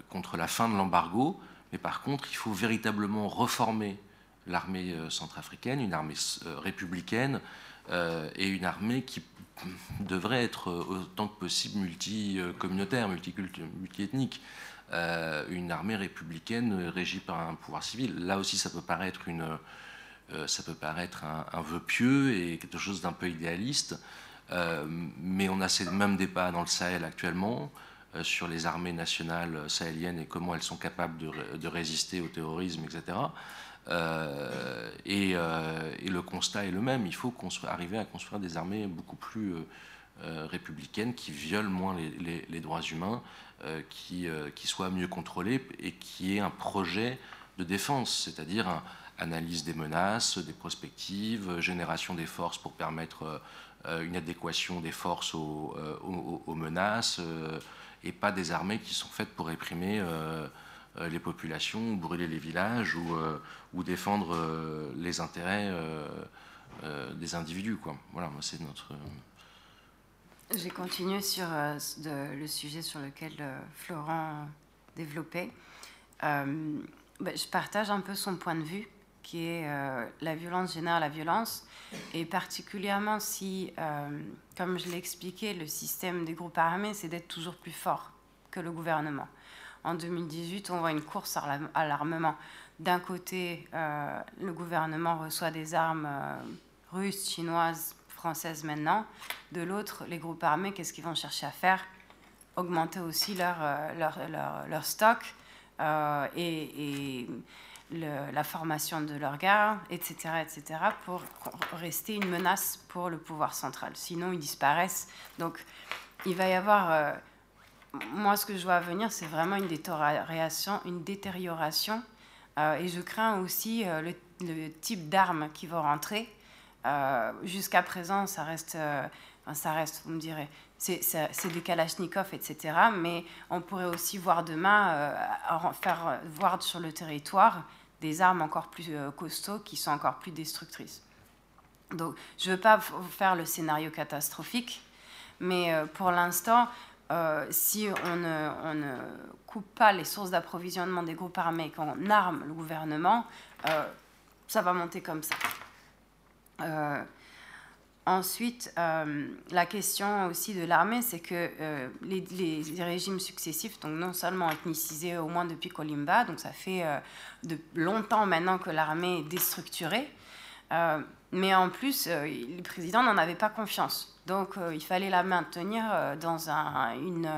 contre la fin de l'embargo, mais par contre, il faut véritablement reformer l'armée euh, centrafricaine, une armée euh, républicaine euh, et une armée qui devrait être autant que possible multicommunautaire, multiethnique. Une armée républicaine régie par un pouvoir civil. Là aussi, ça peut paraître, paraître un, vœu pieux et quelque chose d'un peu idéaliste, mais on a ces mêmes débats dans le Sahel actuellement. Euh, sur les armées nationales sahéliennes et comment elles sont capables de, résister au terrorisme, etc. Euh, euh, et, le constat est le même. Il faut arriver à construire des armées beaucoup plus républicaines qui violent moins les, droits humains, qui, qui, soient mieux contrôlées et qui aient un projet de défense, c'est-à-dire analyse des menaces, des prospectives, génération des forces pour permettre une adéquation des forces aux, menaces et pas des armées qui sont faites pour réprimer euh, euh, les populations, brûler les villages ou, euh, défendre les intérêts des individus. Voilà, c'est notre. J'ai continué sur le sujet sur lequel Florent développait. Bah, je partage un peu son point de vue, qui est la violence génère la violence, et particulièrement si, euh, comme je l'ai expliqué, le système des groupes armés, c'est d'être toujours plus fort que le gouvernement. En 2018, on voit une course à l'armement. D'un côté, euh, le gouvernement reçoit des armes euh, russes, chinoises, françaises maintenant. De l'autre, les groupes armés, qu'est-ce qu'ils vont chercher à faire? Augmenter aussi leur, leur, leur, stock et la formation de leurs gardes, etc., etc., pour rester une menace pour le pouvoir central. Sinon, ils disparaissent. Donc, il va y avoir... Euh, moi, ce que je vois venir, c'est vraiment une détérioration, une détérioration euh, et je crains aussi euh, le, type d'armes qui vont rentrer. Jusqu'à présent, ça reste, ça reste, vous me direz, c'est des kalachnikovs, etc. Mais on pourrait aussi voir demain, faire voir sur le territoire des armes encore plus euh, costauds qui sont encore plus destructrices. Donc, je ne veux pas faire le scénario catastrophique, mais euh, pour l'instant, euh, si on ne, coupe pas les sources d'approvisionnement des groupes armés, qu'on arme le gouvernement, ça va monter comme ça. Ensuite, euh, la question aussi de l'armée, c'est que euh, les, régimes successifs, donc non seulement ethnicisés au moins depuis Kolimba, donc ça fait euh, de longtemps maintenant que l'armée est déstructurée, mais en plus, les présidents n'en avaient pas confiance. Donc il fallait la maintenir dans, un, une,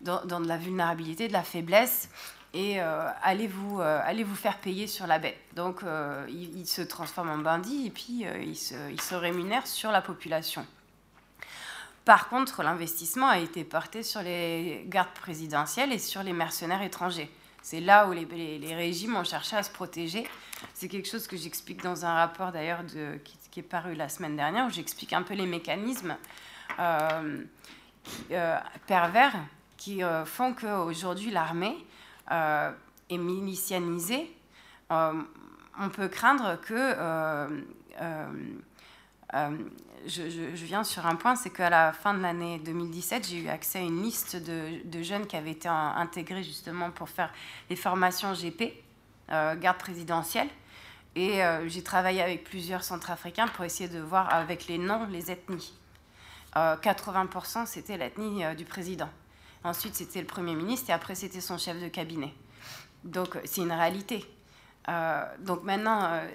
dans, de la vulnérabilité, de la faiblesse, et euh, allez, vous, euh, allez vous faire payer sur la bête. Donc euh, il, se transforme en bandit et puis il se, il, se, rémunère sur la population. Par contre, l'investissement a été porté sur les gardes présidentielles et sur les mercenaires étrangers. C'est là où les, les, régimes ont cherché à se protéger. C'est quelque chose que j'explique dans un rapport d'ailleurs qui, qui, est paru la semaine dernière, où j'explique un peu les mécanismes pervers qui font qu'aujourd'hui l'armée euh, est milicianisé, euh, on peut craindre que euh, je, viens sur un point, c'est qu'à la fin de l'année 2017, j'ai eu accès à une liste de, jeunes qui avaient été intégrés justement pour faire les formations GP, garde présidentielle. Et j'ai travaillé avec plusieurs centrafricains pour essayer de voir avec les noms les ethnies. 80% c'était l'ethnie du président. Ensuite, c'était le Premier ministre et après, c'était son chef de cabinet. Donc, c'est une réalité. Euh, donc maintenant, euh,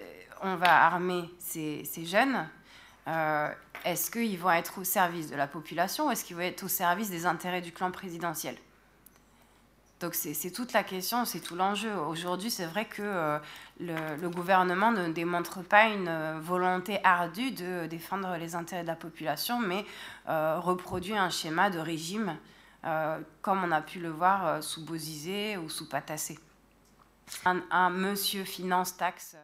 on va armer ces, jeunes. Euh, est-ce qu'ils vont être au service de la population ou est-ce qu'ils vont être au service des intérêts du clan présidentiel? Donc c'est toute la question, c'est tout l'enjeu. Aujourd'hui, c'est vrai que le, gouvernement ne démontre pas une volonté ardue de défendre les intérêts de la population, mais reproduit un schéma de régime, comme on a pu le voir sous Bozizé ou sous Patassé. Un monsieur finance taxe.